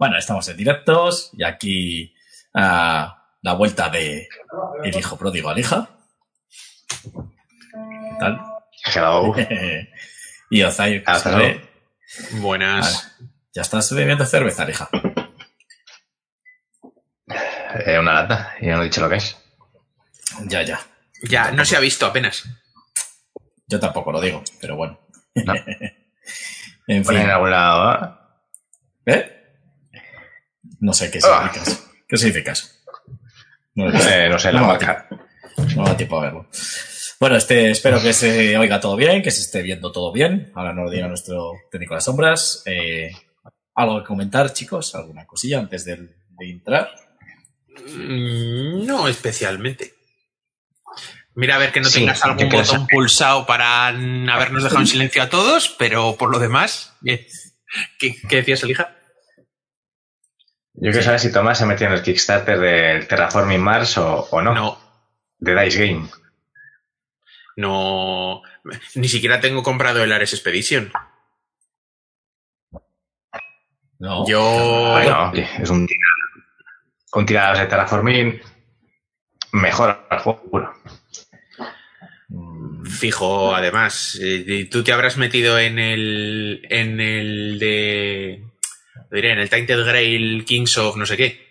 Bueno, estamos en directos y aquí ah, la vuelta de el hijo pródigo al hija. ¿Qué tal? Hello. y Ozai, Buenas. ya estás bebiendo cerveza, hija. Eh, una lata, y ya no he dicho lo que es. Ya, ya. Ya, no se ha visto apenas. Yo tampoco lo digo, pero bueno. No. en fin. en algún lado. ¿ah? ¿Eh? No sé qué Ah. significas. ¿Qué significas? No lo sé. Eh, no sé, la No, marca. No da tiempo a verlo. Bueno, este, espero que se oiga todo bien, que se esté viendo todo bien. Ahora nos lo diga nuestro técnico de las sombras. Eh, ¿Algo que comentar, chicos? ¿Alguna cosilla antes de, de entrar? Mm, No especialmente. Mira a ver que no Sí, tengas algún botón pulsado para habernos dejado en silencio a todos, pero por lo demás, bien. ¿Qué, qué decías, Elija? Yo quiero saber si Tomás se metió en el Kickstarter del Terraforming Mars o, o no. No, De Dice Game. no. Ni siquiera tengo comprado el Ares Expedition. No. Yo. Bueno, es un tirado. Un tirado de Terraforming. Mejor al juego. seguro. Mm, Fijo, además, eh, tú te habrás metido en el. en el de. Lo diré, en el Tainted Grail Kings of no sé qué.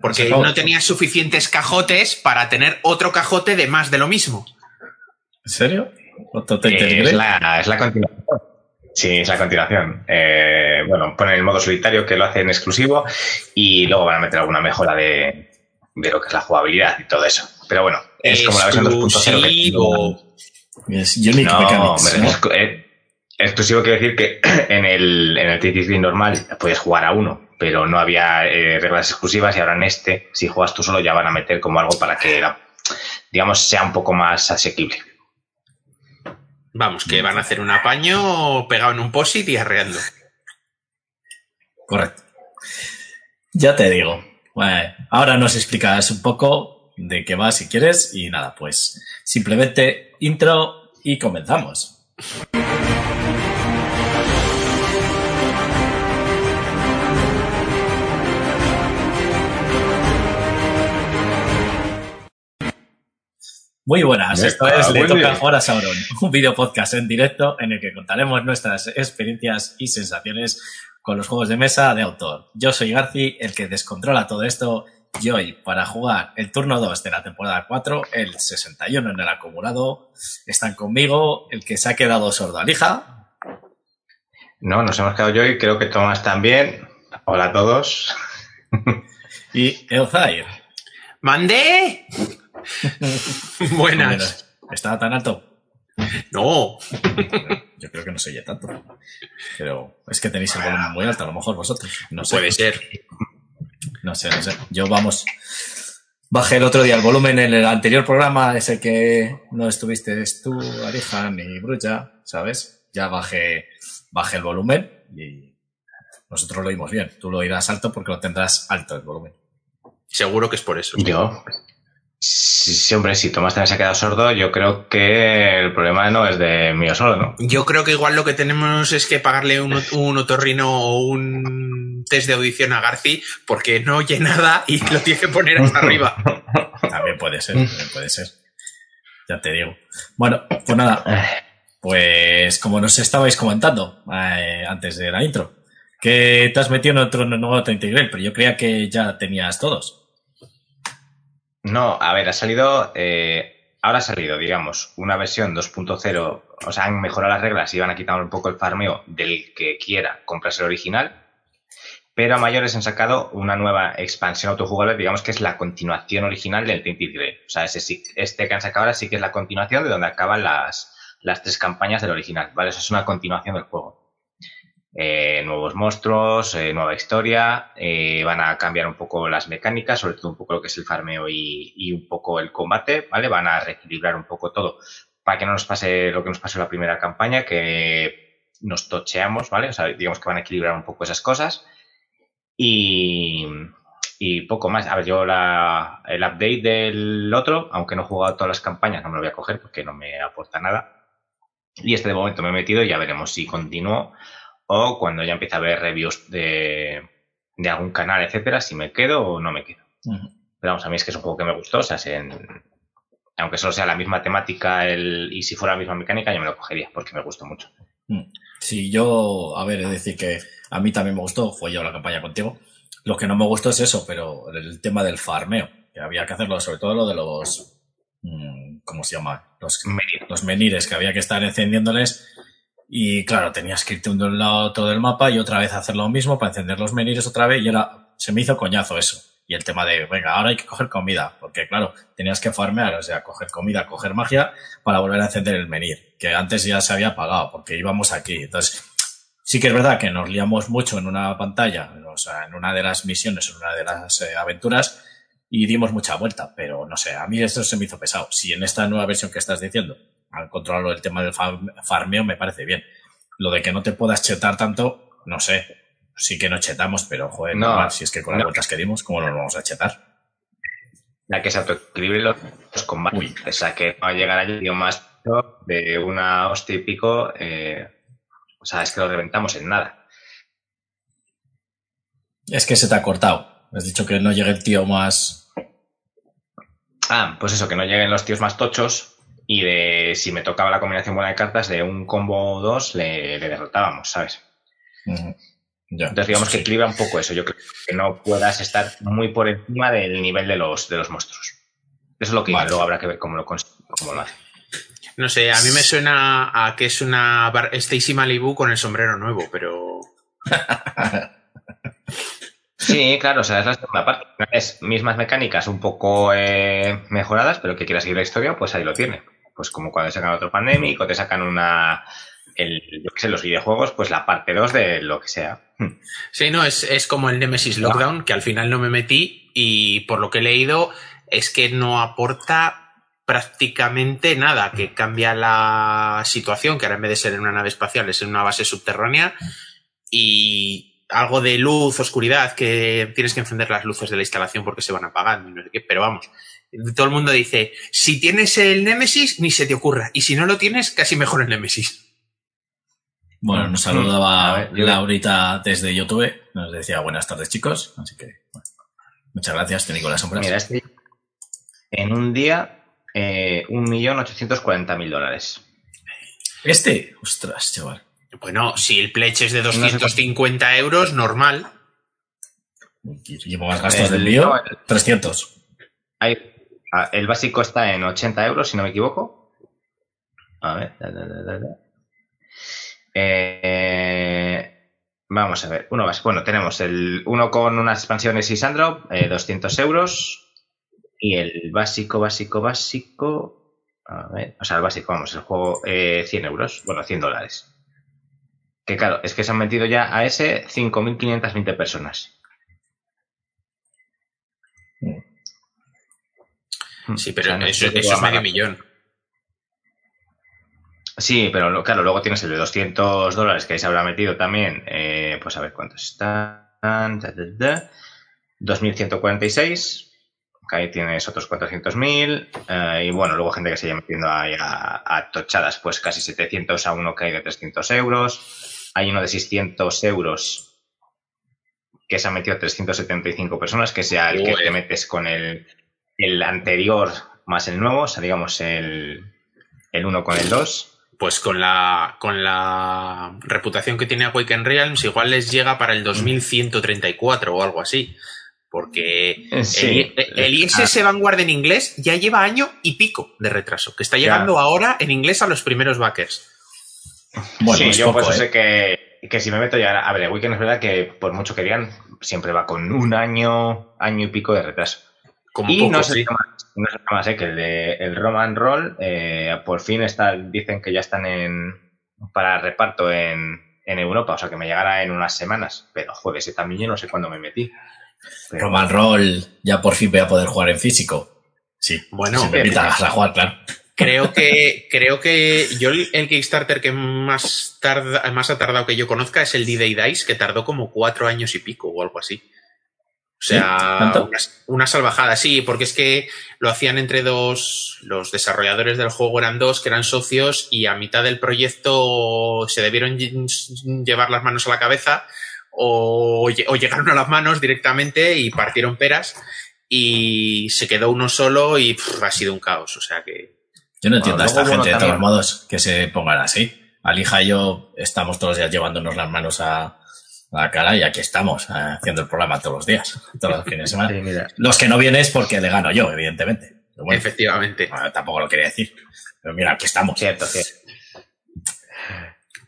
Porque No tenías suficientes cajotes para tener otro cajote de más de lo mismo. ¿En serio? ¿Otro te Eh, integré? es, la, es la continuación. Sí, es la continuación. Eh, bueno, ponen el modo solitario que lo hacen exclusivo y luego van a meter alguna mejora de, de lo que es la jugabilidad y todo eso. Pero bueno, es como la versión 2.0 que Exclusivo. Es Unique No, Mechanics. hombre, ¿no? es- exclusivo quiere decir que en el, en el TTC normal puedes jugar a uno, pero no había eh, reglas exclusivas y ahora en este, si juegas tú solo, ya van a meter como algo para que, la- digamos, sea un poco más asequible. Vamos, que van a hacer un apaño pegado en un posit y arreando. Correcto. Ya te digo. Bueno, ahora nos explicas un poco de qué va si quieres y nada, pues simplemente intro y comenzamos. Muy buenas, esto es Le toca jugar a Sauron, un video podcast en directo en el que contaremos nuestras experiencias y sensaciones con los juegos de mesa de autor. Yo soy Garci, el que descontrola todo esto, y hoy, para jugar el turno 2 de la temporada 4, el 61 en el acumulado, están conmigo el que se ha quedado sordo alija, No, nos hemos quedado yo y creo que Tomás también. Hola a todos. y Elzair. ¡Mandé! Buenas. ¿Estaba tan alto? No, Yo creo que no se oye tanto. Pero es que tenéis el volumen muy alto, a lo mejor vosotros. No sé. puede ser. No sé, no sé. Yo, vamos, bajé el otro día el volumen en el anterior programa, ese que no estuviste tú, Arija, ni Brucha, ¿sabes? Ya bajé, bajé el volumen y nosotros lo oímos bien. Tú lo oirás alto porque lo tendrás alto el volumen. Seguro que es por eso. Yo. Sí, sí, hombre, si Tomás también se ha quedado sordo, yo creo que el problema no es de mío solo, ¿no? Yo creo que igual lo que tenemos es que pagarle un, un otorrino o un test de audición a Garci porque no oye nada y lo tiene que poner hasta arriba. También puede ser, también puede ser. Ya te digo. Bueno, pues nada, pues como nos estabais comentando eh, antes de la intro, que te has metido en otro nuevo Tainted Grail, pero yo creía que ya tenías todos. No, a ver, ha salido. eh, ahora ha salido, digamos, una versión 2.0. O sea, han mejorado las reglas y van a quitar un poco el farmeo del que quiera comprarse el original. Pero a mayores han sacado una nueva expansión autojugable, digamos que es la continuación original del Tainted Grail. O sea, ese este que han sacado ahora sí que es la continuación de donde acaban las, las tres campañas del original, ¿vale? Eso es una continuación del juego. Eh, nuevos monstruos, eh, nueva historia, eh, van a cambiar un poco las mecánicas, sobre todo un poco lo que es el farmeo y, un poco el combate, ¿vale? Van a reequilibrar un poco todo para que no nos pase lo que nos pasó en la primera campaña, que nos tocheamos, ¿vale? O sea, digamos que van a equilibrar un poco esas cosas. Y, y poco más. A ver, yo la, el update del otro, aunque no he jugado todas las campañas, no me lo voy a coger porque no me aporta nada. Y este de momento me he metido y ya veremos si continúo o cuando ya empieza a ver reviews de, de algún canal, etcétera, si me quedo o no me quedo. Pero vamos, a mí es que es un juego que me gustó, o sea, aunque solo sea la misma temática el, y si fuera la misma mecánica, yo me lo cogería porque me gustó mucho. Mm. Sí, yo, a ver, es decir que a mí también me gustó, fue yo la campaña contigo. Lo que no me gustó es eso, pero el tema del farmeo, que había que hacerlo, sobre todo lo de los, mm, ¿cómo se llama? Los, los menires, que había que estar encendiéndoles. Y claro, tenías que irte de un lado todo el mapa y otra vez hacer lo mismo para encender los menires otra vez y era, se me hizo coñazo eso. Y el tema de, venga, ahora hay que coger comida, porque claro, tenías que farmear, o sea, coger comida, coger magia para volver a encender el menir, que antes ya se había apagado, porque íbamos aquí. Entonces, sí que es verdad que nos liamos mucho en una pantalla, o sea, en una de las misiones, en una de las eh, aventuras, y dimos mucha vuelta, pero no sé, a mí esto se me hizo pesado. Si en esta nueva versión que estás diciendo han controlado el tema del farmeo, me parece bien. Lo de que no te puedas chetar tanto, no sé, sí que no chetamos, pero joder, no, si es que con las vueltas que dimos, ¿cómo nos vamos a chetar? Ya que se autoequilibre los, combates. O sea, que va a llegar al tío más de una hostia y pico, eh, o sea, es que lo reventamos en nada. Es que se te ha cortado. Has dicho que no llegue el tío más. Ah, pues eso, que no lleguen los tíos más tochos y de si me tocaba la combinación buena de cartas, de un combo 2 le, derrotábamos, ¿sabes? Entonces digamos que equilibra un poco eso. Yo creo que no puedas estar muy por encima del nivel de los, de los monstruos. Eso es lo que luego habrá que ver cómo lo, cómo lo hace. No sé, a mí me suena a que es una Stacy Malibu con el sombrero nuevo, pero. sí, claro, o sea, es la segunda parte. Es mismas mecánicas un poco eh, mejoradas, pero que quiera seguir la historia, pues ahí lo tiene. Pues como cuando sacan otro Pandemic o te sacan una el, yo que sé, los videojuegos, pues la parte 2 de lo que sea. Sí, no, es, es como el Nemesis Lockdown, que al final no me metí y por lo que he leído es que no aporta prácticamente nada, que cambia la situación, que ahora en vez de ser en una nave espacial es en una base subterránea y algo de luz, oscuridad, que tienes que encender las luces de la instalación porque se van apagando no sé qué, pero vamos, todo el mundo dice, si tienes el Nemesis, ni se te ocurra, y si no lo tienes, casi mejor el Nemesis. Bueno, nos saludaba Laurita desde YouTube, nos decía buenas tardes chicos, así que muchas gracias, técnico las sombras. Mira, este, en un día, eh, 1.840.000 dólares. ¿Este? Ostras, chaval. Bueno, si el pledge es de 250 euros, normal. Llevo más gastos del mío, 300. Ah, el básico está en 80 euros, si no me equivoco. A ver, da, da, da, eh, vamos a ver, uno más. Bueno, tenemos el uno con unas expansiones y Sandro, 200 euros. Y el básico, básico, básico. A ver, o sea, el básico, vamos, el juego 100 eh, euros, bueno, 100 dólares. Que claro, es que se han metido ya a ese 5.520 personas. Sí, pero eso, eso es medio millón. Sí, pero claro, luego tienes el de 200 dólares que ahí se habrá metido también. Eh, pues a ver cuántos están. 2.146. Que ahí tienes otros 400.000. Eh, y bueno, luego gente que se haya metiendo ahí a, tochadas, pues casi 700 a uno que hay de 300 euros. Hay uno de 600 euros que se ha metido 375 personas, que sea el que te metes con el, el anterior más el nuevo, o sea, digamos el, el 1 con el 2 pues con la, con la reputación que tiene Awaken Realms, igual les llega para el 2134 o algo así. Porque el, el, ISS ah. Vanguard en inglés ya lleva año y pico de retraso, que está llegando ahora en inglés a los primeros backers. Bueno, sí, yo pues sé que, que, si me meto ya, a ver, Awaken es verdad que por mucho que digan, siempre va con un año, año y pico de retraso. Como y no sé no sé más, ¿eh? que el de el Roman Roll, eh, por fin está, dicen que ya están en para reparto en, en, Europa, o sea que me llegará en unas semanas. Pero joder, ese también yo no sé cuándo me metí. Roman Roll, ya por fin voy a poder jugar en físico. Sí, bueno, si me invitas a jugar, claro. Creo que, creo que yo el, Kickstarter que más, tarda, más ha tardado que yo conozca es el D-Day Dice, que tardó como cuatro años y pico o algo así. O sea, una, una, salvajada, sí, porque es que lo hacían entre dos, los desarrolladores del juego eran dos que eran socios y a mitad del proyecto se debieron llevar las manos a la cabeza o, llegaron a las manos directamente y partieron peras y se quedó uno solo y ha sido un caos, o sea que... Yo no entiendo a esta gente de todos modos que se pongan así. Alija y yo estamos todos los días llevándonos las manos a, la cara y aquí estamos eh, haciendo el programa todos los días, todos los fines de semana. los que no vienes porque le gano yo, evidentemente. Efectivamente. tampoco lo quería decir. Pero mira, aquí estamos. Cierto, cierto.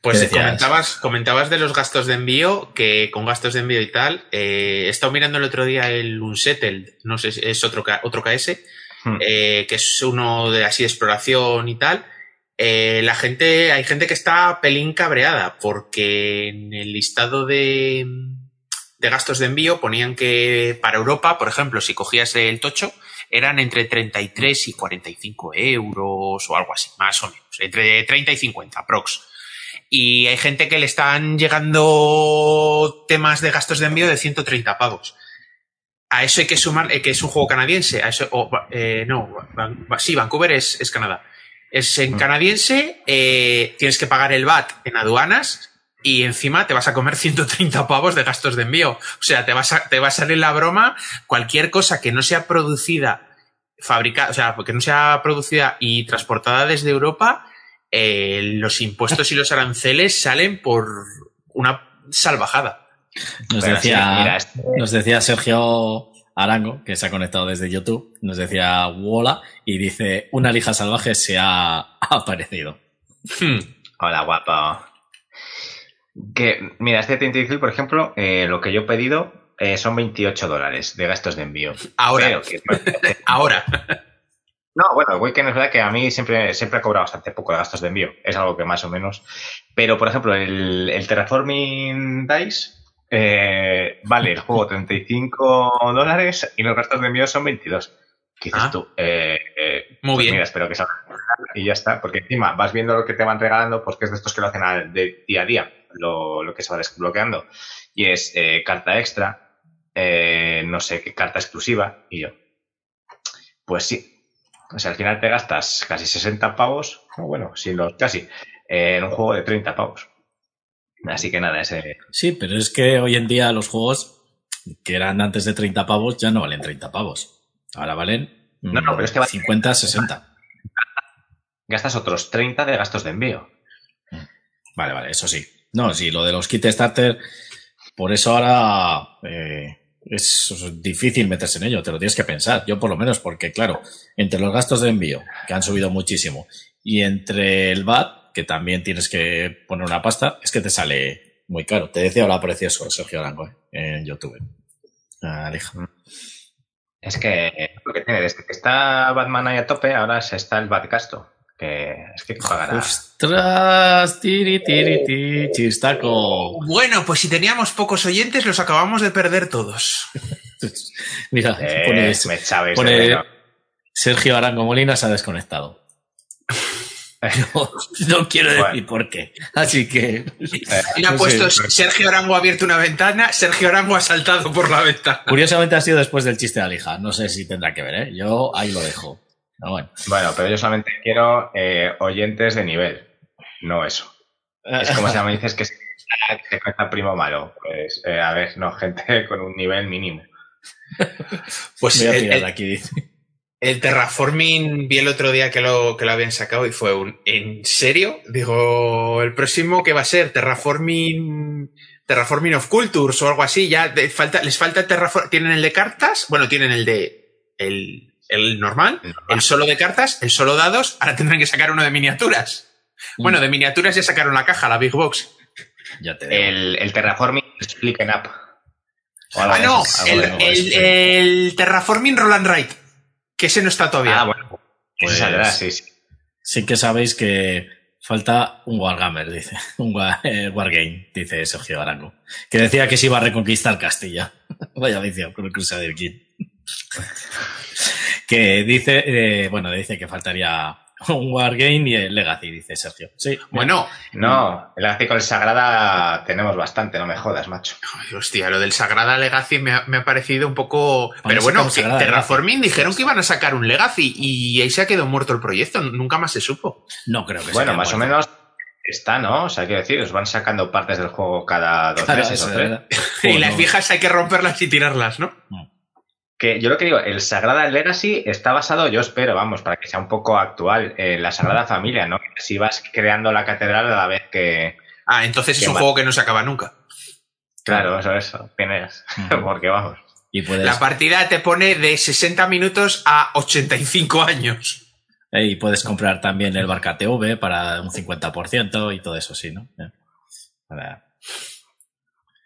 Pues comentabas, comentabas de los gastos de envío, que con gastos de envío y tal, eh, he estado mirando el otro día el Unsettled, no sé, es otro, otro KS, hmm. eh, que es uno de así de exploración y tal, eh, la gente, hay gente que está pelín cabreada porque en el listado de, de gastos de envío ponían que para Europa, por ejemplo, si cogías el tocho, eran entre 33 y 45 euros o algo así, más o menos, entre 30 y 50, prox. Y hay gente que le están llegando temas de gastos de envío de 130 pavos. A eso hay que sumar eh, que es un juego canadiense. A eso, eh, no, sí, Vancouver es, es Canadá. Es en mm. canadiense, eh, tienes que pagar el VAT en aduanas y encima te vas a comer 130 pavos de gastos de envío. O sea, te, vas a, te va a salir la broma cualquier cosa que no sea producida, fabricada, o sea, que no sea producida y transportada desde Europa, los impuestos y los aranceles salen por una salvajada. Nos decía, nos decía Sergio Arango, que se ha conectado desde YouTube, nos decía Wola y dice, una lija salvaje se ha aparecido. Hmm. Hola, guapo. Que, mira, este difícil, por ejemplo, eh, lo que yo he pedido eh, son 28 dólares de gastos de envío. Ahora. Ahora. No, bueno, Weekend es verdad que a mí siempre, siempre ha cobrado bastante poco de gastos de envío. Es algo que más o menos. Pero, por ejemplo, el, el Terraforming Dice eh, vale el juego 35 dólares y los gastos de envío son 22. ¿Qué dices ah. tú? Eh, eh, Muy pues bien. Mira, espero que salga y ya está, porque encima vas viendo lo que te van regalando, pues que es de estos que lo hacen de día a día, lo, lo que se va desbloqueando. Y es eh, carta extra, no sé qué carta exclusiva, y yo. Pues sí. O sea, al final te gastas casi 60 pavos, bueno, si los casi, en un juego de 30 pavos. Así que nada, ese. Sí, pero es que hoy en día los juegos que eran antes de 30 pavos ya no valen 30 pavos. Ahora valen no, no, pero es que 50, 60. Gastas otros 30 de gastos de envío. Vale, vale, eso sí. No, sí, lo de los kit starter, por eso ahora eh, es difícil meterse en ello, te lo tienes que pensar. Yo por lo menos, porque claro, entre los gastos de envío, que han subido muchísimo, y entre el VAT, que también tienes que poner una pasta, es que te sale muy caro. Te decía ahora precioso Sergio Arango ¿eh? en YouTube. Alija. Mm. Es que lo que tiene, desde que está Batman ahí a tope, ahora se está el Batcasto. Que es que pagará. ¡Ostras! Tiri, tiri, tiri, chistaco. Bueno, pues si teníamos pocos oyentes, los acabamos de perder todos. Mira, eh, me pone Sergio Arango Molina se ha desconectado. No, quiero decir por qué. Así que. ha puesto Sergio Arango ha abierto una ventana, Sergio Arango ha saltado por la ventana. Curiosamente ha sido después del chiste de Alija. No sé si tendrá que ver, ¿eh? Yo ahí lo dejo. bueno. pero yo solamente quiero eh, oyentes de nivel, no eso. Es como si me dices que se, cuenta primo malo. Pues, eh, a ver, no, gente con un nivel mínimo. Pues Voy a aquí, dice. El terraforming vi el otro día que lo, que lo habían sacado y fue un ¿en serio? Digo, el próximo que va a ser terraforming terraforming of cultures o algo así, ya falta, les falta el terraforming, tienen el de cartas, bueno, tienen el de el, el normal, el solo de cartas, el solo dados, ahora tendrán que sacar uno de miniaturas. Bueno, de miniaturas ya sacaron la caja, la Big Box. Ya te el, el terraforming Split Up. Ah, no, el, el, el, terraforming Roland Wright. Que ese no está todavía. Ah, bueno. Pues, saldrá, sí, sí. Sí que sabéis que falta un Wargamer, dice. Un eh, Wargame, dice Sergio Arango. Que decía que se iba a reconquistar Castilla. Vaya vicio con el Crusader King. que dice, eh, bueno, dice que faltaría un Wargame y el Legacy, dice Sergio. Sí. Bueno, No, el Legacy con el Sagrada tenemos bastante, no me jodas, macho. ay, hostia, lo del Sagrada Legacy me ha, me ha parecido un poco. Pero bueno, que Terraforming Legacy. dijeron que iban a sacar un Legacy y ahí se ha quedado muerto el proyecto, nunca más se supo. No creo que Bueno, sea más o menos está, ¿no? O sea, quiero decir, os van sacando partes del juego cada dos Claro, meses o tres. y las no. viejas hay que romperlas y tirarlas, ¿no? Que yo lo que digo, el Sagrada Legacy está basado, yo espero, vamos, para que sea un poco actual, en la Sagrada Familia, ¿no? Si vas creando la catedral a la vez que. Ah, entonces es un juego que no se acaba nunca. Claro, eso, eso. Tienes. Ujú. Porque vamos. Y puedes, La partida te pone de 60 minutos a 85 años. eh, y puedes comprar también el Barca TV para un 50% y todo eso, sí, ¿no? Para-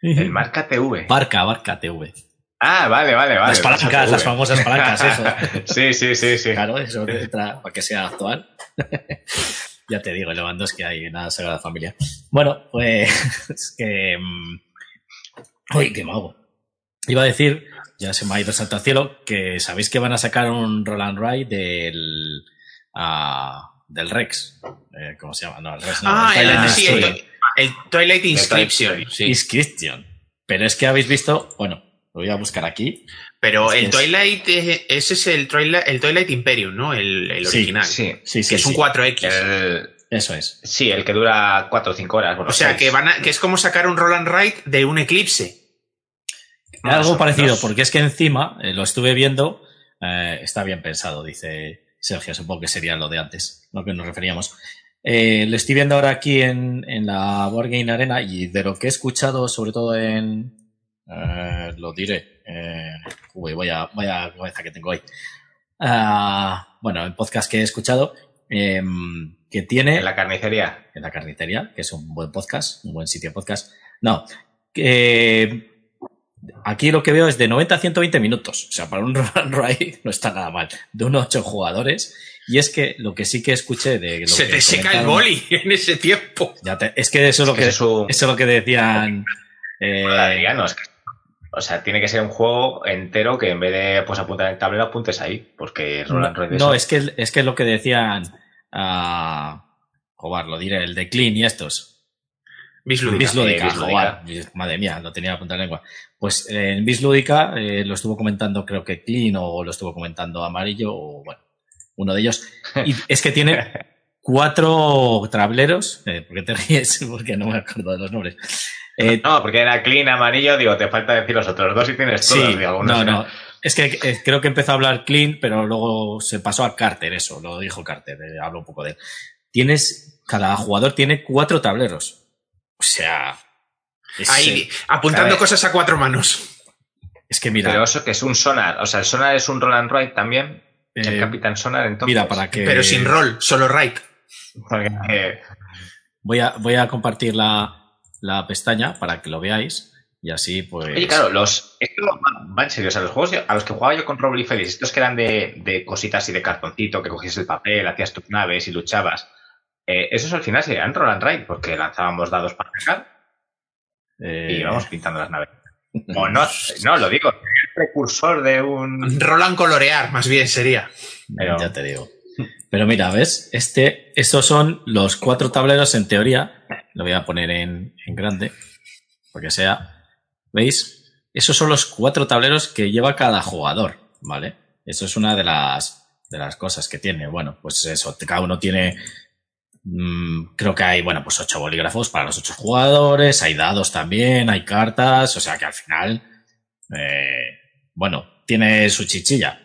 El marca TV. Barca, Barca TV. Ah, vale, vale, vale. las palancas, las famosas palancas, eso. sí, sí, sí, sí. Claro, eso entra para que sea actual. ya te digo, Lewandowski hay en la Sagrada Familia. Bueno, pues que... mm, Uy, qué mago. Iba a decir, ya se me ha ido el santo al cielo, que sabéis que van a sacar un Roland Ride del... ah, del Rex. Eh, ¿Cómo se llama? No, el Rex no. Ah, el el, Twilight sí, el, el Twilight Inscription. Inscription. Sí. Inscription. Pero es que habéis visto, bueno, lo voy a buscar aquí. Pero el es- Twilight, ese es el Twilight, el Twilight Imperium, ¿no? El, original. Sí. Sí, sí, que es un sí. 4X. El, Eso es. sí, el que dura 4 o 5 horas. Bueno, o sea, que, van a- que es como sacar un Roland Ride de un eclipse. Más Algo parecido, porque es que encima, eh, lo estuve viendo, eh, está bien pensado, dice Sergio, supongo que sería lo de antes, lo que nos referíamos. Eh, lo estoy viendo ahora aquí en, en la Wargame Arena y de lo que he escuchado, sobre todo en... eh, lo diré. eh, uy, vaya, vaya cabeza que tengo hoy. Ah, bueno, en podcast que he escuchado, em, que tiene En la carnicería. en la carnicería, que es un buen podcast, un buen sitio de podcast. No, que aquí lo que veo es de 90 a 120 minutos. O sea, para un run ride no está nada mal. De unos 8 jugadores. Y es que lo que sí que escuché de... Lo Se que te seca el boli en ese tiempo. Ya te- es que eso es lo que, es un- eso es lo que decían... eh, Adrianos. O sea, tiene que ser un juego entero que en vez de pues, apuntar en el tablero apuntes ahí. Porque Roland no, no, es que, es que es lo que decían... ah, joder, lo diré, el de Clean y estos. Bislúdica. Bislúdica, eh, madre mía, lo tenía en la punta de lengua. Pues eh, en Bislúdica eh, lo estuvo comentando, creo que Clean o lo estuvo comentando Amarillo, o bueno, uno de ellos. Y es que tiene cuatro tableros. Eh, ¿Por qué te ríes? Porque no me acuerdo de los nombres. Eh, No, porque era clean, amarillo, digo, te falta decir los otros dos y tienes todos. sí, digo, no, no. Es que eh, creo que empezó a hablar Clean, pero luego se pasó a Carter, eso, lo dijo Carter, eh, hablo un poco de él. Tienes, cada jugador tiene cuatro tableros. O sea, es, Ahí, eh, apuntando cosas a cuatro manos. es que mira, Pero eso que es un sonar. O sea, el sonar es un Roland Royce también. eh, el Capitán Sonar, entonces. mira, para que... Pero sin rol, solo. Porque, eh, Voy a, voy a compartir la, la pestaña para que lo veáis y así pues... Oye, claro, los. Esto va- va en serio. O sea, los juegos a los que jugaba yo con Robert y Félix, estos que eran de, de cositas y de cartoncito, que cogías el papel, hacías tus naves y luchabas. eh, esos al final serían Roland Ride, porque lanzábamos dados para atacar eh, y íbamos pintando las naves. O no, no, lo digo, el precursor de un. Roland colorear, más bien sería. Pero- Ya te digo. Pero mira, ¿ves? Este, estos son los cuatro tableros en teoría. Lo voy a poner en, en grande, porque sea. ¿Veis? Esos son los cuatro tableros que lleva cada jugador, ¿vale? Eso es una de las, de las cosas que tiene. Bueno, pues eso, cada uno tiene. mm, creo que hay, bueno, pues ocho bolígrafos para los ocho jugadores, hay dados también, hay cartas, o sea que al final. eh, bueno, tiene su chichilla.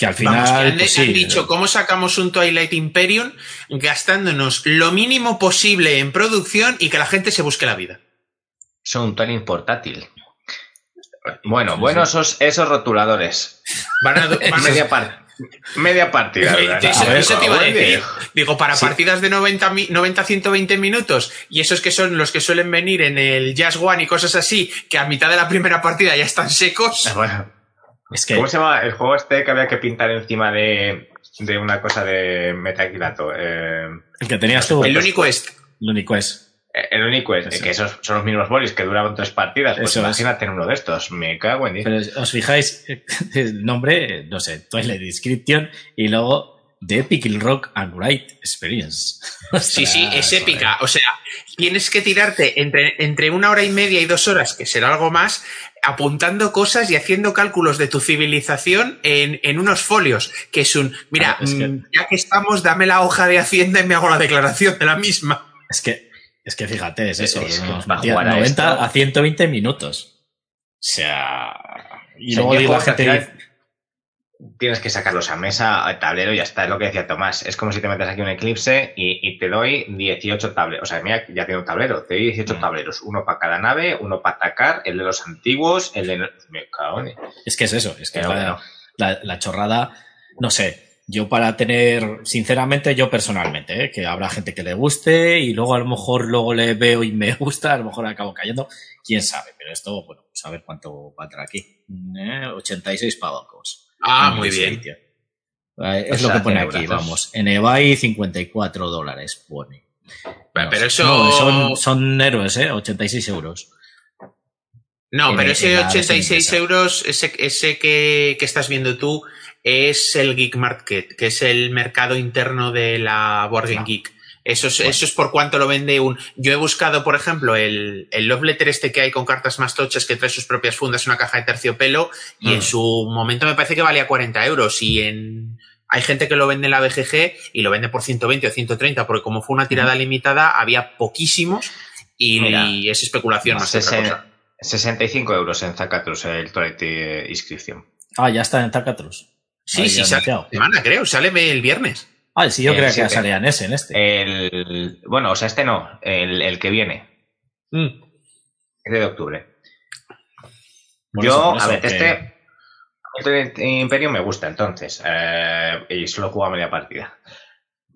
Que al final. Vamos, que han, pues han sí, dicho cómo sacamos un Twilight Imperium gastándonos lo mínimo posible en producción y que la gente se busque la vida. Son un toning portátil. Bueno, Sí, bueno, esos, esos rotuladores. Van a, van a- Media, par- media partida. Eh, eso- A ver, eso te iba a decir. Digo, para Sí. partidas de 90, mi- 90 120 minutos y esos que son los que suelen venir en el Jazz One y cosas así, que a mitad de la primera partida ya están secos. Bueno, Es que. ¿Cómo se llama el juego este que había que pintar encima de, de una cosa de metaquilato? Eh, El que tenías tú. El único es. El único es. el único es Eso. que esos son los mismos bolis que duraban tres partidas. Pues Eso es. imagínate en uno de estos. Me cago en diez. Pero os fijáis, el nombre, no sé, Twilight Inscription, y luego de Epic Rock and Great Experience. sí, sí, es épica. O sea, tienes que tirarte entre, entre una hora y media y dos horas, que será algo más, apuntando cosas y haciendo cálculos de tu civilización en, en unos folios, que es un, mira, mm, ya que estamos, dame la hoja de Hacienda y me hago la declaración de la misma. Es que, es que fíjate, es eso, es, 90 a, 120 minutos. O sea, y luego digo la gente tienes que sacarlos a mesa, al tablero, y ya está, es lo que decía Tomás. Es como si te metes aquí un eclipse y, te doy 18 tableros. O sea, mira, ya tiene un tablero, te doy 18 mm. tableros, uno para cada nave, uno para atacar, el de los antiguos, el de... Me cago Es que es eso, es que la, chorrada, no sé. Yo para tener, sinceramente, yo personalmente, ¿eh? que habrá gente que le guste y luego a lo mejor luego le veo y me gusta, a lo mejor acabo cayendo, quién sabe, pero esto, bueno, pues a ver cuánto va a entrar aquí. 86 ¿Eh? Ah, muy bien. Es lo que pone aquí, vamos. En eBay 54 dólares pone. pero eso... son, son héroes, ¿eh? 86 euros. No, pero ese 86 euros, ese, ese que, que, estás viendo tú, es el Geek Market, que es el mercado interno de la Board Geek. Eso es, eso es por cuánto lo vende un. Yo he buscado, por ejemplo, el, el Love Letter este que hay con cartas más tochas que trae sus propias fundas, una caja de terciopelo, y en mm. su momento me parece que valía 40 euros. Y en. Hay gente que lo vende en la BGG y lo vende por 120 o 130, porque como fue una tirada mm. limitada, había poquísimos y, es especulación más 65 euros en Zacatrus el Toilet inscripción. Ah, ya está en Zacatrus. Sí, sí, sale semana, creo, sale el viernes. Ah, sí, yo creía que salía en ese, en este. El, bueno, o sea, este no, el, que viene. Mm. Este de octubre. yo, a ver, este, este Imperio me gusta, entonces. Eh, y solo juego a media partida.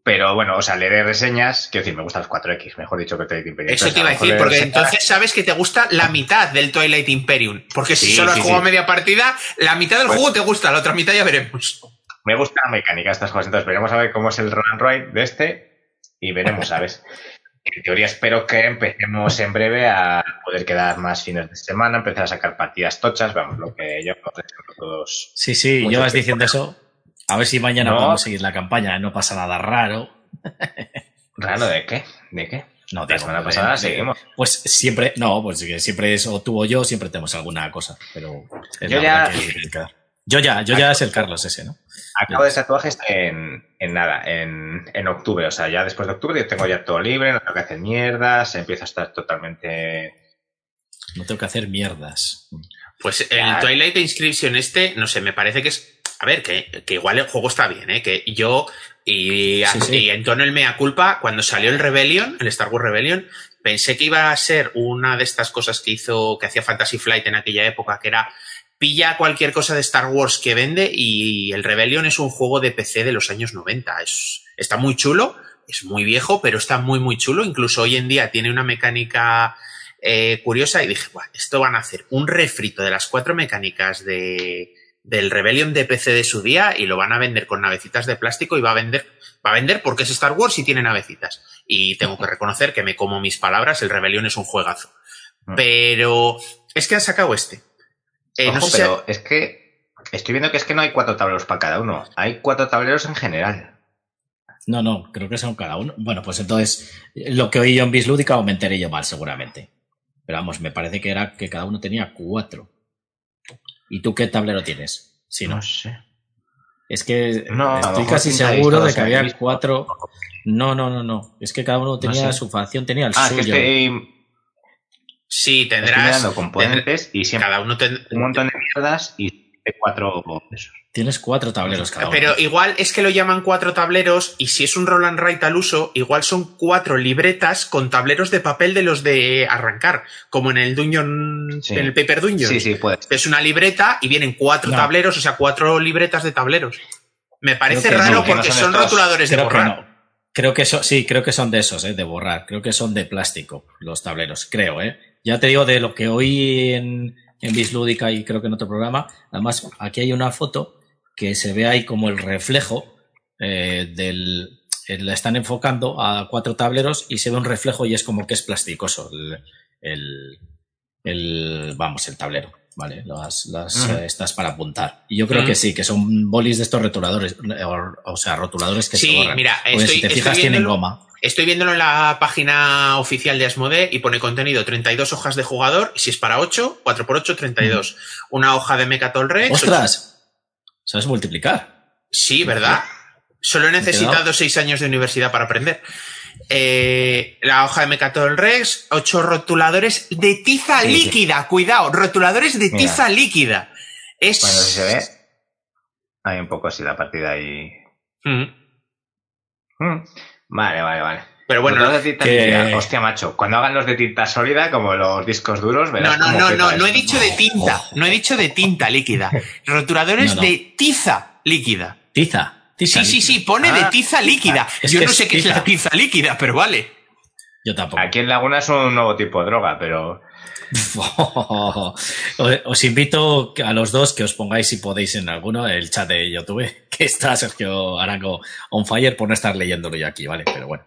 Pero bueno, o sea, leeré reseñas, quiero decir, me gustan los 4X, mejor dicho que Twilight Imperium. Eso te iba a decir, porque entonces sabes que te gusta la mitad del Twilight Imperium. Porque si solo has jugado a media partida, la mitad del pues juego te gusta, la otra mitad ya veremos me gusta la mecánica de estas cosas. Entonces, veremos a ver cómo es el run ride de este y veremos, ¿sabes? en teoría espero que empecemos en breve a poder quedar más fines de semana, empezar a sacar partidas tochas, vamos, lo que yo todos. Sí, sí, yo vas diciendo eso. A ver si mañana vamos podemos seguir la campaña, no pasa nada raro. ¿Raro de qué? ¿De qué? No, la semana pasada seguimos. Pues siempre, no, pues siempre es o tú o yo, siempre tenemos alguna cosa, pero yo ya, yo ya, yo ya es el Carlos ese, ¿no? Acabo de tatuajes en, en nada, en, en, octubre. O sea, ya después de octubre yo tengo ya todo libre, no tengo que hacer mierdas, empiezo a estar totalmente. No tengo que hacer mierdas. Pues el Twilight Inscription este, no sé, me parece que es. A ver, que, que igual el juego está bien, ¿eh? Que yo. Y, y en tono el mea culpa, cuando salió el Rebellion, el Star Wars Rebellion, pensé que iba a ser una de estas cosas que hizo, que hacía Fantasy Flight en aquella época, que era pilla cualquier cosa de Star Wars que vende y el Rebellion es un juego de PC de los años 90. Es, está muy chulo, es muy viejo, pero está muy, muy chulo. Incluso hoy en día tiene una mecánica eh, curiosa y dije, bueno, esto van a hacer un refrito de las cuatro mecánicas de, del Rebellion de PC de su día y lo van a vender con navecitas de plástico y va a vender, va a vender porque es Star Wars y tiene navecitas. Y tengo que reconocer que me como mis palabras, el Rebellion es un juegazo. Mm. Pero es que han sacado este. Eh, pero es que estoy viendo que es que no hay cuatro tableros para cada uno. Hay cuatro tableros en general. No, no, creo que son cada uno. Bueno, pues entonces lo que oí yo en Bislúdica o me enteré yo mal, seguramente. Pero vamos, me parece que era que cada uno tenía cuatro. ¿Y tú qué tablero tienes? Si no, sé. Es que estoy casi seguro de que había cuatro. No, no, no, no. Es que cada uno tenía su facción, tenía el ah, suyo. Sí, tendrás. componentes y siempre cada uno un montón de mierdas y cuatro Tienes cuatro tableros cada uno. Pero igual es que lo llaman cuatro tableros y si es un roll and write al uso, igual son cuatro libretas con tableros de papel de los de arrancar, como en el Dungeon, en el Paper Dungeon. Sí, sí, puede. Es una libreta y vienen cuatro tableros, o sea, cuatro libretas de tableros. Me parece raro porque son, rotuladores de borrar. Creo que eso, sí, creo que son de esos, ¿eh? de borrar. Creo que son de plástico los tableros, creo, ¿eh? Ya te digo de lo que oí en, en Bislúdica y creo que en otro programa. Además, aquí hay una foto que se ve ahí como el reflejo eh, del. Eh, la están enfocando a cuatro tableros y se ve un reflejo y es como que es plasticoso el, el, vamos, el tablero. Vale, las, las eh, estas para apuntar. Y yo creo que sí, que son bolis de estos rotuladores, o, sea, rotuladores que sí, se borran. mira, estoy, si te estoy fijas tienen goma. Estoy viéndolo en la página oficial de Asmode y pone contenido 32 hojas de jugador, y si es para 8, 4 por 8, 32. Una hoja de Mecatol Rex. ¡Ostras! ¿Sabes multiplicar? Sí, ¿verdad? Solo he necesitado seis años de universidad para aprender. Eh, la hoja de Mecatol Rex, ocho rotuladores de tiza Sí, sí. líquida. Cuidado, rotuladores de Mira. tiza líquida. Es. Bueno, si se ve, hay un poco así la partida ahí. Mm. Mm. Vale, vale, vale. Pero bueno, Los no, de tinta que- líquida. Hostia, macho. Cuando hagan los de tinta sólida, como los discos duros, no, verás no, no, peta no, no he dicho de tinta. No he dicho de tinta líquida. Rotuladores No, no. de tiza líquida. Tiza. tiza Sí, sí, sí, pone de Ah, tiza líquida. es Yo que no sé qué es la tiza líquida, pero vale. Yo tampoco. Aquí en Laguna es un nuevo tipo de droga, pero. Os invito a los dos que os pongáis, si podéis, en alguno, el chat de YouTube, que está Sergio Arango on fire por no estar leyéndolo yo aquí, ¿vale? Pero bueno.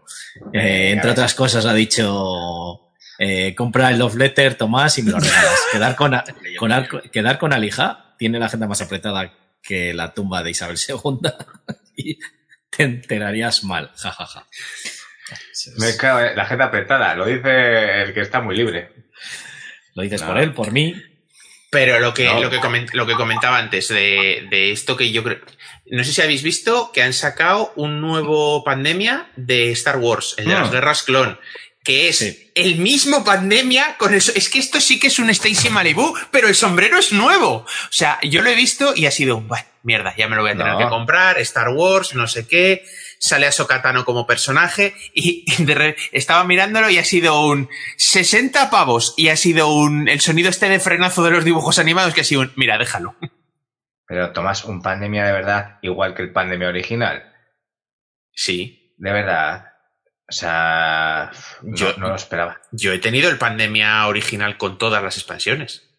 Eh, entre otras cosas ha dicho, eh, compra el love letter, Tomás, y me lo regalas. Quedar con, a- con arco- quedar con Alija tiene la agenda más apretada que la tumba de Isabel II y te enterarías mal, jajaja. Me cago la gente apretada. Lo dice el que está muy libre. Lo dices por él, por mí. Pero lo que, No. lo que, coment- lo que comentaba antes de, de esto que yo creo. No sé si habéis visto que han sacado un nuevo pandemia de Star Wars, el de Mm. las guerras clon. Que es Sí. el mismo pandemia con eso. Es que esto sí que es un Stacy Malibu, pero el sombrero es nuevo. O sea, yo lo he visto y ha sido un, "Buah, mierda, ya me lo voy a tener No. que comprar. Star Wars, no sé qué. Sale a Sokatano como personaje y de estaba mirándolo y ha sido un 60 pavos y ha sido un el sonido este de frenazo de los dibujos animados que ha sido un mira, déjalo. Pero Tomás, un pandemia de verdad, igual que el pandemia original. Sí. De verdad. O sea, no, Yo- no lo esperaba. Yo he tenido el pandemia original con todas las expansiones.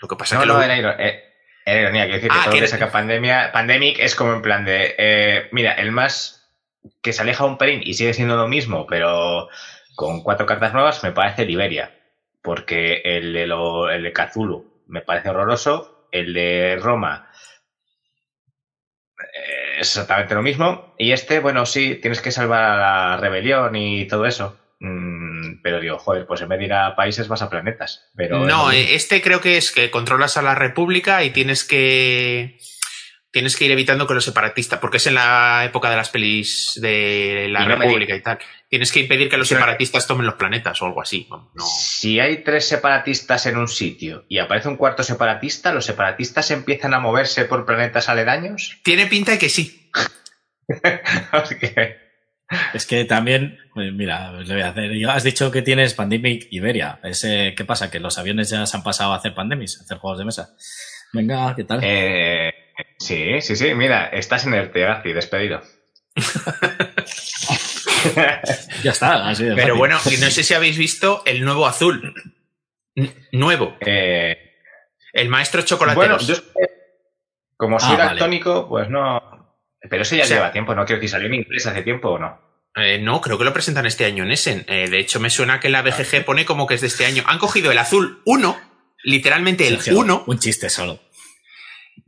Lo que pasa No, que no, lo- era, eh, era ironía. Quiero decir Ah, que todo que que saca pandemia, Pandemic es como en plan de. eh, mira, el más que se aleja un pelín y sigue siendo lo mismo, pero con cuatro cartas nuevas, me parece Liberia. Porque el de, lo, el de Cthulhu me parece horroroso. El de Roma. eh, es exactamente lo mismo. Y este, bueno, sí, tienes que salvar a la rebelión y todo eso. Mm, pero digo, joder, pues en vez de ir a países vas a planetas. Pero No, eh, este creo que es que controlas a la República y tienes que. Tienes que ir evitando que los separatistas, porque es en la época de las pelis de la Y no me República y tal. Tienes que impedir que los separatistas tomen los planetas o algo así. No. Si hay tres separatistas en un sitio y aparece un cuarto separatista, ¿los separatistas empiezan a moverse por planetas aledaños? Tiene pinta de que sí. Es que también, pues mira, le voy a hacer. Has dicho que tienes Pandemic Iberia. Ese, ¿Qué pasa? Que los aviones ya se han pasado a hacer pandemics, a hacer juegos de mesa. Venga, ¿qué tal? eh, sí, sí, sí, mira, estás en el Tegazi, despedido. ya está, así de Pero fácil. bueno, y no sé si habéis visto el nuevo azul. N- nuevo. Eh, El maestro bueno, chocolateros. yo que, como soy Ah, vale. daltónico, pues no. Pero eso ya O sea- lleva tiempo, ¿no? Quiero decir, salió en inglés hace tiempo o no. Eh, no, creo que lo presentan este año en Essen. Eh, de hecho, me suena que la BGG pone como que es de este año. Han cogido el azul 1, literalmente el Sergio, 1, Un chiste solo.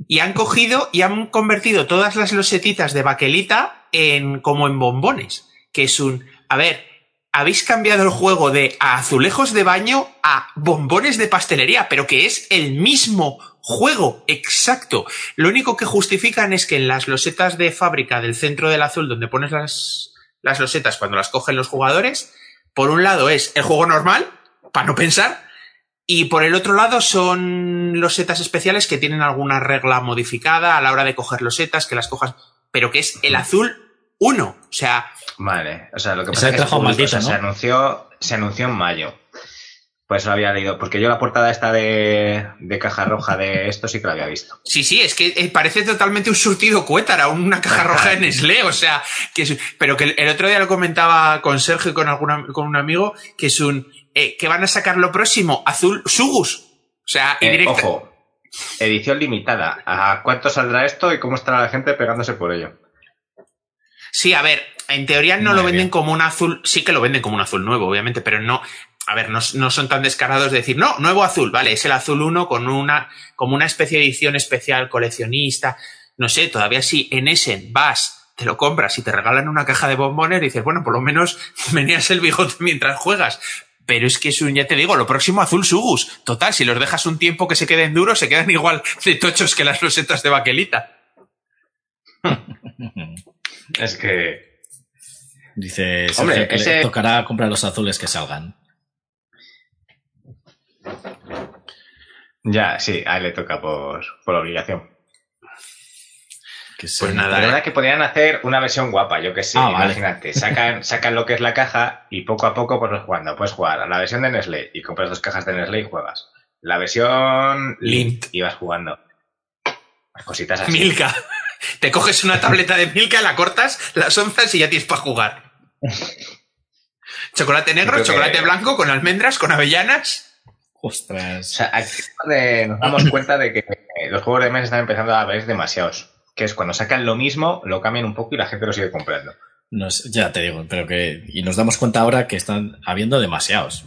Y han cogido y han convertido todas las losetitas de baquelita en como en bombones. Que es un. A ver, habéis cambiado el juego de azulejos de baño a bombones de pastelería, pero que es el mismo juego, exacto. Lo único que justifican es que en las losetas de fábrica del centro del azul, donde pones las, las losetas cuando las cogen los jugadores, por un lado es el juego normal, para no pensar, y por el otro lado son losetas especiales que tienen alguna regla modificada a la hora de coger losetas, que las cojas, pero que es el azul 1. O sea, Vale, o sea, lo que pasa es que se publicó- maldito, o sea, ¿no? se anunció, se anunció en mayo. Pues lo había leído, porque yo la portada esta de, de caja roja de esto sí que la había visto. sí, sí, es que eh, parece totalmente un surtido cuétara, una caja roja de Nestlé, o sea, que es, pero que el, el otro día lo comentaba con Sergio y con, alguna, con un amigo, que es un, eh, que van a sacar lo próximo, azul Sugus. O sea, Eh, directa- ojo, edición limitada. ¿A cuánto saldrá esto y cómo estará la gente pegándose por ello? Sí, a ver, en teoría no lo venden como un azul, sí que lo venden como un azul nuevo, obviamente, pero no. a ver, no, no, son tan descarados de decir, no, nuevo azul, vale, es el azul 1 con una, como una especie de edición especial coleccionista. No sé, todavía si en Essen vas, te lo compras y te regalan una caja de bombones, dices, bueno, por lo menos meneas el bigote mientras juegas. Pero es que es un, ya te digo, lo próximo azul sugus. Total, si los dejas un tiempo que se queden duros, se quedan igual de tochos que las rosetas de baquelita. es que. Dice, Hombre, que ese... tocará comprar los azules que salgan. Ya, sí, a él le toca por, por obligación. Pues nada. La verdad que podrían hacer una versión guapa, yo que sé, ah, imagínate. Sacan, sacan lo que es la caja y poco a poco pues jugando. Puedes jugar a la versión de Nestlé y compras dos cajas de Nestlé y juegas. La versión Lint y vas jugando. Cositas así. Milka. Te coges una tableta de Milka, la cortas, las onzas y ya tienes para jugar. Chocolate negro, chocolate blanco, con almendras, con avellanas. Ostras. O sea, aquí nos damos cuenta de que los juegos de mesa están empezando a ver demasiados. Que es cuando sacan lo mismo, lo cambian un poco y la gente lo sigue comprando. ya te digo, pero que. Y nos damos cuenta ahora que están habiendo demasiados.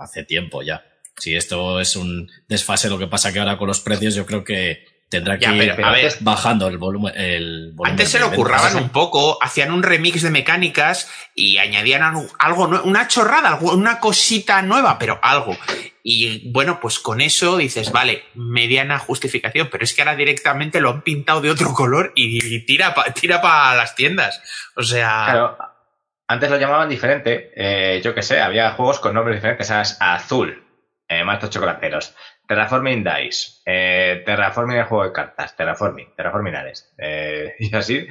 Hace tiempo ya. Si esto es un desfase, lo que pasa que ahora con los precios, yo creo que tendrá que ir bajando el volumen, el Antes se lo curraban un poco, hacían un remix de mecánicas y añadían algo, una chorrada, una cosita nueva, pero algo. Y bueno, pues con eso dices, vale, mediana justificación, pero es que ahora directamente lo han pintado de otro color y tira para tira las tiendas. O sea. Claro, antes lo llamaban diferente. Eh, yo qué sé, había juegos con nombres diferentes. Azul, eh, chocolateros. Terraforming Dice, eh, Terraforming el juego de cartas, Terraforming, Terraforming Ares, eh, y así.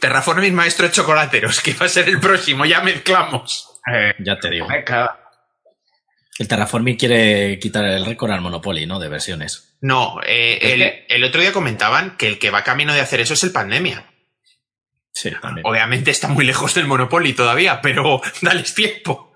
Terraforming Maestro de Chocolateros, que va a ser el próximo, ya mezclamos. Eh, ya te digo. El Terraforming quiere quitar el récord al Monopoly, ¿no? De versiones. No, eh, el, otro día comentaban que el que va camino de hacer eso es el Pandemia. Sí, también. Obviamente está muy lejos del Monopoly todavía, pero dale tiempo.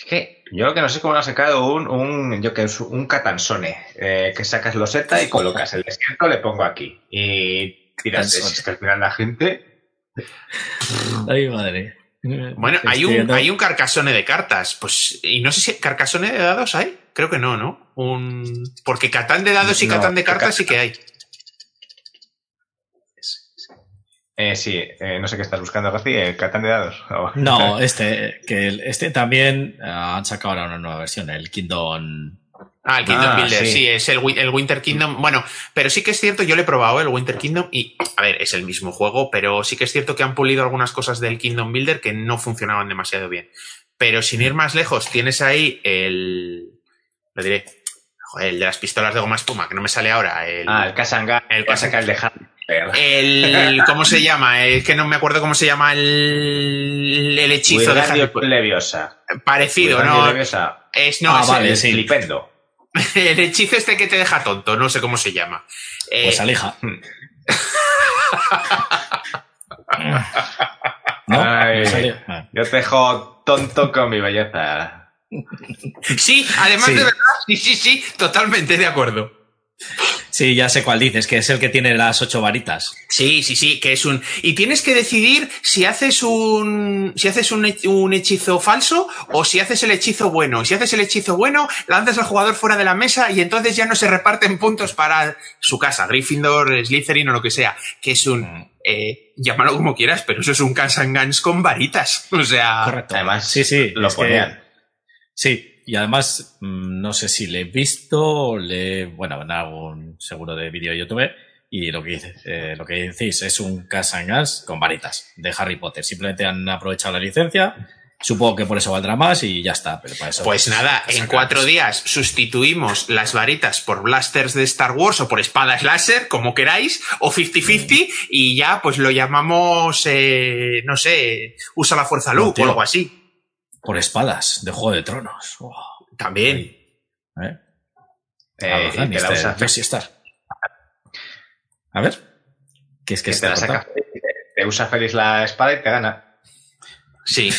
Es que yo lo que no sé cómo lo ha sacado un, un, yo que un catansone, eh, que sacas loseta y colocas el desierto, le pongo aquí. Y tiras, es que al final la gente. Ay, madre. Bueno, hay un, hay un carcasone de cartas. Pues, y no sé si carcasone de dados hay. Creo que no, ¿no? Un... Porque Catán de dados y Catán de cartas sí que hay. Eh, sí, eh, no sé qué estás buscando, García, el Catán de dados. no, este, que este también eh, han sacado ahora una nueva versión, el Kingdom. Ah, el Kingdom ah, Builder, sí. es el, Winter Kingdom. Bueno, pero sí que es cierto, yo lo he probado, el Winter Kingdom, y a ver, es el mismo juego, pero sí que es cierto que han pulido algunas cosas del Kingdom Builder que no funcionaban demasiado bien. Pero sin ir más lejos, tienes ahí el. Lo diré. el de las pistolas de goma espuma, que no me sale ahora. El, ah, el Kasanga, el, el de el, ¿Cómo se llama? Es que no me acuerdo cómo se llama el, el hechizo de Harry Leviosa. Parecido, ¿no? Leviosa. Es, no, ah, es vale, el, sí. El hechizo este que te deja tonto, no sé cómo se llama. Eh, pues alija. ¿No? Ay, yo te dejo tonto con mi belleza. Sí, además de verdad, sí, sí, sí, totalmente de acuerdo. Sí, ya sé cuál dices, que es el que tiene las ocho varitas. Sí, sí, sí, que es un. Y tienes que decidir si haces un. si haces un, un hechizo falso o si haces el hechizo bueno. Si haces el hechizo bueno, lanzas al jugador fuera de la mesa y entonces ya no se reparten puntos para su casa, Gryffindor, Slytherin o lo que sea. Que es un. Mm. Eh, llámalo como quieras, pero eso es un Gans con varitas. O sea. Correcto. Además, sí, sí. Lo ponían. Sí, y además, mm, no sé si le he visto, le, bueno, en algún seguro de vídeo de YouTube, y lo que, dice, eh, lo que decís es un Casangas con varitas de Harry Potter. Simplemente han aprovechado la licencia. Supongo que por eso valdrá más y ya está. Pero para eso, pues nada, en cuatro días sustituimos las varitas por blasters de Star Wars o por espadas láser, como queráis, o 50-50, y ya pues lo llamamos, eh, no sé, usa la fuerza luz o algo así por espadas de Juego de Tronos. También. ¿Eh? Eh, a, ver, A ver. ¿Qué es que, te, te usa feliz la espada y te gana. Sí.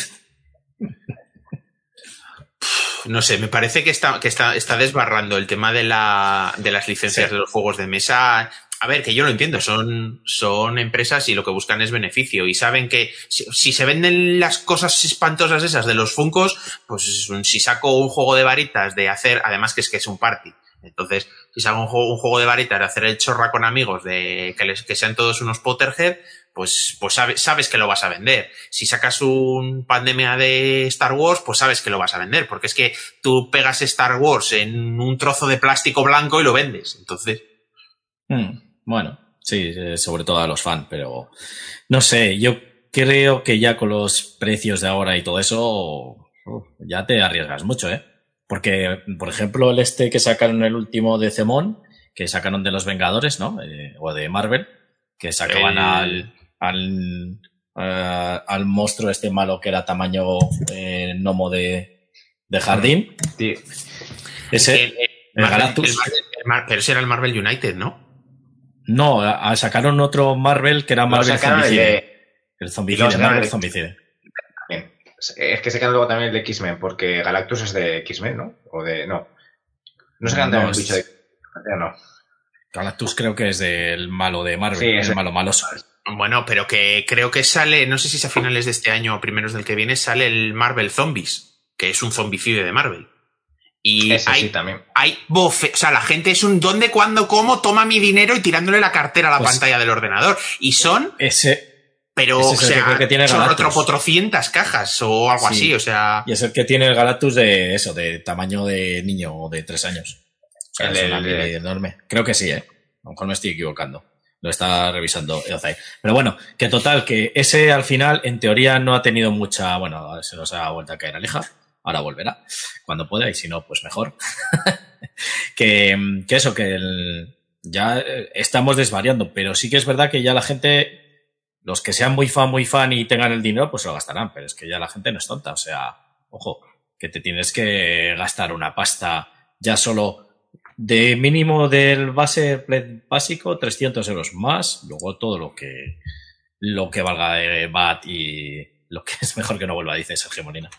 no sé, me parece que está, que está, está desbarrando el tema de, la, de las licencias de los juegos de mesa. A ver, que yo lo entiendo, son, son empresas y lo que buscan es beneficio y saben que si, si, se venden las cosas espantosas esas de los Funcos, pues si saco un juego de varitas de hacer, además que es que es un party, entonces si saco un juego, de varitas de hacer el chorra con amigos, de que, les, que sean todos unos Potterhead, pues, pues sabes, sabes que lo vas a vender. Si sacas un pandemia de Star Wars, pues sabes que lo vas a vender, porque es que tú pegas Star Wars en un trozo de plástico blanco y lo vendes. Entonces. Hmm. Bueno, sí, eh, sobre todo a los fans, pero no sé, yo creo que ya con los precios de ahora y todo eso, ya te arriesgas mucho, ¿eh? Porque, por ejemplo, el este que sacaron el último de Cemón, que sacaron de los Vengadores, ¿no? Eh, o de Marvel, que sacaban al, al, uh, al monstruo este malo que era tamaño eh, gnomo de, de jardín. Sí. Ese, el, el, el Galactus. pero ese era el Marvel United, ¿no? No, sacaron otro Marvel que era Marvel Zombicide. El, el Zombicide, Marvel Zombicide. Es que sacaron luego también el de X-Men, porque Galactus es de X-Men, ¿no? O de. No. No sacan no, también el bicho de. No. Galactus creo que es del malo de Marvel, sí, es el malo maloso. Bueno, pero que creo que sale, no sé si es a finales de este año o primeros del que viene, sale el Marvel Zombies, que es un zombicide de Marvel. Y Ese hay, sí, también. hay bofe, o sea, la gente es un dónde, cuándo, cómo, toma mi dinero y tirándole la cartera a la Pues- pantalla del ordenador. Y son, Ese, pero, ese o es que sea, creo que tiene son 400 cajas o algo Sí. así, o sea. y es el que tiene el Galactus de eso, de tamaño de niño o de tres años. O sea, El- es una el- enorme. Creo que sí, ¿eh? A lo mejor me estoy equivocando. Lo está revisando Eozai. Pero bueno, que total, que ese al final, en teoría, no ha tenido mucha. Bueno, se nos ha vuelto a caer Aleja. Ahora volverá. Cuando pueda, y si no, pues mejor. que, que eso, que el- ya eh, estamos desvariando, pero sí que es verdad que ya la gente, los que sean muy fan, muy fan y tengan el dinero, pues lo gastarán, pero es que ya la gente no es tonta, o sea, ojo, que te tienes que gastar una pasta ya solo de mínimo del base básico, 300 euros más, luego todo lo que, lo que valga de VAT y lo que es mejor que no vuelva, dice Sergio Molina.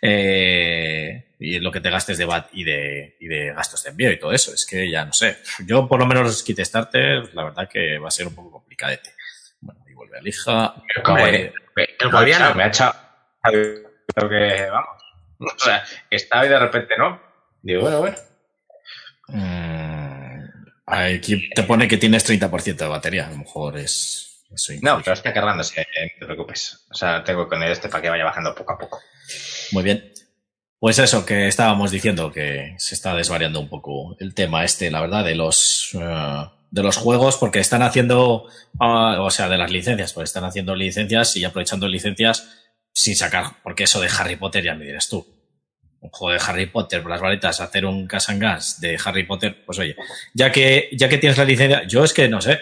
Eh, y lo que te gastes de VAT y de, y de gastos de envío y todo eso. Es que ya no sé. Yo, por lo menos, los kit starter, la verdad que va a ser un poco complicadete. Bueno, y vuelve a lija. Hombre, el guardián. me ha echado. Creo que, vamos. O sea, estaba y de repente no. Digo, bueno, bueno. Mm, aquí te pone que tienes 30% de batería. A lo mejor es. Eso No, pero está cargándose, eh, no te preocupes. O sea, tengo con este para que vaya bajando poco a poco. Muy bien. Pues eso que estábamos diciendo, que se está desvariando un poco el tema este, la verdad, de los eh, de los juegos, porque están haciendo, ah, o sea, de las licencias, pues están haciendo licencias y aprovechando licencias sin sacar, porque eso de Harry Potter ya me dirás tú. Un juego de Harry Potter, por las varitas, hacer un Casangas de Harry Potter, pues oye, ya que, ya que tienes la licencia, yo es que no sé,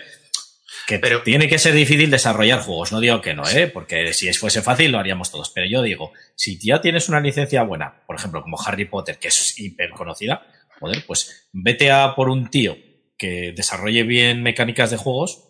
que Pero- tiene que ser difícil desarrollar juegos. No digo que no, ¿eh? Porque si fuese fácil lo haríamos todos. Pero yo digo, si ya tienes una licencia buena, por ejemplo, como Harry Potter, que es hiper conocida, joder, pues vete a por un tío que desarrolle bien mecánicas de juegos,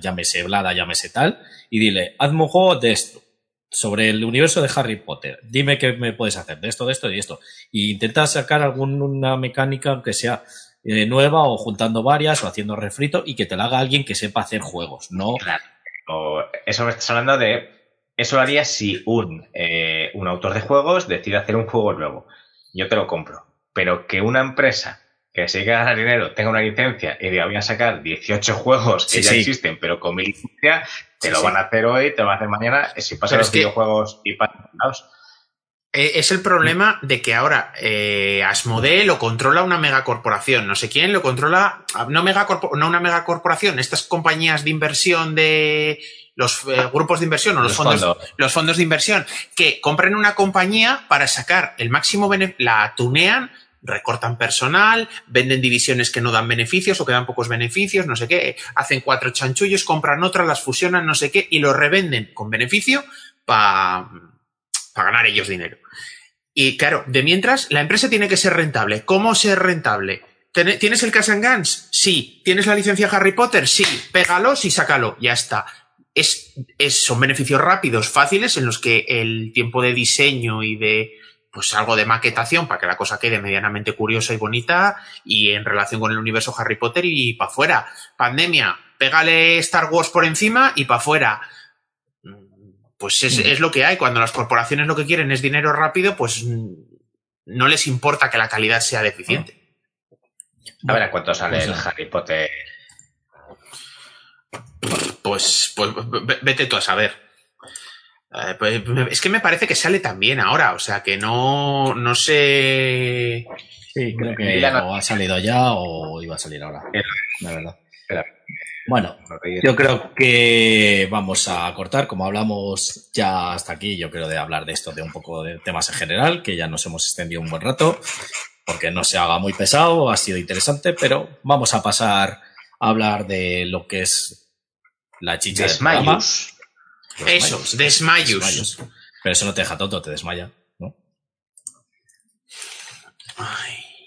llámese Blada, llámese tal, y dile, hazme un juego de esto, sobre el universo de Harry Potter. Dime qué me puedes hacer de esto, de esto y de esto. Y intenta sacar alguna mecánica que sea eh, nueva o juntando varias o haciendo refrito y que te la haga alguien que sepa hacer juegos, no Claro. O eso me estás hablando de. Eso lo haría si un, eh, un autor de juegos decide hacer un juego nuevo. Yo te lo compro. Pero que una empresa que se ganar dinero tenga una licencia y diga voy a sacar 18 juegos que Sí, ya sí. existen, pero con mi licencia, te Sí, lo van a hacer hoy, te lo van a hacer mañana. Si pasa Pero los que- videojuegos y pasan Es el problema de que ahora eh, Asmodee lo controla una megacorporación. No sé quién lo controla. No, no una megacorporación. Estas compañías de inversión de los eh, grupos de inversión o los, Los fondos, fondos. los fondos de inversión que compran una compañía para sacar el máximo bene- la tunean, recortan personal, venden divisiones que no dan beneficios o que dan pocos beneficios, no sé qué, hacen cuatro chanchullos, compran otras, las fusionan, no sé qué, y lo revenden con beneficio para ganar ellos dinero. Y claro, de mientras, la empresa tiene que ser rentable. ¿Cómo ser rentable? ¿Ten- ¿Tienes el Cash and Guns? Sí. ¿Tienes la licencia Harry Potter? Sí. Pégalos y sácalo. Ya está. Es, es- son beneficios rápidos, fáciles, en los que el tiempo de diseño y de pues algo de maquetación para que la cosa quede medianamente curiosa y bonita y en relación con el universo Harry Potter y para afuera. Pandemia, pégale Star Wars por encima y para afuera. Pues es, es, lo que hay. Cuando las corporaciones lo que quieren es dinero rápido, pues no les importa que la calidad sea deficiente. A ver a cuánto sale el Harry Potter. Pues, pues vete tú a saber. Eh, pues, es que me parece que sale también ahora, o sea que no, no sé. Sí, creo que o ha salido ya o iba a salir ahora. La verdad. Bueno, yo creo que vamos a cortar, como hablamos ya hasta aquí, yo creo de hablar de esto, de un poco de temas en general, que ya nos hemos extendido un buen rato, porque no se haga muy pesado, ha sido interesante, pero vamos a pasar a hablar de lo que es la chicha del programa. Eso, desmayos. Pero eso no te deja tonto, te desmaya, ¿no?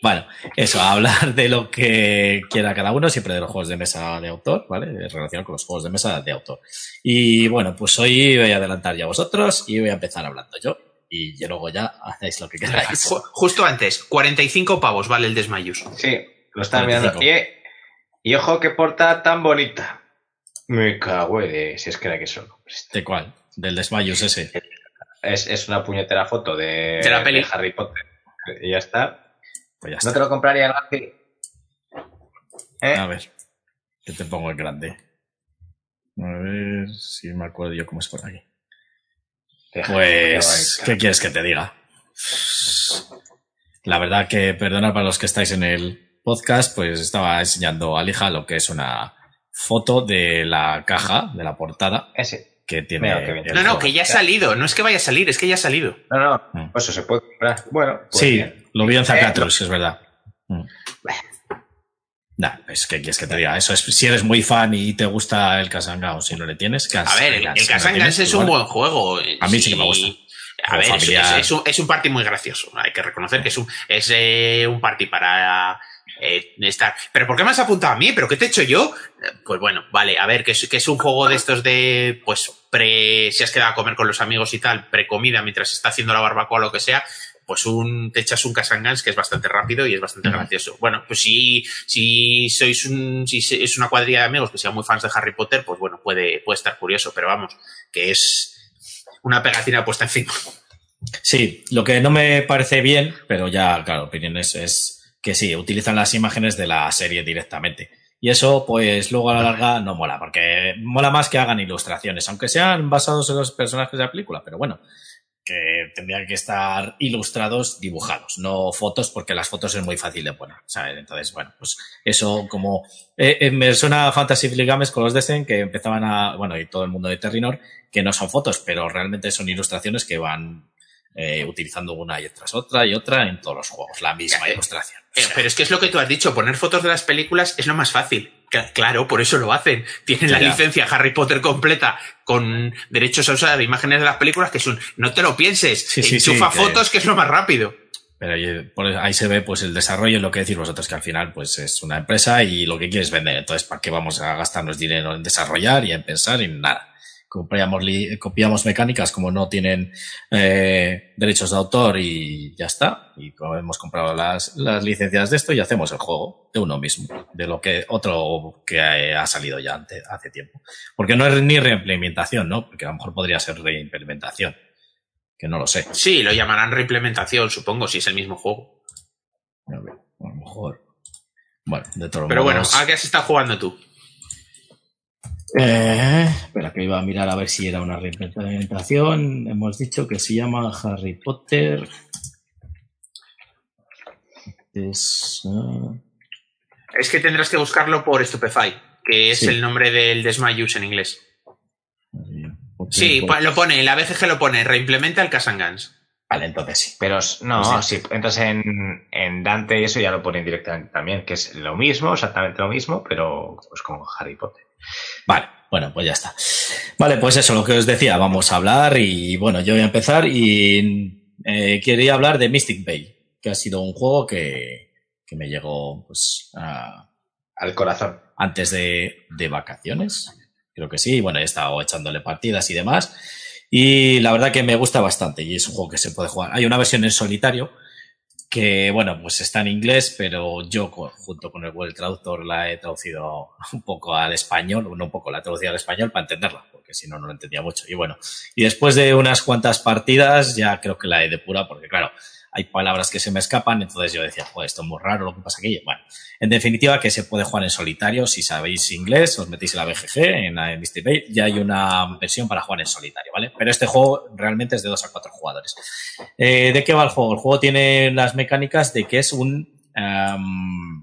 Bueno, eso, hablar de lo que quiera cada uno, siempre de los juegos de mesa de autor, ¿vale? Relacionado con los juegos de mesa de autor. Y bueno, pues hoy voy a adelantar ya a vosotros y voy a empezar hablando yo. Y luego ya hacéis lo que queráis. Justo antes, 45 pavos vale el Desmayus. Sí, lo están mirando. Y, y ojo qué porta tan bonita. Me cago de si es que era que solo. ¿De cuál? Del Desmayus ese. Es, es una puñetera foto de, de la peli. de Harry Potter. Y ya está. Pues ya ¿No te lo compraría García? ¿Eh? A ver, que te pongo el grande. A ver si me acuerdo yo cómo es por aquí. Pues, ¿qué quieres que te diga? La verdad que, perdona para los que estáis en el podcast, pues estaba enseñando a Lija lo que es una foto de la caja, de la portada, Ese. que tiene... Mira, el No, no, que ya ha salido. No es que vaya a salir, es que ya ha salido. No, no, Mm. pues eso se puede comprar. Bueno, pues sí, bien. Lo vi en Eh, Zacatrus, es verdad. Mm. Nah, pues ¿qué quieres que te diga? Eso es si eres muy fan y te gusta el Casangao, si no le tienes. A ver, el, el es un buen juego. A mí sí que me gusta. A ver, es, es- es un, es un party muy gracioso. Hay que reconocer que es un, es eh, un party para eh, estar. ¿Pero por qué me has apuntado a mí? ¿Pero qué te he hecho yo? Eh, Pues bueno, vale, a ver, que es, que es un juego de estos de, pues, pre, si has quedado a comer con los amigos y tal, pre-comida mientras se está haciendo la barbacoa o lo que sea, pues un, te echas un Casangans que es bastante rápido y es bastante gracioso. Bueno, pues si, si sois un, si es una cuadrilla de amigos que sean muy fans de Harry Potter, pues bueno, puede, puede estar curioso, pero vamos, que es una pegatina puesta encima. Sí, lo que no me parece bien, pero ya, claro, opiniones es que sí, utilizan las imágenes de la serie directamente. Y eso, pues luego a la larga no mola, porque mola más que hagan ilustraciones, aunque sean basados en los personajes de la película, pero bueno, que tendrían que estar ilustrados, dibujados, no fotos, porque las fotos es muy fácil de poner, ¿sabes? Entonces, bueno, pues eso como... eh, eh, me suena a Fantasy Flick Games con los Desen, que empezaban a... Bueno, y todo el mundo de Terrinor, que no son fotos, pero realmente son ilustraciones que van eh, utilizando una y tras otra y otra en todos los juegos, la misma Eh, ilustración. Eh, Pero es que es lo que tú has dicho, poner fotos de las películas es lo más fácil. Cla- Claro, por eso lo hacen. Tienen la Ya. licencia Harry Potter completa con derechos a usar imágenes de las películas que son, no te lo pienses, Sí, sí, sí, enchufa que- fotos que es lo más rápido. Pero ahí, por ahí se ve pues el desarrollo, lo que decís vosotros, que al final pues es una empresa y lo que quiere es vender. Entonces, ¿para qué vamos a gastarnos dinero en desarrollar y en pensar y en nada? Copiamos, copiamos mecánicas como no tienen eh, derechos de autor y ya está. Y hemos comprado las, las licencias de esto y hacemos el juego de uno mismo, de lo que otro que ha salido ya ante- hace tiempo. Porque no es ni reimplementación, ¿no? Porque a lo mejor podría ser reimplementación, que no lo sé. Sí, lo llamarán reimplementación, supongo, si es el mismo juego. A ver, a lo mejor. Bueno, de todos Pero bueno. ¿a qué has estado jugando tú? Eh, espera, que iba a mirar a ver si era una reimplementación. Hemos dicho que se llama Harry Potter. Es, ah, Es que tendrás que buscarlo por Stupefy, que es Sí. el nombre del Desmayus en inglés. Sí, lo pone, la BGG lo pone, reimplementa el Casangans. Vale, entonces sí. Pero no, Pues sí. entonces en, en Dante y eso ya lo ponen directamente también, que es lo mismo, exactamente lo mismo, pero pues como Harry Potter. Vale, bueno, pues ya está. Vale, pues eso, lo que os decía, vamos a hablar y bueno, yo voy a empezar y eh, quería hablar de Mystic Bay, que ha sido un juego que, que me llegó pues a- Al corazón. antes de, de vacaciones. Creo que sí. Bueno, he estado echándole partidas y demás. Y la verdad que me gusta bastante y es un juego que se puede jugar. Hay una versión en solitario que, bueno, pues está en inglés, pero yo junto con el Google Traductor la he traducido un poco al español, no un poco la he traducido al español para entenderla, porque si no, no lo entendía mucho. Y bueno, y después de unas cuantas partidas ya creo que la he depurado, porque claro, hay palabras que se me escapan, entonces yo decía, joder, esto es muy raro lo que pasa aquí. Bueno, en definitiva, que se puede jugar en solitario. Si sabéis inglés, os metéis en la BGG, en la Mystic Bay, ya hay una versión para jugar en solitario, ¿vale? Pero este juego realmente es de dos a cuatro jugadores. Eh, ¿De qué va el juego? El juego tiene las mecánicas de que es un,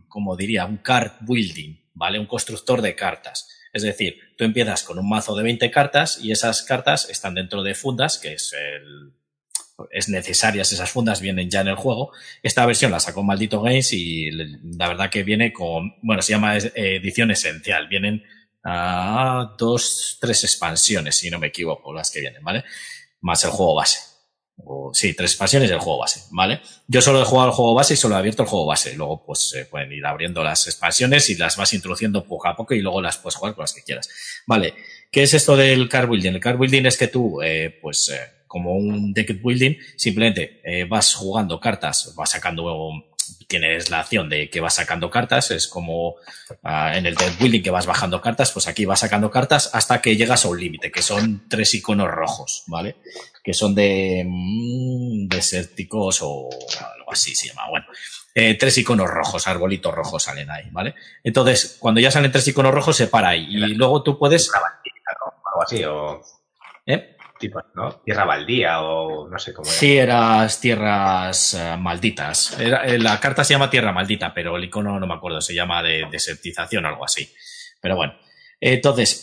como diría, un card building, ¿vale? Un constructor de cartas. Es decir, tú empiezas con un mazo de 20 cartas y esas cartas están dentro de fundas, que es el es necesarias esas fundas, vienen ya en el juego. Esta versión la sacó Maldito Games y la verdad que viene con, bueno, se llama edición esencial. Vienen a dos, tres expansiones, si no me equivoco, las que vienen, ¿vale? Más el juego base. O, sí, tres expansiones y el juego base, ¿vale? Yo solo he jugado el juego base y solo he abierto el juego base. Luego, pues, se pueden ir abriendo las expansiones y las vas introduciendo poco a poco y luego las puedes jugar con las que quieras. Vale. ¿Qué es esto del car building? El car building es que tú, eh, pues, eh, como un deck building, simplemente eh, vas jugando cartas, vas sacando, tienes la acción de que vas sacando cartas, es como ah, en el deck building que vas bajando cartas, pues aquí vas sacando cartas hasta que llegas a un límite, que son tres iconos rojos, ¿vale? Que son de mmm, desérticos o algo así se llama. Bueno, eh, tres iconos rojos, arbolitos rojos salen ahí, ¿vale? Entonces, cuando ya salen tres iconos rojos, se para ahí. Y luego tú puedes. Algo así, o. ¿Eh? ¿No? Tierra baldía o no sé cómo era. Sí, eras tierras uh, malditas. Eh, la carta se llama tierra maldita, pero el icono no me acuerdo, se llama de desertización o algo así. Pero bueno, entonces,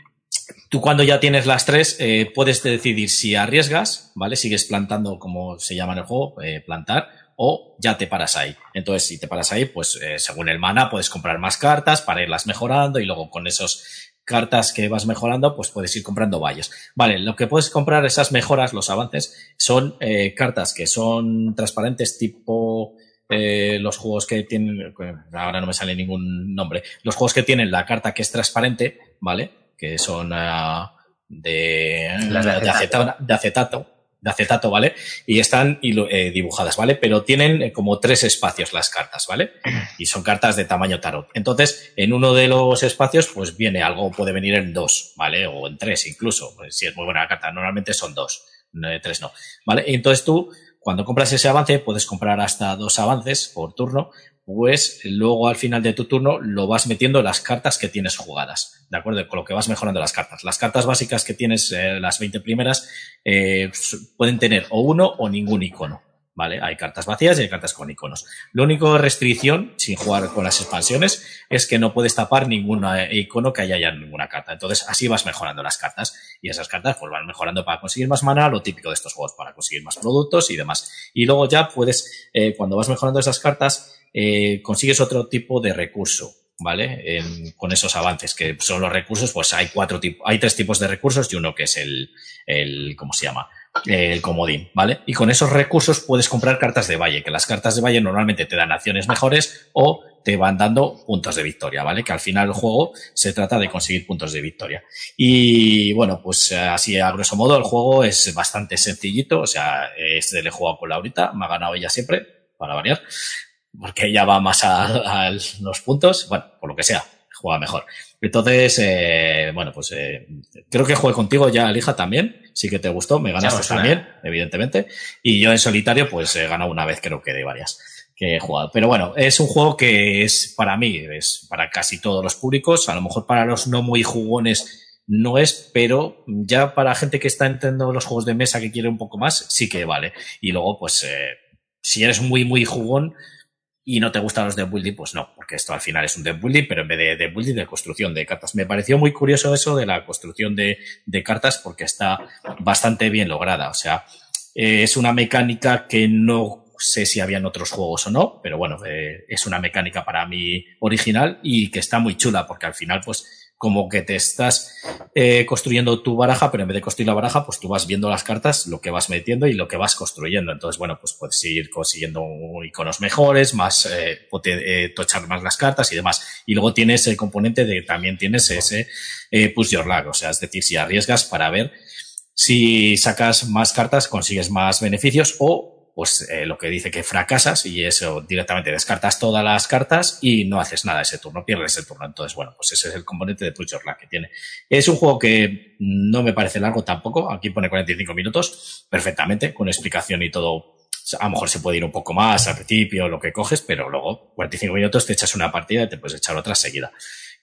tú cuando ya tienes las tres, eh, puedes decidir si arriesgas, ¿vale? Sigues plantando como se llama en el juego, eh, plantar, o ya te paras ahí. Entonces, si te paras ahí, pues eh, según el mana puedes comprar más cartas para irlas mejorando y luego con esos cartas que vas mejorando, pues puedes ir comprando valles. Vale, lo que puedes comprar, esas mejoras, los avances, son eh, cartas que son transparentes tipo eh, los juegos que tienen, ahora no me sale ningún nombre, los juegos que tienen la carta que es transparente, ¿vale? Que son uh, de, Las de de, acetato, de acetato, de acetato, ¿vale? Y están eh, dibujadas, ¿vale? Pero tienen eh, como tres espacios las cartas, ¿vale? Y son cartas de tamaño tarot. Entonces, en uno de los espacios, pues viene algo, puede venir en dos, ¿vale? O en tres incluso, pues, si es muy buena la carta. Normalmente son dos, no, tres no, ¿vale? Entonces tú, cuando compras ese avance, puedes comprar hasta dos avances por turno, pues luego al final de tu turno lo vas metiendo las cartas que tienes jugadas, ¿de acuerdo? Con lo que vas mejorando las cartas. Las cartas básicas que tienes, eh, las 20 primeras, eh, pueden tener o uno o ningún icono, ¿vale? Hay cartas vacías y hay cartas con iconos. Lo único restricción, sin jugar con las expansiones, es que no puedes tapar ningún icono que haya ya en ninguna carta. Entonces, así vas mejorando las cartas. Y esas cartas, pues van mejorando para conseguir más mana, lo típico de estos juegos, para conseguir más productos y demás. Y luego ya puedes, eh, cuando vas mejorando esas cartas, eh, consigues otro tipo de recurso, ¿vale? En, con esos avances, que son los recursos, pues hay cuatro tipos, hay tres tipos de recursos y uno que es el, el, ¿cómo se llama? El comodín, ¿vale? Y con esos recursos puedes comprar cartas de valle, que las cartas de valle normalmente te dan acciones mejores o te van dando puntos de victoria, ¿vale? Que al final el juego se trata de conseguir puntos de victoria. Y bueno, pues así a grosso modo el juego es bastante sencillito, o sea, este le he jugado con Laurita, me ha ganado ella siempre, para variar, porque ella va más a, a, los puntos, bueno, por lo que sea, juega mejor. Entonces, eh, bueno, pues eh, creo que jugué contigo ya, Lija, también. Sí que te gustó, me ganaste también, eh. evidentemente. Y yo en solitario, pues he ganado una vez, creo que de varias que he jugado. Pero bueno, es un juego que es para mí, es para casi todos los públicos. A lo mejor para los no muy jugones no es, pero ya para gente que está entendiendo los juegos de mesa que quiere un poco más, sí que vale. Y luego, pues, eh, si eres muy, muy jugón, y no te gustan los deck building, pues no, porque esto al final es un deck building, pero en vez de deck building, de construcción de cartas. Me pareció muy curioso eso de la construcción de, de cartas porque está bastante bien lograda. O sea, eh, es una mecánica que no sé si habían otros juegos o no, pero bueno, eh, es una mecánica para mí original y que está muy chula porque al final, pues, como que te estás eh, construyendo tu baraja, pero en vez de construir la baraja, pues tú vas viendo las cartas, lo que vas metiendo y lo que vas construyendo. Entonces, bueno, pues puedes ir consiguiendo iconos mejores, más, eh, eh, tochar más las cartas y demás. Y luego tienes el componente de también tienes ese eh, push your luck, o sea, es decir, si arriesgas para ver Si sacas más cartas, consigues más beneficios o pues eh, lo que dice que fracasas y eso directamente descartas todas las cartas y no haces nada ese turno, pierdes el turno. Entonces, bueno, pues ese es el componente de Luck que tiene. Es un juego que no me parece largo tampoco, aquí pone 45 minutos, perfectamente, con explicación y todo. A lo mejor se puede ir un poco más al principio, lo que coges, pero luego 45 minutos te echas una partida y te puedes echar otra seguida.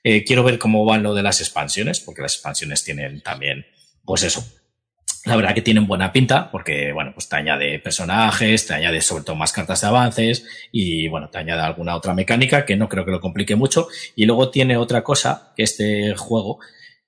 Eh, quiero ver cómo van lo de las expansiones, porque las expansiones tienen también, pues eso, la verdad que tienen buena pinta porque, bueno, pues te añade personajes, te añade sobre todo más cartas de avances y, bueno, te añade alguna otra mecánica que no creo que lo complique mucho. Y luego tiene otra cosa que este juego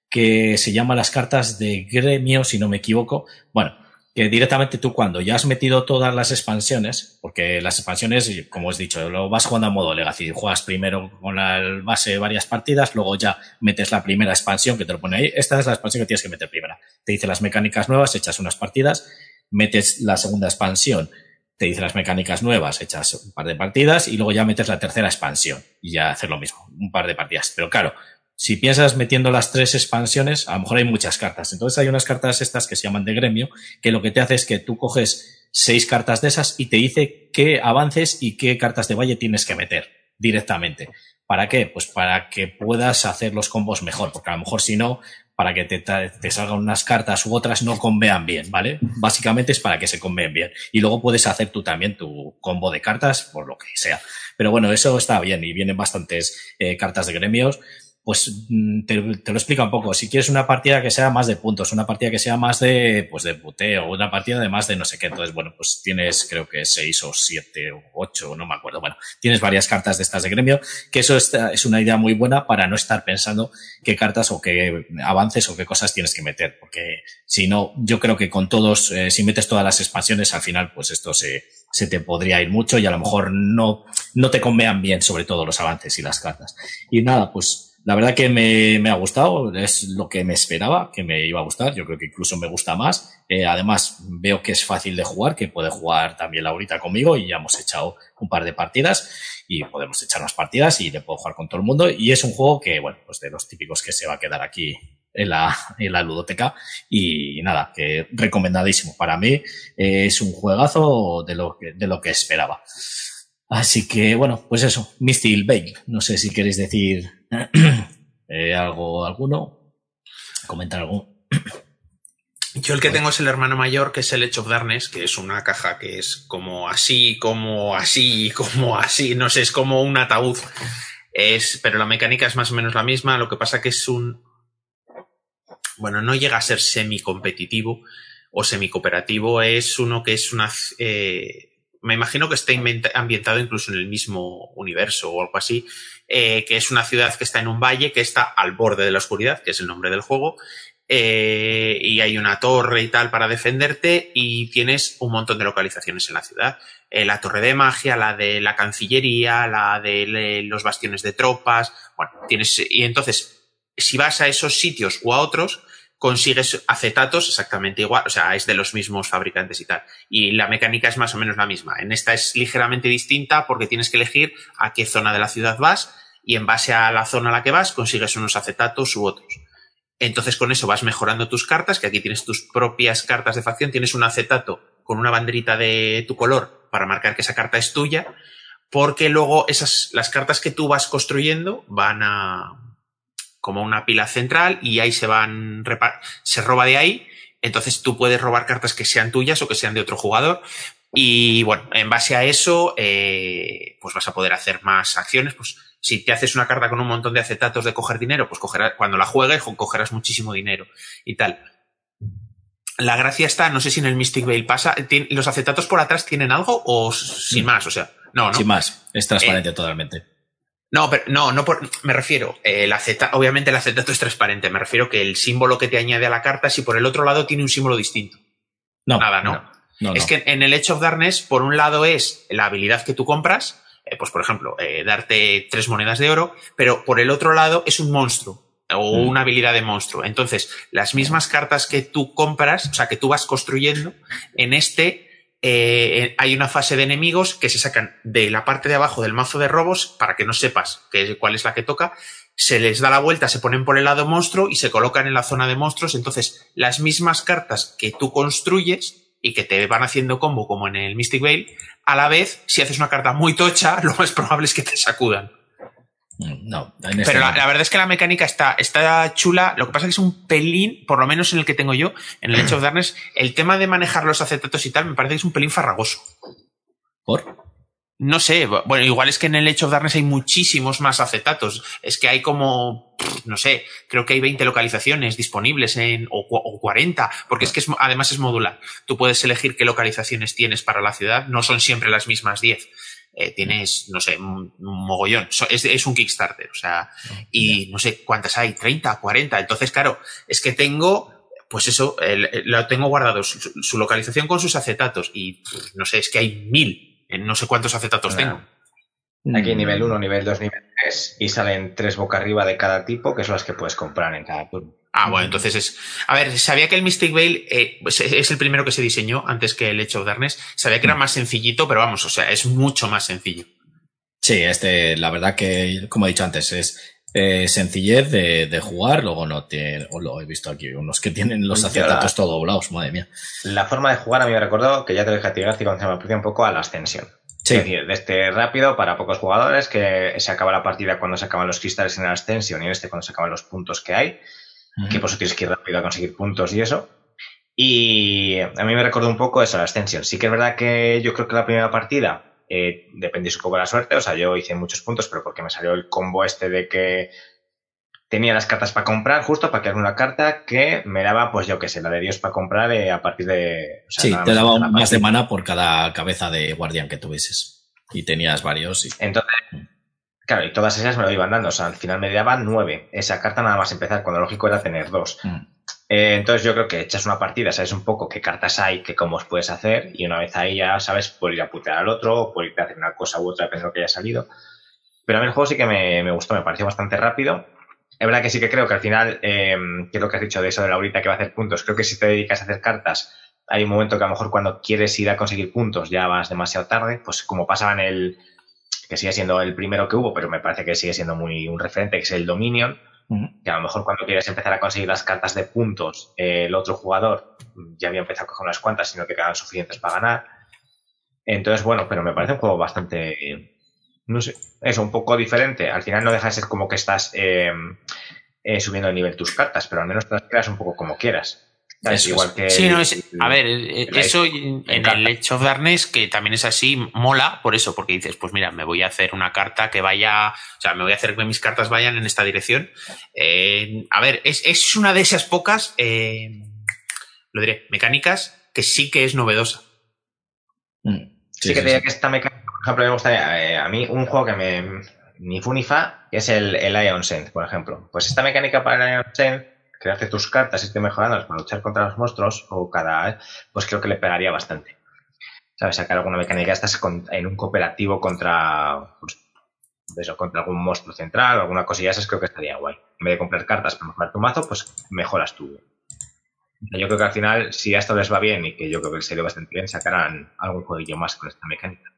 que se llama las cartas de gremio, si no me equivoco. Bueno, que directamente tú cuando ya has metido todas las expansiones, porque las expansiones, como os he dicho, lo vas jugando a modo Legacy, juegas primero con la base varias partidas, luego ya metes la primera expansión que te lo pone ahí, esta es la expansión que tienes que meter primera. Te dice las mecánicas nuevas, echas unas partidas, metes la segunda expansión, te dice las mecánicas nuevas, echas un par de partidas y luego ya metes la tercera expansión y ya hacer lo mismo, un par de partidas. Pero claro, si piensas metiendo las tres expansiones, a lo mejor hay muchas cartas. Entonces hay unas cartas estas que se llaman de gremio, que lo que te hace es que tú coges seis cartas de esas y te dice qué avances y qué cartas de valle tienes que meter directamente. ¿Para qué? Pues para que puedas hacer los combos mejor, porque a lo mejor si no, para que te, salgan unas cartas u otras no convean bien, ¿vale? Básicamente es para que se conveen bien. Y luego puedes hacer tú también tu combo de cartas, por lo que sea. Pero bueno, eso está bien y vienen bastantes eh, cartas de gremios pues mm, te, lo explica un poco. Si quieres una partida que sea más de puntos, una partida que sea más de, pues de puteo, una partida de más de no sé qué, entonces, bueno, pues tienes creo que seis o siete o ocho, no me acuerdo. Bueno, tienes varias cartas de estas de gremio, que eso es, es una idea muy buena para no estar pensando qué cartas o qué avances o qué cosas tienes que meter, porque si no, yo creo que con todos, eh, si metes todas las expansiones, al final, pues esto se, se te podría ir mucho y a lo mejor no, no te convean bien, sobre todo los avances y las cartas. Y nada, pues, la verdad que me, me, ha gustado, es lo que me esperaba, que me iba a gustar, yo creo que incluso me gusta más. Eh, además, veo que es fácil de jugar, que puede jugar también Laurita conmigo y ya hemos echado un par de partidas y podemos echar más partidas y le puedo jugar con todo el mundo. Y es un juego que, bueno, pues de los típicos que se va a quedar aquí en la, en la ludoteca y nada, que recomendadísimo. Para mí eh, es un juegazo de lo que, de lo que esperaba. Así que, bueno, pues eso, Misty Bale. No sé si queréis decir eh, algo, alguno, comentar algo. Yo el que tengo es el hermano mayor, que es el Edge of Darkness, que es una caja que es como así, como así, como así, no sé, es como un ataúd. Es, pero la mecánica es más o menos la misma, lo que pasa que es un... Bueno, no llega a ser semi-competitivo o semi-cooperativo, es uno que es una... Eh, me imagino que esté ambientado incluso en el mismo universo o algo así, eh, que es una ciudad que está en un valle, que está al borde de la oscuridad, que es el nombre del juego, eh, y hay una torre y tal para defenderte y tienes un montón de localizaciones en la ciudad. Eh, la torre de magia, la de la cancillería, la de los bastiones de tropas, bueno, tienes, y entonces, si vas a esos sitios o a otros, consigues acetatos exactamente igual, o sea, es de los mismos fabricantes y tal. Y la mecánica es más o menos la misma. En esta es ligeramente distinta porque tienes que elegir a qué zona de la ciudad vas y en base a la zona a la que vas consigues unos acetatos u otros. Entonces con eso vas mejorando tus cartas, que aquí tienes tus propias cartas de facción, tienes un acetato con una banderita de tu color para marcar que esa carta es tuya, porque luego esas, las cartas que tú vas construyendo van a, como una pila central y ahí se van, se roba de ahí. Entonces tú puedes robar cartas que sean tuyas o que sean de otro jugador. Y bueno, en base a eso, eh, pues vas a poder hacer más acciones. Pues si te haces una carta con un montón de acetatos de coger dinero, pues cogerás, cuando la juegues, cogerás muchísimo dinero y tal. La gracia está, no sé si en el Mystic Veil pasa, ¿los acetatos por atrás tienen algo o sin mm. más? O sea, no, ¿no? Sin más, es transparente eh, totalmente. No, pero no, no me refiero, eh, la Z, obviamente el acetato es transparente, me refiero que el símbolo que te añade a la carta, si por el otro lado tiene un símbolo distinto. No. Nada, ¿no? es que en el Edge of Darkness, por un lado es la habilidad que tú compras, eh, pues por ejemplo, eh, darte tres monedas de oro, pero por el otro lado es un monstruo o mm. una habilidad de monstruo. Entonces, las mismas cartas que tú compras, o sea, que tú vas construyendo, en este eh, hay una fase de enemigos que se sacan de la parte de abajo del mazo de robos para que no sepas cuál es la que toca se les da la vuelta, se ponen por el lado monstruo y se colocan en la zona de monstruos. Entonces, las mismas cartas que tú construyes y que te van haciendo combo como en el Mystic Veil, a la vez, si haces una carta muy tocha, lo más probable es que te sacudan. No, pero la, verdad es que la mecánica está, está chula. Lo que pasa es que es un pelín, por lo menos en el que tengo yo, en el Age of Darkness, el tema de manejar los acetatos y tal, me parece que es un pelín farragoso. ¿Por? No sé, bueno, igual es que en el Age of Darkness hay muchísimos más acetatos. Es que hay como, no sé, creo que hay 20 localizaciones disponibles en, o, o 40, porque es que además es modular. Tú puedes elegir qué localizaciones tienes para la ciudad, no son siempre las mismas 10. Eh, tienes, no sé, un mogollón. Es, un Kickstarter, o sea, y no sé cuántas hay, 30, 40. Entonces, claro, es que tengo, pues eso, lo tengo guardado, su, localización con sus acetatos y no sé, es que hay mil, no sé cuántos acetatos tengo. Aquí nivel 1, nivel 2, nivel 3 y salen tres boca arriba de cada tipo, que son las que puedes comprar en cada turno. Ah, bueno, entonces es. A ver, sabía que el Mystic Veil eh, pues es el primero que se diseñó antes que el Edge of Darkness. Sabía que era mm. más sencillito, pero vamos, o sea, es mucho más sencillo. Sí, este, la verdad que, como he dicho antes, es eh, sencillez de, jugar, luego no tiene, o lo he visto aquí, unos que tienen los acetatos todo doblados, madre mía. La forma de jugar a mí me recordó, que ya te lo dije a ti, cuando se me aprecia un poco a la ascensión. Sí. Es decir, de este rápido para pocos jugadores, que se acaba la partida cuando se acaban los cristales en la ascensión y este cuando se acaban los puntos que hay que por eso tienes que ir rápido a conseguir puntos y eso. Y a mí me recordó un poco eso, la extensión. Sí que es verdad que yo creo que la primera partida eh, depende un poco de la suerte. O sea, yo hice muchos puntos, pero porque me salió el combo este de que tenía las cartas para comprar, justo para que haga una carta que me daba, pues yo qué sé, la de Dios para comprar eh, a partir de. sí, te daba más de mana por cada cabeza de guardián que tuvieses. Y tenías varios. Y... Entonces, Claro, y todas esas me lo iban dando. O sea, al final me daban nueve. Esa carta nada más empezar, cuando lo lógico era tener dos. Mm. Eh, entonces yo creo que echas una partida, sabes un poco qué cartas hay, qué cómo os puedes hacer, y una vez ahí ya sabes, por ir a putear al otro, o por ir a hacer una cosa u otra, depende de lo que haya salido. Pero a mí el juego sí que me, gustó, me pareció bastante rápido. Es verdad que sí que creo que al final, eh, que es lo que has dicho de eso de la ahorita que va a hacer puntos, creo que si te dedicas a hacer cartas, hay un momento que a lo mejor cuando quieres ir a conseguir puntos ya vas demasiado tarde, pues como pasaba en el, que sigue siendo el primero que hubo, pero me parece que sigue siendo muy un referente, que es el Dominion, que a lo mejor cuando quieres empezar a conseguir las cartas de puntos, eh, el otro jugador ya había empezado a coger unas cuantas, sino que quedaban suficientes para ganar. Entonces, bueno, pero me parece un juego bastante, no sé, eso, un poco diferente. Al final no deja de ser como que estás eh, eh, subiendo el nivel tus cartas, pero al menos te las creas un poco como quieras igual que. Sí, no, es, a ver, eso en, el Edge of Darkness, que también es así, mola por eso, porque dices, pues mira, me voy a hacer una carta que vaya, o sea, me voy a hacer que mis cartas vayan en esta dirección. Eh, a ver, es, una de esas pocas, eh, lo diré, mecánicas que sí que es novedosa. Mm. Sí, que te que esta mecánica, por ejemplo, me gustaría, eh, a mí un juego que me ni fu ni fa, que es el, el Ion Sense, por ejemplo. Pues esta mecánica para el Ion Sense crearte tus cartas y te mejorando para luchar contra los monstruos o cada pues creo que le pegaría bastante. ¿Sabes? Sacar alguna mecánica estás en un cooperativo contra pues, eso, contra algún monstruo central o alguna cosilla esas creo que estaría guay. En vez de comprar cartas para mejorar tu mazo, pues mejoras tú. Yo creo que al final, si a esto les va bien y que yo creo que les bastante bien, sacarán algún jueguillo más con esta mecánica.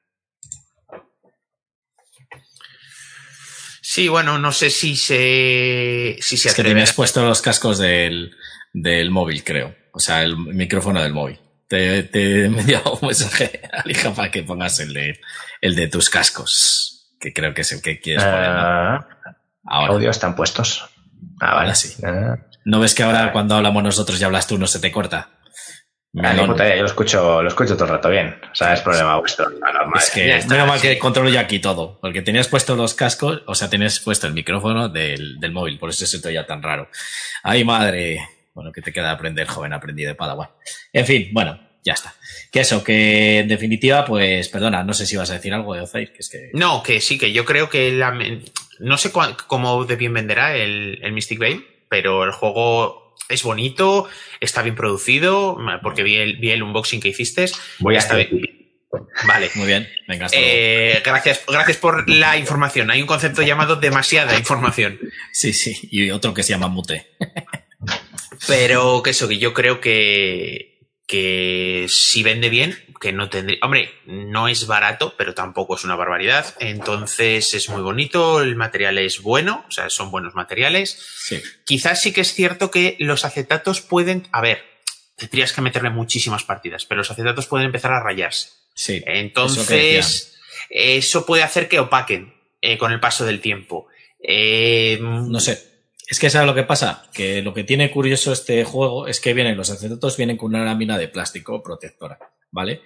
Sí, bueno, no sé si se. Si se es que tenías puesto los cascos del, del móvil, creo. O sea, el micrófono del móvil. Te, te he enviado un mensaje al hija para que pongas el de, el de tus cascos. Que creo que es el que quieres poner. Ah, ahora. Audio están puestos. Ah, vale. sí. Ah. ¿No ves que ahora cuando hablamos nosotros y hablas tú no se te corta? Ah, yo lo escucho, lo escucho todo el rato bien. O sea, es problema vuestro. es que es normal que controlo yo aquí todo. Porque tenías puesto los cascos, o sea, tenías puesto el micrófono del, del móvil, por eso se te oía tan raro. Ay, madre. Bueno, que te queda aprender, joven aprendido de Padawan. En fin, bueno, ya está. Que eso, que en definitiva, pues, perdona, no sé si vas a decir algo de Ozair, que es que. No, que sí, que yo creo que la, no sé cómo de bien venderá el, el Mystic Veil, pero el juego es bonito, está bien producido, porque vi el, vi el unboxing que hiciste. Voy a estar Vale. Muy bien. Venga, eh, gracias, gracias por la información. Hay un concepto llamado demasiada información. Sí, sí. Y otro que se llama mute. Pero que eso, que yo creo que, que si vende bien, que no tendría. Hombre, no es barato, pero tampoco es una barbaridad. Entonces es muy bonito, el material es bueno, o sea, son buenos materiales. Sí. Quizás sí que es cierto que los acetatos pueden. A ver, tendrías que meterle muchísimas partidas, pero los acetatos pueden empezar a rayarse. Sí. Entonces, eso, puede hacer que opaquen eh, con el paso del tiempo. Eh, no sé. Es que ¿sabes lo que pasa? Que lo que tiene curioso este juego es que vienen, los acetatos vienen con una lámina de plástico protectora, ¿vale?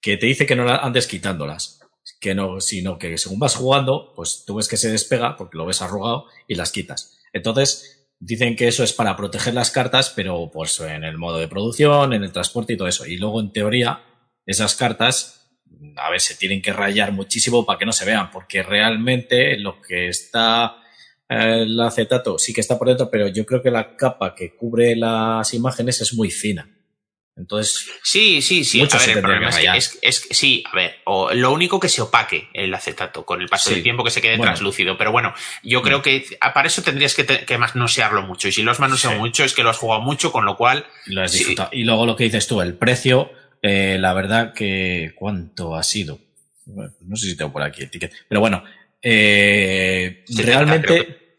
Que te dice que no andes quitándolas. Que no, sino que según vas jugando, pues tú ves que se despega porque lo ves arrugado y las quitas. Entonces, dicen que eso es para proteger las cartas, pero pues en el modo de producción, en el transporte y todo eso. Y luego, en teoría, esas cartas, a ver, se tienen que rayar muchísimo para que no se vean, porque realmente lo que está el acetato sí que está por dentro, pero yo creo que la capa que cubre las imágenes es muy fina. Entonces. Sí, sí, sí. A ver, el problema es que, es, sí, a ver, o, lo único que se opaque el acetato con el paso del tiempo que se quede translúcido. Pero bueno, yo creo que para eso tendrías que, que manosearlo mucho. Y si lo has manoseado mucho, es que lo has jugado mucho, con lo cual. Lo has disfrutado. Y luego lo que dices tú, el precio, eh, la verdad que. ¿Cuánto ha sido? no sé si tengo por aquí etiqueta. Pero bueno, eh, realmente.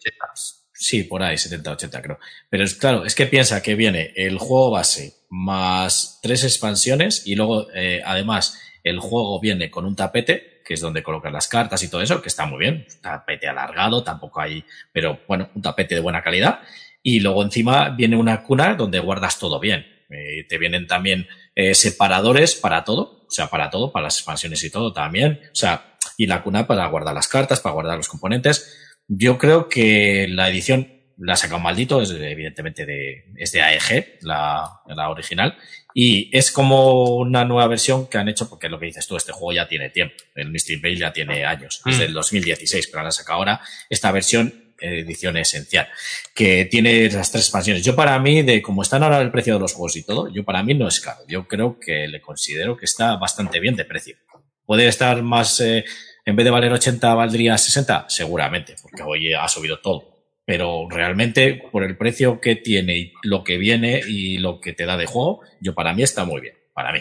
Sí, por ahí, 70, 80 creo. Pero es claro, es que piensa que viene el juego base más tres expansiones y luego, eh, además, el juego viene con un tapete, que es donde colocar las cartas y todo eso, que está muy bien. Tapete alargado, tampoco hay, pero bueno, un tapete de buena calidad. Y luego encima viene una cuna donde guardas todo bien. Eh, te vienen también eh, separadores para todo, o sea, para todo, para las expansiones y todo también. O sea, y la cuna para guardar las cartas, para guardar los componentes. Yo creo que la edición la ha sacado maldito, es evidentemente de, es de AEG, la, la, original, y es como una nueva versión que han hecho, porque lo que dices tú, este juego ya tiene tiempo, el Mystic Veil ya tiene años, es mm. del 2016, pero han sacado ahora esta versión edición esencial, que tiene las tres expansiones. Yo para mí, de como están ahora el precio de los juegos y todo, yo para mí no es caro. Yo creo que le considero que está bastante bien de precio. Puede estar más, eh, en vez de valer 80, valdría 60, seguramente, porque hoy ha subido todo. Pero realmente, por el precio que tiene y lo que viene y lo que te da de juego, yo para mí está muy bien. Para mí.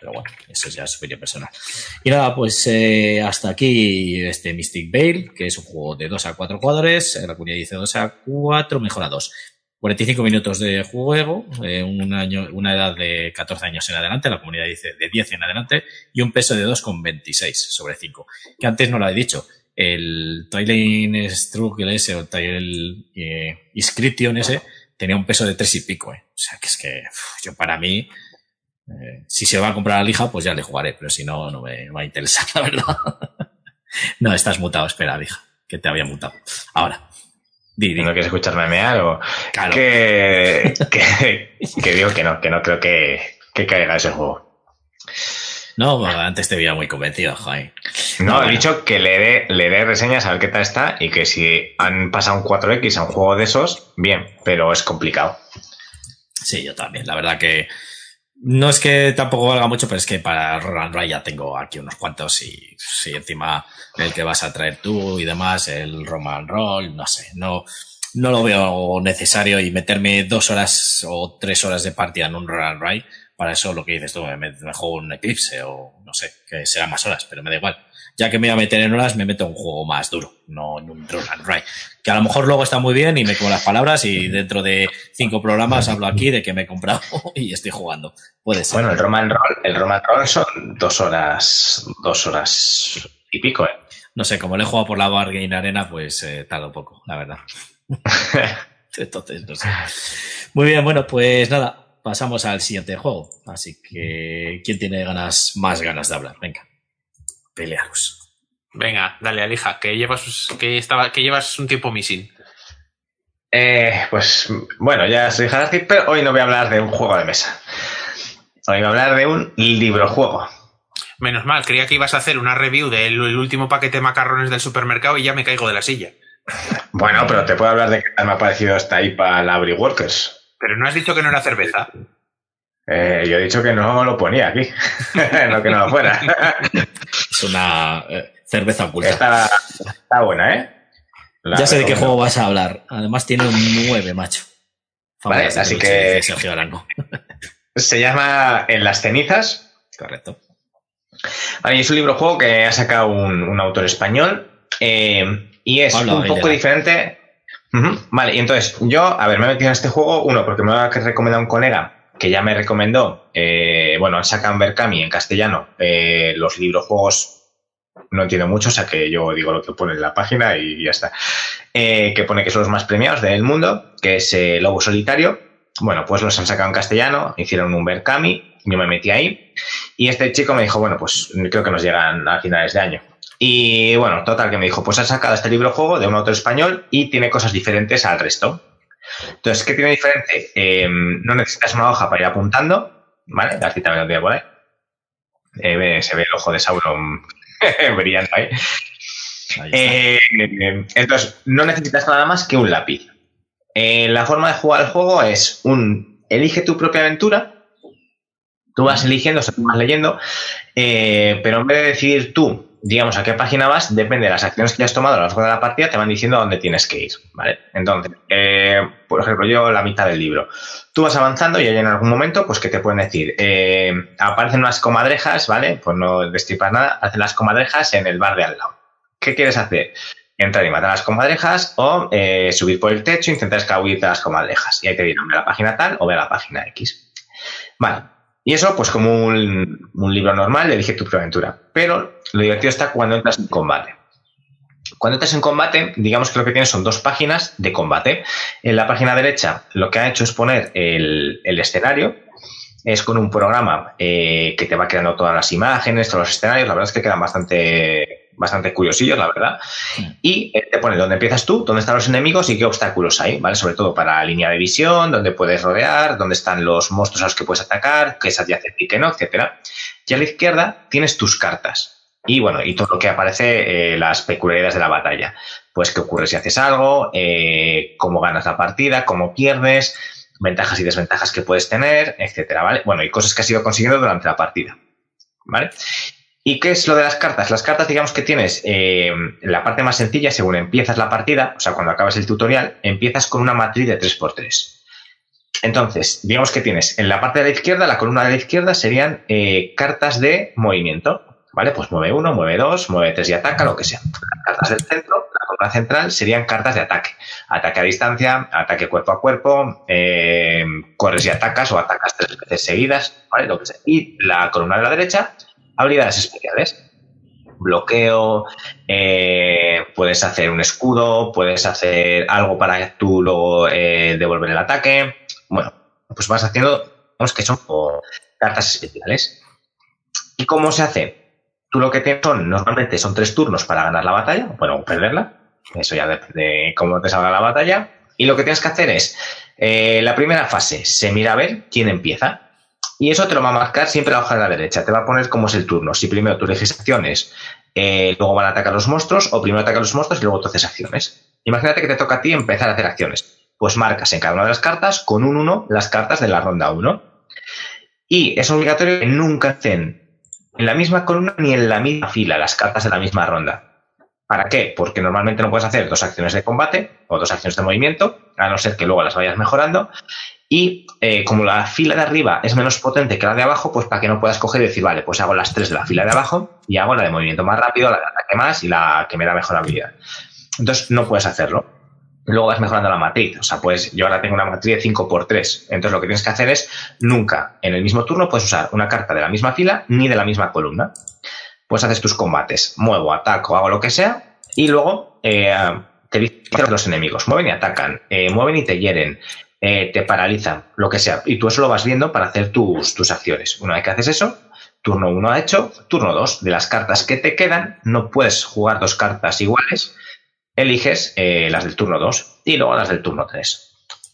Pero bueno, eso ya es opinión personal. Y nada, pues eh, hasta aquí este Mystic Veil, que es un juego de 2 a 4 jugadores. La comunidad dice 2 a 4, mejor a 2. 45 minutos de juego, eh, un año, una edad de 14 años en adelante, la comunidad dice de 10 en adelante, y un peso de 2,26 sobre 5. Que antes no lo he dicho. El Trailing Struggle ese, o Trail eh, Inscription ese, tenía un peso de 3 y pico. Eh. O sea, que es que yo para mí, eh, si se va a comprar la lija, pues ya le jugaré, pero si no, no me va a interesar, la verdad. no, estás mutado, espera, lija, que te había mutado. Ahora. ¿No quieres escucharme mear o...? Claro. Que, que, digo que no, que no creo que, que caiga ese juego. No, antes te veía muy convencido, Jaime. No, he dicho que le dé, le dé reseñas a ver qué tal está y que si han pasado un 4X a un juego de esos, bien, pero es complicado. Sí, yo también. La verdad que no es que tampoco valga mucho, pero es que para Roland Ray ya tengo aquí unos cuantos y si encima el que vas a traer tú y demás, el Roman Roll, no sé, no, no lo veo necesario y meterme dos horas o tres horas de partida en un Roland Ray. Para eso lo que dices tú, me, me juego un Eclipse o no sé, que sea más horas, pero me da igual ya que me voy a meter en horas, me meto en un juego más duro, no en un Roll and Ride. Que a lo mejor luego está muy bien y me como las palabras y dentro de cinco programas hablo aquí de que me he comprado y estoy jugando. Puede ser. Bueno, el Roman Roll, el Roman Roll son dos horas, dos horas y pico, ¿eh? No sé, como le he jugado por la Bargain Arena, pues eh, tarda un poco, la verdad. Entonces, no sé. Muy bien, bueno, pues nada, pasamos al siguiente juego. Así que, ¿quién tiene ganas, más ganas de hablar? Venga pelearos. Venga, dale, Alija, que llevas, que estaba, que llevas un tiempo missing. Eh, pues bueno, ya soy Harastic, pero hoy no voy a hablar de un juego de mesa. Hoy voy a hablar de un libro juego. Menos mal, creía que ibas a hacer una review del último paquete de macarrones del supermercado y ya me caigo de la silla. Bueno, pero te puedo hablar de qué me ha parecido esta ahí para la Workers. Pero no has dicho que no era cerveza. Eh, yo he dicho que no lo ponía aquí, no que no lo fuera. es una eh, cerveza oculta. Está, buena, ¿eh? ya sé de qué juego vas a hablar. Además tiene un 9, macho. vale, así que... Se llama En las cenizas. Correcto. Vale, y es un libro juego que ha sacado un, autor español eh, y es un poco diferente. Vale, y entonces yo, a ver, me he metido en este juego, uno, porque me lo ha recomendado un colega que ya me recomendó, eh, bueno, en Berkami en castellano eh, los libros juegos no entiendo mucho, o sea que yo digo lo que pone en la página y ya está. Eh, que pone que son los más premiados del mundo, que es Lobo Solitario. Bueno, pues los han sacado en castellano, hicieron un Berkami, yo me metí ahí y este chico me dijo, bueno, pues creo que nos llegan a finales de año. Y bueno, total, que me dijo, pues ha sacado este libro juego de un autor español y tiene cosas diferentes al resto. Entonces, ¿qué tiene diferente? Eh, no necesitas una hoja para ir apuntando, ¿vale? La cita me lo tiene por ahí. Eh, se ve el ojo de Sauron brillando ahí. Eh, entonces, no necesitas nada más que un lápiz. la forma de jugar el juego es un elige tu propia aventura. Tú vas eligiendo, o vas leyendo, pero en vez de decidir tú digamos, a qué página vas, depende de las acciones que hayas tomado a lo largo de la partida, te van diciendo a dónde tienes que ir, ¿vale? Entonces, eh, por ejemplo, yo la mitad del libro. Tú vas avanzando y hay en algún momento, pues, que te pueden decir, eh, aparecen unas comadrejas, ¿vale? Pues no destripar nada, hacen las comadrejas en el bar de al lado. ¿Qué quieres hacer? Entrar y matar a las comadrejas o eh, subir por el techo e intentar escabullirte a las comadrejas. Y ahí te dirán, ve a la página tal o ve a la página X. Vale, y eso, pues como un, libro normal, elige tu aventura. Pero lo divertido está cuando entras en combate. Cuando entras en combate, digamos que lo que tienes son dos páginas de combate. En la página derecha lo que ha hecho es poner el, el escenario. Es con un programa eh, que te va creando todas las imágenes, todos los escenarios. La verdad es que quedan bastante bastante curiosillos, la verdad. Y te pone dónde empiezas tú, dónde están los enemigos y qué obstáculos hay, ¿vale? Sobre todo para la línea de visión, dónde puedes rodear, dónde están los monstruos a los que puedes atacar, qué es adyacente y qué no, etcétera. Y a la izquierda tienes tus cartas. Y bueno, y todo lo que aparece, eh, las peculiaridades de la batalla. Pues qué ocurre si haces algo, eh, cómo ganas la partida, cómo pierdes, ventajas y desventajas que puedes tener, etcétera, ¿vale? Bueno, y cosas que has ido consiguiendo durante la partida. ¿Vale? ¿Y qué es lo de las cartas? Las cartas, digamos que tienes eh, la parte más sencilla, según empiezas la partida, o sea, cuando acabas el tutorial, empiezas con una matriz de 3x3. Entonces, digamos que tienes en la parte de la izquierda, la columna de la izquierda serían eh, cartas de movimiento. ¿Vale? Pues mueve 1, mueve 2, mueve 3 y ataca, lo que sea. Las cartas del centro, la columna central, serían cartas de ataque. Ataque a distancia, ataque cuerpo a cuerpo, eh, corres y atacas o atacas tres veces seguidas, ¿vale? Lo que sea. Y la columna de la derecha habilidades especiales. Bloqueo, eh, puedes hacer un escudo, puedes hacer algo para tú luego eh, devolver el ataque. Bueno, pues vas haciendo, vamos que son cartas especiales. ¿Y cómo se hace? Tú lo que tienes son, normalmente son tres turnos para ganar la batalla, bueno, perderla. Eso ya depende de cómo te salga la batalla. Y lo que tienes que hacer es, eh, la primera fase, se mira a ver quién empieza. Y eso te lo va a marcar siempre la hoja de la derecha. Te va a poner cómo es el turno. Si primero tú eliges acciones, eh, luego van a atacar los monstruos, o primero atacan los monstruos y luego tú haces acciones. Imagínate que te toca a ti empezar a hacer acciones. Pues marcas en cada una de las cartas con un 1 las cartas de la ronda 1. Y es obligatorio que nunca estén en la misma columna ni en la misma fila las cartas de la misma ronda. ¿Para qué? Porque normalmente no puedes hacer dos acciones de combate o dos acciones de movimiento, a no ser que luego las vayas mejorando. Y eh, como la fila de arriba es menos potente que la de abajo, pues para que no puedas coger y decir, vale, pues hago las tres de la fila de abajo y hago la de movimiento más rápido, la de ataque más y la que me da mejor habilidad. Entonces no puedes hacerlo. Luego vas mejorando la matriz. O sea, pues yo ahora tengo una matriz de 5x3. Entonces lo que tienes que hacer es nunca en el mismo turno puedes usar una carta de la misma fila ni de la misma columna. Pues haces tus combates. Muevo, ataco, hago lo que sea. Y luego eh, te dicen los enemigos. Mueven y atacan. Eh, mueven y te hieren. Eh, te paralizan, lo que sea. Y tú eso lo vas viendo para hacer tus, tus acciones. Una vez que haces eso, turno 1 ha hecho, turno 2. De las cartas que te quedan, no puedes jugar dos cartas iguales. Eliges eh, las del turno 2 y luego las del turno 3.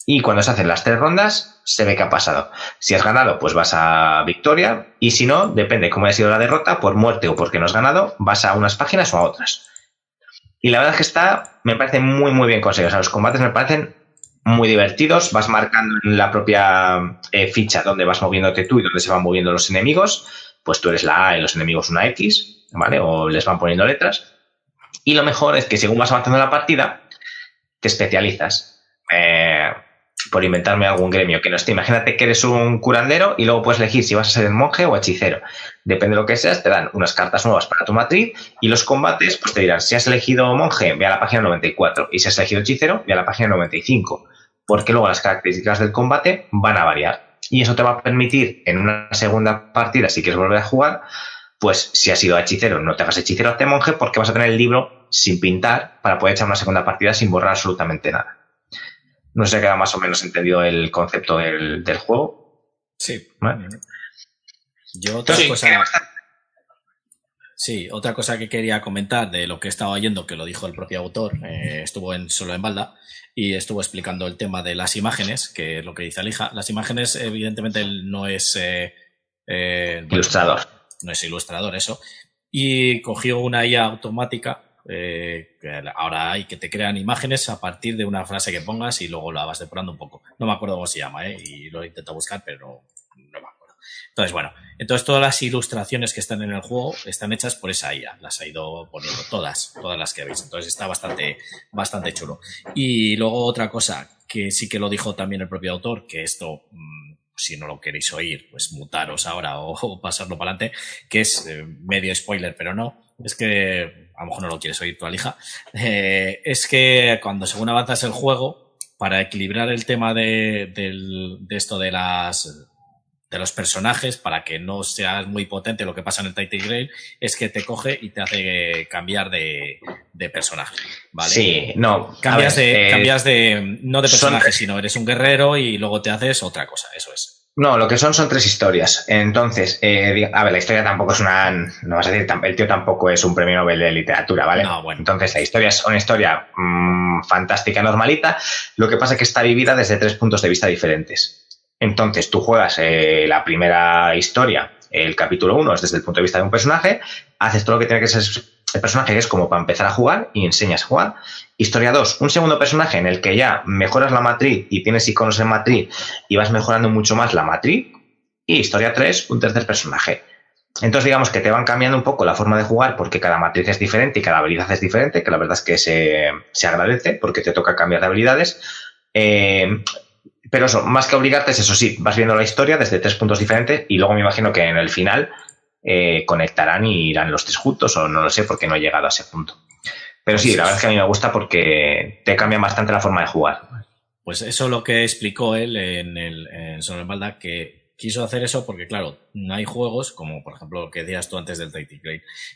Y cuando se hacen las tres rondas, se ve que ha pasado. Si has ganado, pues vas a victoria. Y si no, depende cómo haya sido la derrota, por muerte o porque no has ganado, vas a unas páginas o a otras. Y la verdad es que está, me parece muy, muy bien conseguido. O sea, los combates me parecen muy divertidos. Vas marcando en la propia eh, ficha donde vas moviéndote tú y donde se van moviendo los enemigos. Pues tú eres la A y los enemigos una X, ¿vale? O les van poniendo letras. Y lo mejor es que según vas avanzando en la partida, te especializas. Eh, por inventarme algún gremio que no esté. Imagínate que eres un curandero y luego puedes elegir si vas a ser monje o hechicero. Depende de lo que seas, te dan unas cartas nuevas para tu matriz y los combates, pues te dirán, si has elegido monje, ve a la página 94 y si has elegido hechicero, ve a la página 95. Porque luego las características del combate van a variar. Y eso te va a permitir en una segunda partida, si quieres volver a jugar, pues si has sido hechicero, no te hagas hechicero, hazte monje porque vas a tener el libro sin pintar para poder echar una segunda partida sin borrar absolutamente nada. No sé queda más o menos entendido el concepto del, juego. Sí. Yo otra cosa. Sí, otra cosa que quería comentar de lo que estaba oyendo, que lo dijo el propio autor, eh, estuvo en, solo en Balda y estuvo explicando el tema de las imágenes, que es lo que dice Alija. Las imágenes, evidentemente, no es. Eh, eh, ilustrador. No es ilustrador, eso. Y cogió una IA automática eh, ahora hay que te crean imágenes a partir de una frase que pongas y luego la vas depurando un poco. No me acuerdo cómo se llama, ¿eh? y lo intento buscar, pero. Entonces, bueno, entonces todas las ilustraciones que están en el juego están hechas por esa IA, las ha ido poniendo todas, todas las que veis. Entonces está bastante, bastante chulo. Y luego otra cosa que sí que lo dijo también el propio autor, que esto mm, si no lo queréis oír, pues mutaros ahora o, pasarlo para adelante, que es eh, medio spoiler, pero no. Es que a lo mejor no lo quieres oír tu alija. Eh, es que cuando según avanzas el juego, para equilibrar el tema de, de esto de las de los personajes para que no seas muy potente lo que pasa en el Titan Grail es que te coge y te hace cambiar de, de personaje ¿vale? sí no cambias de eh, cambias de no de personaje sino eres un guerrero y luego te haces otra cosa eso es no, lo que son son tres historias. Entonces, eh, a ver, la historia tampoco es una. No vas a decir, el tío tampoco es un premio Nobel de literatura, ¿vale? No, bueno. Entonces, la historia es una historia mm, fantástica, normalita. Lo que pasa es que está dividida desde tres puntos de vista diferentes. Entonces, tú juegas eh, la primera historia, el capítulo 1 es desde el punto de vista de un personaje, haces todo lo que tiene que ser el personaje, que es como para empezar a jugar y enseñas a jugar. Historia 2, un segundo personaje en el que ya mejoras la matriz y tienes iconos en matriz y vas mejorando mucho más la matriz. Y historia 3, un tercer personaje. Entonces, digamos que te van cambiando un poco la forma de jugar porque cada matriz es diferente y cada habilidad es diferente, que la verdad es que se, se agradece porque te toca cambiar de habilidades. Eh, pero eso, más que obligarte es eso, sí, vas viendo la historia desde tres puntos diferentes y luego me imagino que en el final eh, conectarán y irán los tres juntos o no lo sé porque no he llegado a ese punto. Pero sí, la verdad es que a mí me gusta porque te cambia bastante la forma de jugar. Pues eso es lo que explicó él en el en Balda, que quiso hacer eso porque, claro, hay juegos, como por ejemplo lo que decías tú antes del Titan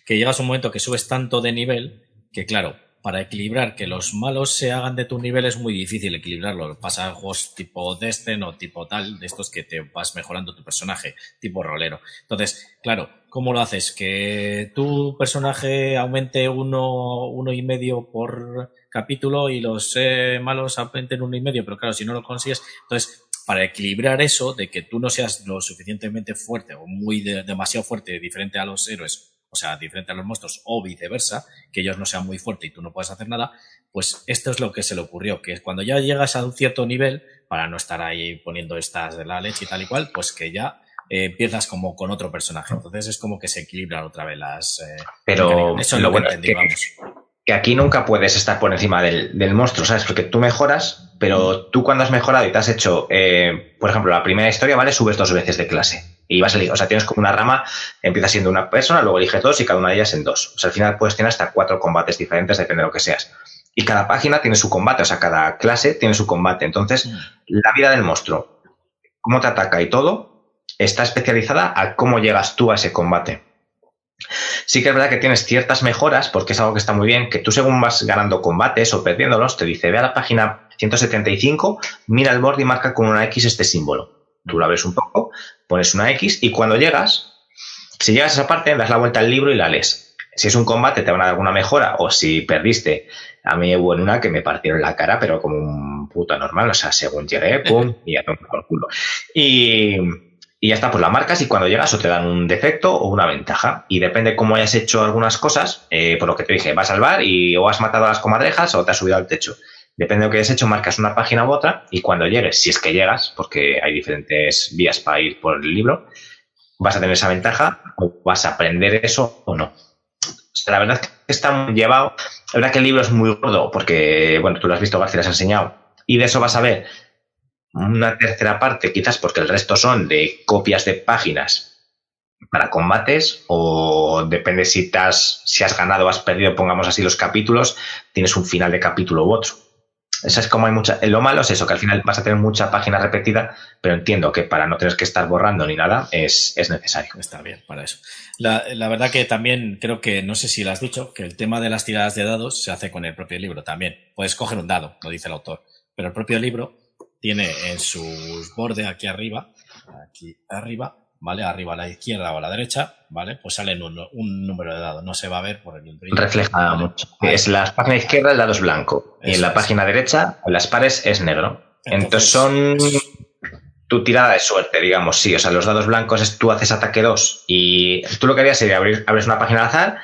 que llegas a un momento que subes tanto de nivel que, claro, para equilibrar que los malos se hagan de tu nivel es muy difícil equilibrarlo. Pasa en tipo Destin o tipo tal, de estos que te vas mejorando tu personaje, tipo rolero. Entonces, claro, ¿cómo lo haces? Que tu personaje aumente uno, uno y medio por capítulo y los eh, malos aumenten uno y medio, pero claro, si no lo consigues, entonces para equilibrar eso de que tú no seas lo suficientemente fuerte o muy demasiado fuerte diferente a los héroes o sea, diferente a los monstruos, o viceversa, que ellos no sean muy fuertes y tú no puedes hacer nada, pues esto es lo que se le ocurrió, que cuando ya llegas a un cierto nivel, para no estar ahí poniendo estas de la leche y tal y cual, pues que ya eh, empiezas como con otro personaje. Entonces es como que se equilibran otra vez las... Eh, Pero eso es lo, que entendí, que, aquí nunca puedes estar por encima del, del, monstruo, ¿sabes? Porque tú mejoras, pero tú cuando has mejorado y te has hecho, eh, por ejemplo, la primera historia, ¿vale? Subes dos veces de clase y vas a elegir, o sea, tienes como una rama, empieza siendo una persona, luego eliges dos y cada una de ellas en dos. O sea, al final puedes tener hasta cuatro combates diferentes, depende de lo que seas. Y cada página tiene su combate, o sea, cada clase tiene su combate. Entonces, mm. la vida del monstruo, cómo te ataca y todo, está especializada a cómo llegas tú a ese combate. Sí que es verdad que tienes ciertas mejoras, porque es algo que está muy bien, que tú según vas ganando combates o perdiéndolos, te dice, ve a la página 175, mira el borde y marca con una X este símbolo. Tú la ves un poco, pones una X y cuando llegas, si llegas a esa parte, das la vuelta al libro y la lees. Si es un combate, te van a dar alguna mejora, o si perdiste, a mí hubo en una que me partieron la cara, pero como un puto normal, o sea, según llegué, pum, y ya el culo. Y, y ya está, pues la marcas y cuando llegas o te dan un defecto o una ventaja. Y depende cómo hayas hecho algunas cosas, eh, por lo que te dije, vas al bar y o has matado a las comadrejas o te has subido al techo. Depende de lo que hayas hecho, marcas una página u otra y cuando llegues, si es que llegas, porque hay diferentes vías para ir por el libro, vas a tener esa ventaja o vas a aprender eso o no. la verdad es que está muy llevado. La verdad que el libro es muy gordo porque, bueno, tú lo has visto, García, lo has enseñado. Y de eso vas a ver una tercera parte, quizás porque el resto son de copias de páginas para combates o depende si, has, si has ganado o has perdido, pongamos así los capítulos, tienes un final de capítulo u otro. Eso es como hay mucha. Lo malo es eso, que al final vas a tener mucha página repetida, pero entiendo que para no tener que estar borrando ni nada es, es necesario. Está bien, para eso. La, la, verdad que también creo que, no sé si lo has dicho, que el tema de las tiradas de dados se hace con el propio libro también. Puedes coger un dado, lo dice el autor, pero el propio libro tiene en su borde aquí arriba, aquí arriba, ¿vale? Arriba a la izquierda o a la derecha, ¿vale? Pues sale un, un número de dados. No se va a ver por el. Refleja mucho. Es la página izquierda el dado es blanco. y en la página derecha, en las pares, es negro. Entonces, son tu tirada de suerte, digamos, sí. O sea, los dados blancos es tú haces ataque 2 y tú lo que harías sería abrir, abres una página al azar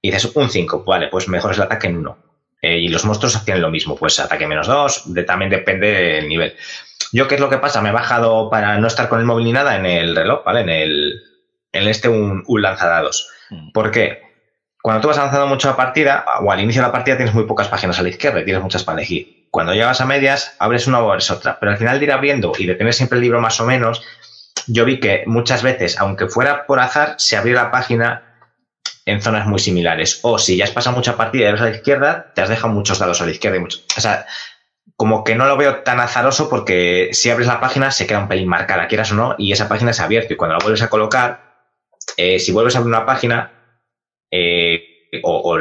y dices un 5. Vale, pues mejor es el ataque en 1. Eh, y los monstruos hacían lo mismo, pues ataque menos 2, de, también depende del nivel. Yo, ¿qué es lo que pasa? Me he bajado para no estar con el móvil ni nada en el reloj, ¿vale? En el, en este un, un lanzadados. Mm. ¿Por qué? Cuando tú vas avanzando mucho la partida, o al inicio de la partida tienes muy pocas páginas a la izquierda y tienes muchas para elegir. Cuando llegas a medias, abres una o abres otra. Pero al final de ir abriendo y de tener siempre el libro más o menos, yo vi que muchas veces, aunque fuera por azar, se abrió la página en zonas muy similares. O si ya has pasado mucha partida y eres a la izquierda, te has dejado muchos dados a la izquierda. Y mucho, o sea, como que no lo veo tan azaroso porque si abres la página se queda un pelín marcada, quieras o no, y esa página se ha abierto. Y cuando la vuelves a colocar, eh, si vuelves a abrir una página, eh, o,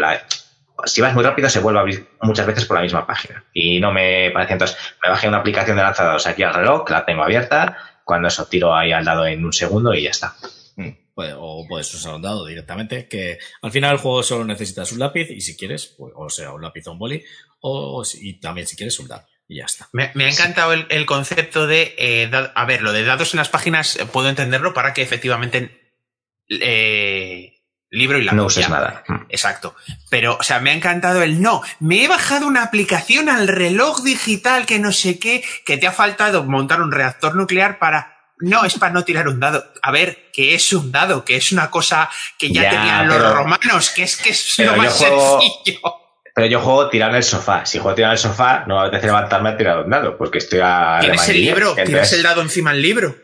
si vas muy rápido, se vuelve a abrir muchas veces por la misma página. Y no me parece. Entonces, me bajé una aplicación de lanzados aquí al reloj, la tengo abierta. Cuando eso tiro ahí al lado en un segundo y ya está. Mm, o puedes usar un dado directamente, que al final el juego solo necesitas un lápiz y si quieres, pues, o sea, un lápiz o un boli, o y también si quieres un dado y ya está. Me, ha encantado el, concepto de, eh, a ver, lo de dados en las páginas eh, puedo entenderlo para que efectivamente eh, libro y la No uses nada. Mm. Exacto. Pero, o sea, me ha encantado el no. Me he bajado una aplicación al reloj digital que no sé qué, que te ha faltado montar un reactor nuclear para no, es para no tirar un dado. A ver, que es un dado, que es una cosa que ya, tenían los romanos, que es que es lo más sencillo. Pero yo juego tirar en el sofá. Si juego tirar en el sofá, no me apetece levantarme a tirar un dado, porque estoy a. ¿Tienes el libro? ¿Tienes el dado encima del libro?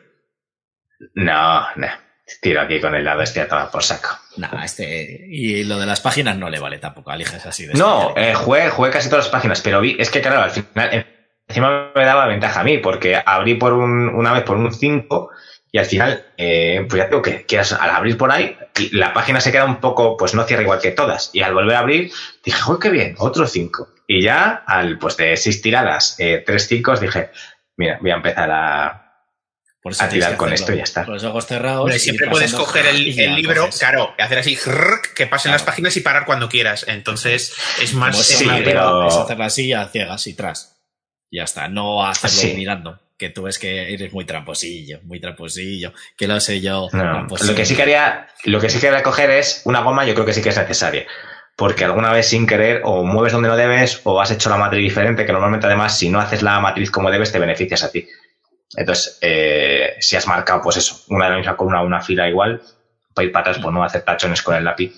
No, no. Tiro aquí con el dado, este a por saco. Nada, este. Y lo de las páginas no le vale tampoco, eliges así de No, eh, jugué, jugué casi todas las páginas, pero vi, es que claro, al final, encima me daba ventaja a mí, porque abrí por un, una vez por un 5 y al final, eh, pues ya tengo que, que al abrir por ahí, la página se queda un poco, pues no cierra igual que todas. Y al volver a abrir, dije, ¡joder, qué bien! Otro 5. Y ya, al pues de seis tiradas, eh, tres 5, dije, mira, voy a empezar a, a tirar con esto y ya está. Con los ojos cerrados. siempre puedes coger el, el libro, claro, hacer así, que pasen las páginas y parar cuando quieras. Entonces, es más. Sí, pero... es hacerla así a ciegas y tras. Ya está, no hacerlo mirando. Que tú ves que eres muy tramposillo, muy tramposillo, que lo sé yo. lo que sí quería, lo que sí quería coger es una goma, yo creo que sí que es necesaria. Porque alguna vez sin querer o mueves donde no debes o has hecho la matriz diferente, que normalmente además si no haces la matriz como debes te beneficias a ti. Entonces, eh, si has marcado, pues eso, una de la misma columna, una fila igual, para ir para atrás, pues no hacer tachones con el lápiz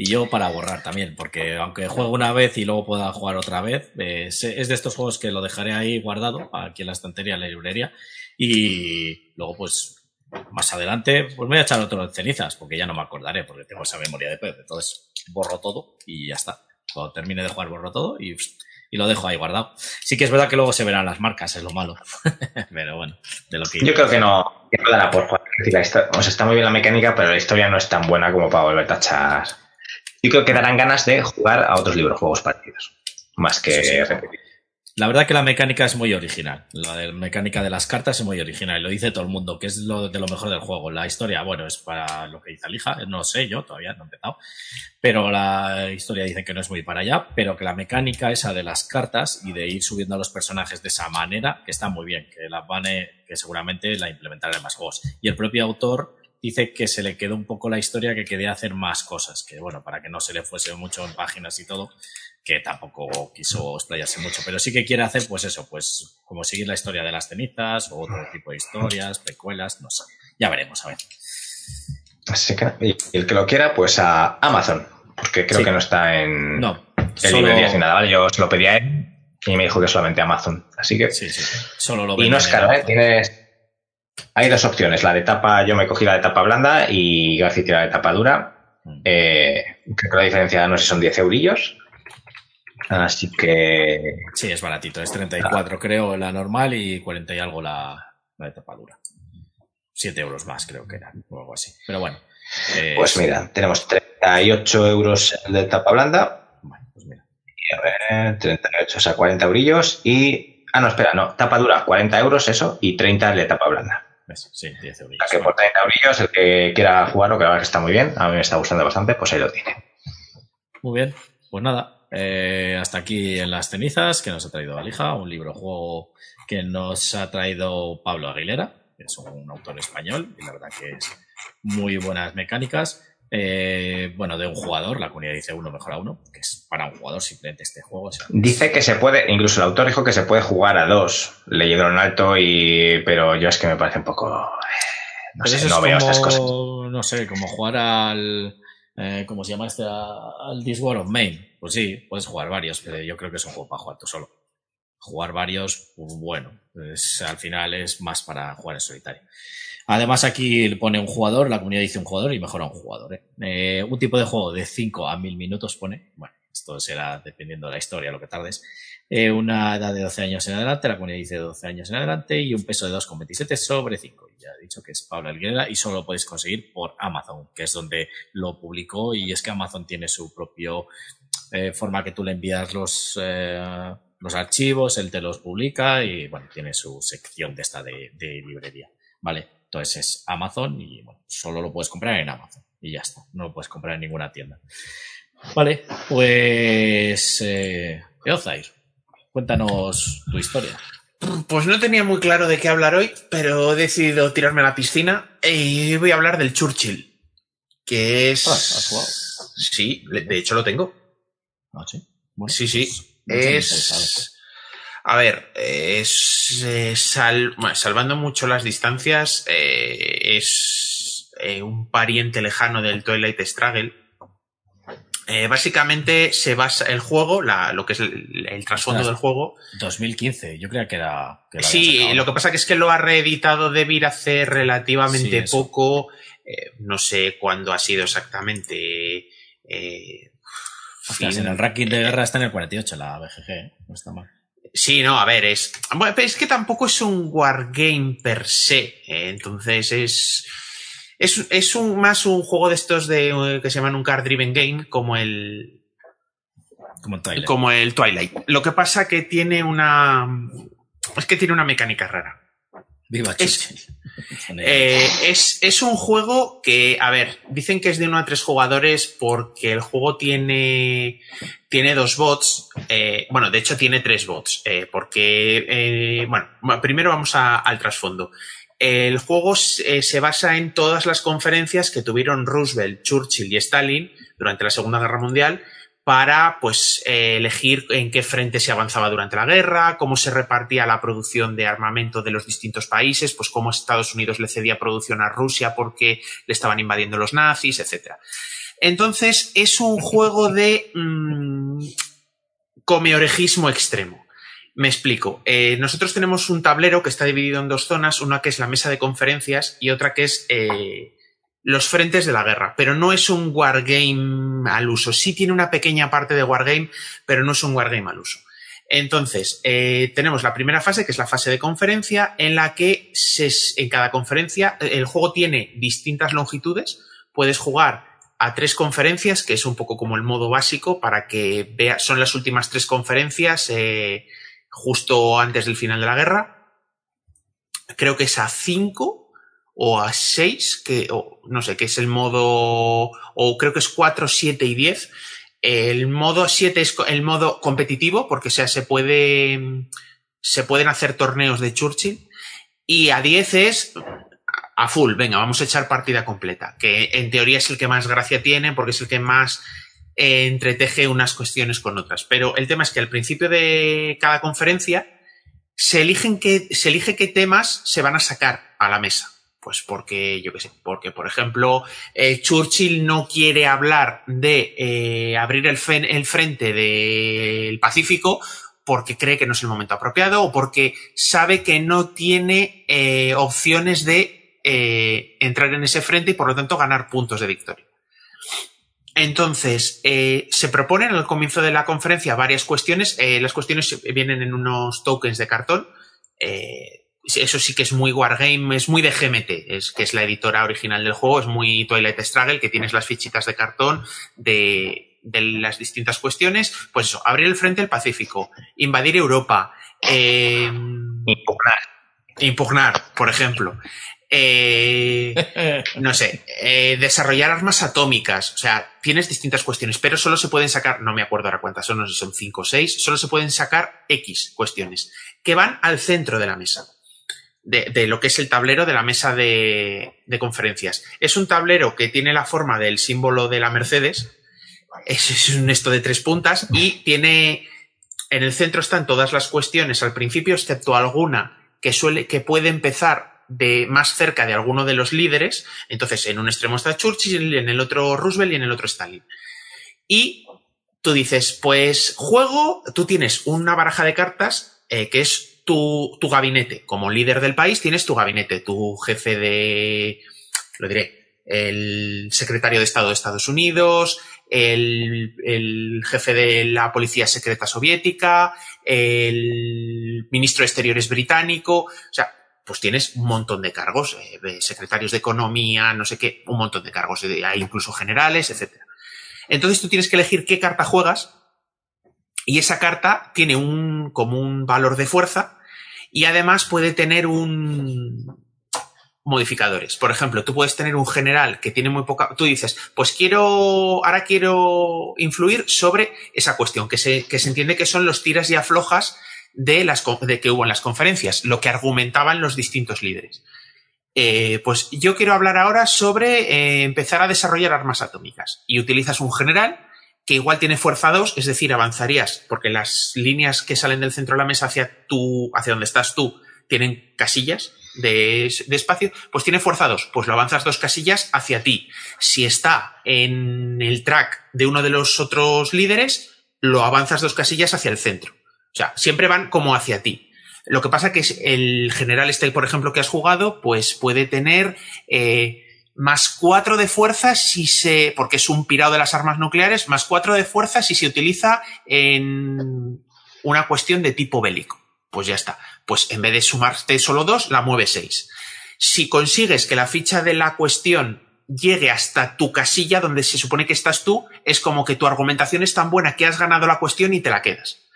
y yo para borrar también, porque aunque juego una vez y luego pueda jugar otra vez, eh, es de estos juegos que lo dejaré ahí guardado, aquí en la estantería, en la librería, y luego pues más adelante pues me voy a echar otro de cenizas, porque ya no me acordaré, porque tengo esa memoria de pez, entonces borro todo y ya está. Cuando termine de jugar borro todo y, y lo dejo ahí guardado. Sí que es verdad que luego se verán las marcas, es lo malo. pero bueno, de lo que... Yo creo que no, que no dará por jugar. O sea, está muy bien la mecánica, pero la historia no es tan buena como para volver a echar yo creo que darán ganas de jugar a otros libros, juegos partidos, más que repetir. La verdad que la mecánica es muy original. La de mecánica de las cartas es muy original. Y lo dice todo el mundo, que es lo de lo mejor del juego. La historia, bueno, es para lo que dice Alija. No sé yo, todavía no he empezado. Pero la historia dice que no es muy para allá. Pero que la mecánica esa de las cartas y de ir subiendo a los personajes de esa manera, que está muy bien. Que la van que seguramente la implementarán en más juegos. Y el propio autor dice que se le quedó un poco la historia que quería hacer más cosas, que bueno, para que no se le fuese mucho en páginas y todo, que tampoco quiso explayarse mucho, pero sí que quiere hacer pues eso, pues como seguir la historia de las cenizas o otro tipo de historias, precuelas, no sé, ya veremos, a ver. Así que, y el que lo quiera, pues a Amazon, porque creo que no está en, no, librería ni nada, ¿vale? Yo se lo pedí a él Y me dijo que solamente Amazon. Así que. Sí, sí. Solo lo y no es caro, ¿eh? Tienes. Hay dos opciones. La de tapa, yo me cogí la de tapa blanda y García tiene la de tapa dura. Mm. Eh, creo que la diferencia, no sé, son 10 eurillos. Así que. Sí, es baratito. Es 34, creo, la normal y 40 y algo la, la de tapadura. 7 euros más, creo que era, o algo así. Pero bueno. eh, Pues mira, tenemos 38 euros de tapa blanda. Bueno, pues mira. Y a ver, 38, o sea, 40 eurillos. Y. Ah, no, espera, no. Tapa dura, 40 euros, eso. Y 30 el de tapa blanda. ¿Ves? Sí, 10 euros. Que por 30 eurillos, el que quiera jugarlo, que la verdad que está muy bien. A mí me está gustando bastante, pues ahí lo tiene. Muy bien, pues nada, eh, hasta aquí en las cenizas que nos ha traído Valija, un libro juego que nos ha traído Pablo Aguilera, que es un autor español y la verdad que es muy buenas mecánicas. Eh, bueno, de un jugador, la comunidad dice uno mejor a uno, que es para un jugador simplemente este juego. o sea, Dice que se puede, incluso el autor dijo que se puede jugar a dos, leyendo en alto, y pero yo es que me parece un poco. eh, No sé, no es veo como, estas cosas. No sé, como jugar al. Eh, ¿Cómo se llama este? Al This War of Main. Pues sí, puedes jugar varios, pero yo creo que es un juego para jugar tú solo. Jugar varios, pues bueno, pues al final es más para jugar en solitario. Además, aquí pone un jugador, la comunidad dice un jugador y mejora un jugador. ¿eh? Eh, un tipo de juego de 5 a 1000 minutos pone. Bueno, esto será dependiendo de la historia, lo que tardes. Eh, una edad de 12 años en adelante, la comunidad dice 12 años en adelante y un peso de 2,27 sobre 5. Ya he dicho que es Pablo Alguera y solo lo podéis conseguir por Amazon, que es donde lo publicó y es que Amazon tiene su propio eh, forma que tú le envías los, los archivos, él te los publica y bueno, tiene su sección de esta de, de librería. Vale, entonces es Amazon y bueno, solo lo puedes comprar en Amazon y ya está, no lo puedes comprar en ninguna tienda. Vale, pues eh, Eozair, cuéntanos tu historia. Pues no tenía muy claro de qué hablar hoy, pero he decidido tirarme a la piscina y voy a hablar del Churchill. Que es. Ah, ¿has jugado? Sí, de hecho lo tengo. Ah, sí. Bueno, Sí, sí. pues. Es. A ver, es. sal- bueno, salvando mucho las distancias, eh, es eh, un pariente lejano del Twilight Struggle. Eh, básicamente se basa el juego, la- lo que es el, el trasfondo del juego, 2015, yo creía que era. Que Sí, lo que pasa que es que lo ha reeditado Debir hace relativamente Sí, poco. eh, no sé cuándo ha sido exactamente. eh, Ostras, fin- en el ranking de guerra está en el 48, la BGG, no está mal. Sí, no, a ver, es. Bueno, es que tampoco es un wargame per se. eh, entonces es. Es, es un, más un juego de estos de, eh, que se llaman un card driven game, como el, Como Twilight. como el Twilight. Lo que pasa que tiene una. Es que tiene una mecánica rara. Viva es- Eh, es, es un juego que, a ver, dicen que es de uno a tres jugadores porque el juego tiene, tiene dos bots. eh, bueno, de hecho tiene tres bots. eh, porque, bueno, primero vamos a- al trasfondo. El juego se, se basa en todas las conferencias que tuvieron Roosevelt, Churchill y Stalin durante la Segunda Guerra Mundial para pues eh, elegir en qué frente se avanzaba durante la guerra, cómo se repartía la producción de armamento de los distintos países, pues cómo Estados Unidos le cedía producción a Rusia porque le estaban invadiendo los nazis, etc. Entonces es un juego de mm, comeorejismo extremo. Me explico. Eh, nosotros tenemos un tablero que está dividido en dos zonas, una que es la mesa de conferencias y otra que es eh, los frentes de la guerra, pero no es un wargame al uso. Sí tiene una pequeña parte de wargame, pero no es un wargame al uso. Entonces, eh, tenemos la primera fase, que es la fase de conferencia, en la que en cada conferencia el juego tiene distintas longitudes. Puedes jugar a tres conferencias, que es un poco como el modo básico, para que vea, son las últimas tres conferencias eh, justo antes del final de la guerra. Creo que es a cinco o a 6, que o, no sé, que es el modo, o creo que es 4, 7 y 10. El modo 7 es el modo competitivo, porque sea, se puede, se pueden hacer torneos de Churchill. Y a 10 es a full, venga, vamos a echar partida completa, que en teoría es el que más gracia tiene, porque es el que más eh, entreteje unas cuestiones con otras. Pero el tema es que al principio de cada conferencia se eligen que, se elige qué temas se van a sacar a la mesa. Pues porque, yo qué sé, porque, por ejemplo, eh, Churchill no quiere hablar de eh, abrir el, frente del Pacífico porque cree que no es el momento apropiado o porque sabe que no tiene eh, opciones de eh, entrar en ese frente y por lo tanto ganar puntos de victoria. Entonces, eh, se proponen al comienzo de la conferencia varias cuestiones. las cuestiones vienen en unos tokens de cartón. Eso sí que es muy Wargame, es muy de GMT, es, que es la editora original del juego, es muy Twilight Struggle, que tienes las fichitas de cartón de, de las distintas cuestiones, pues eso, abrir el frente del Pacífico, invadir Europa, eh, impugnar. impugnar, por ejemplo. Eh, no sé, eh, desarrollar armas atómicas, o sea, tienes distintas cuestiones, pero solo se pueden sacar, no me acuerdo ahora cuántas son, no sé si son 5 o 6, solo se pueden sacar X cuestiones, que van al centro de la mesa. De, lo que es el tablero de la mesa de, de, conferencias. Es un tablero que tiene la forma del símbolo de la Mercedes, es, un esto de tres puntas y tiene en el centro están todas las cuestiones al principio, excepto alguna que suele, que puede empezar de más cerca de alguno de los líderes. Entonces, en un extremo está Churchill, en el otro Roosevelt y en el otro Stalin. Y tú dices, pues juego, tú tienes una baraja de cartas eh, que es tu, gabinete. Como líder del país tienes tu gabinete, tu jefe de, lo diré, el secretario de Estado de Estados Unidos, el, jefe de la policía secreta soviética, el ministro de Exteriores británico, o sea, pues tienes un montón de cargos, eh, secretarios de economía, no sé qué, un montón de cargos, hay incluso generales, etc. Entonces tú tienes que elegir qué carta juegas y esa carta tiene un, como un valor de fuerza y además puede tener un, modificadores. Por ejemplo, tú puedes tener un general que tiene muy poca. Tú dices, pues quiero. Ahora quiero influir sobre esa cuestión, que se, que se entiende que son los tiras y aflojas de, las, de que hubo en las conferencias, lo que argumentaban los distintos líderes. Eh, pues yo quiero hablar ahora sobre eh, empezar a desarrollar armas atómicas. Y utilizas un general que igual tiene fuerza 2, es decir, avanzarías, porque las líneas que salen del centro de la mesa hacia tú, hacia donde estás tú, tienen casillas, de, espacio, pues tiene fuerza 2. Pues lo avanzas dos casillas hacia ti. Si está en el track de uno de los otros líderes, lo avanzas dos casillas hacia el centro. O sea, siempre van como hacia ti. Lo que pasa que el general este, por ejemplo, que has jugado, pues puede tener eh, más cuatro de fuerza si se. porque es un pirado de las armas nucleares, más cuatro de fuerza si se utiliza en una cuestión de tipo bélico. Pues ya está pues en vez de sumarte solo dos, la mueve seis. Si consigues que la ficha de la cuestión llegue hasta tu casilla donde se supone que estás tú, es como que tu argumentación es tan buena que has ganado la cuestión y te la quedas.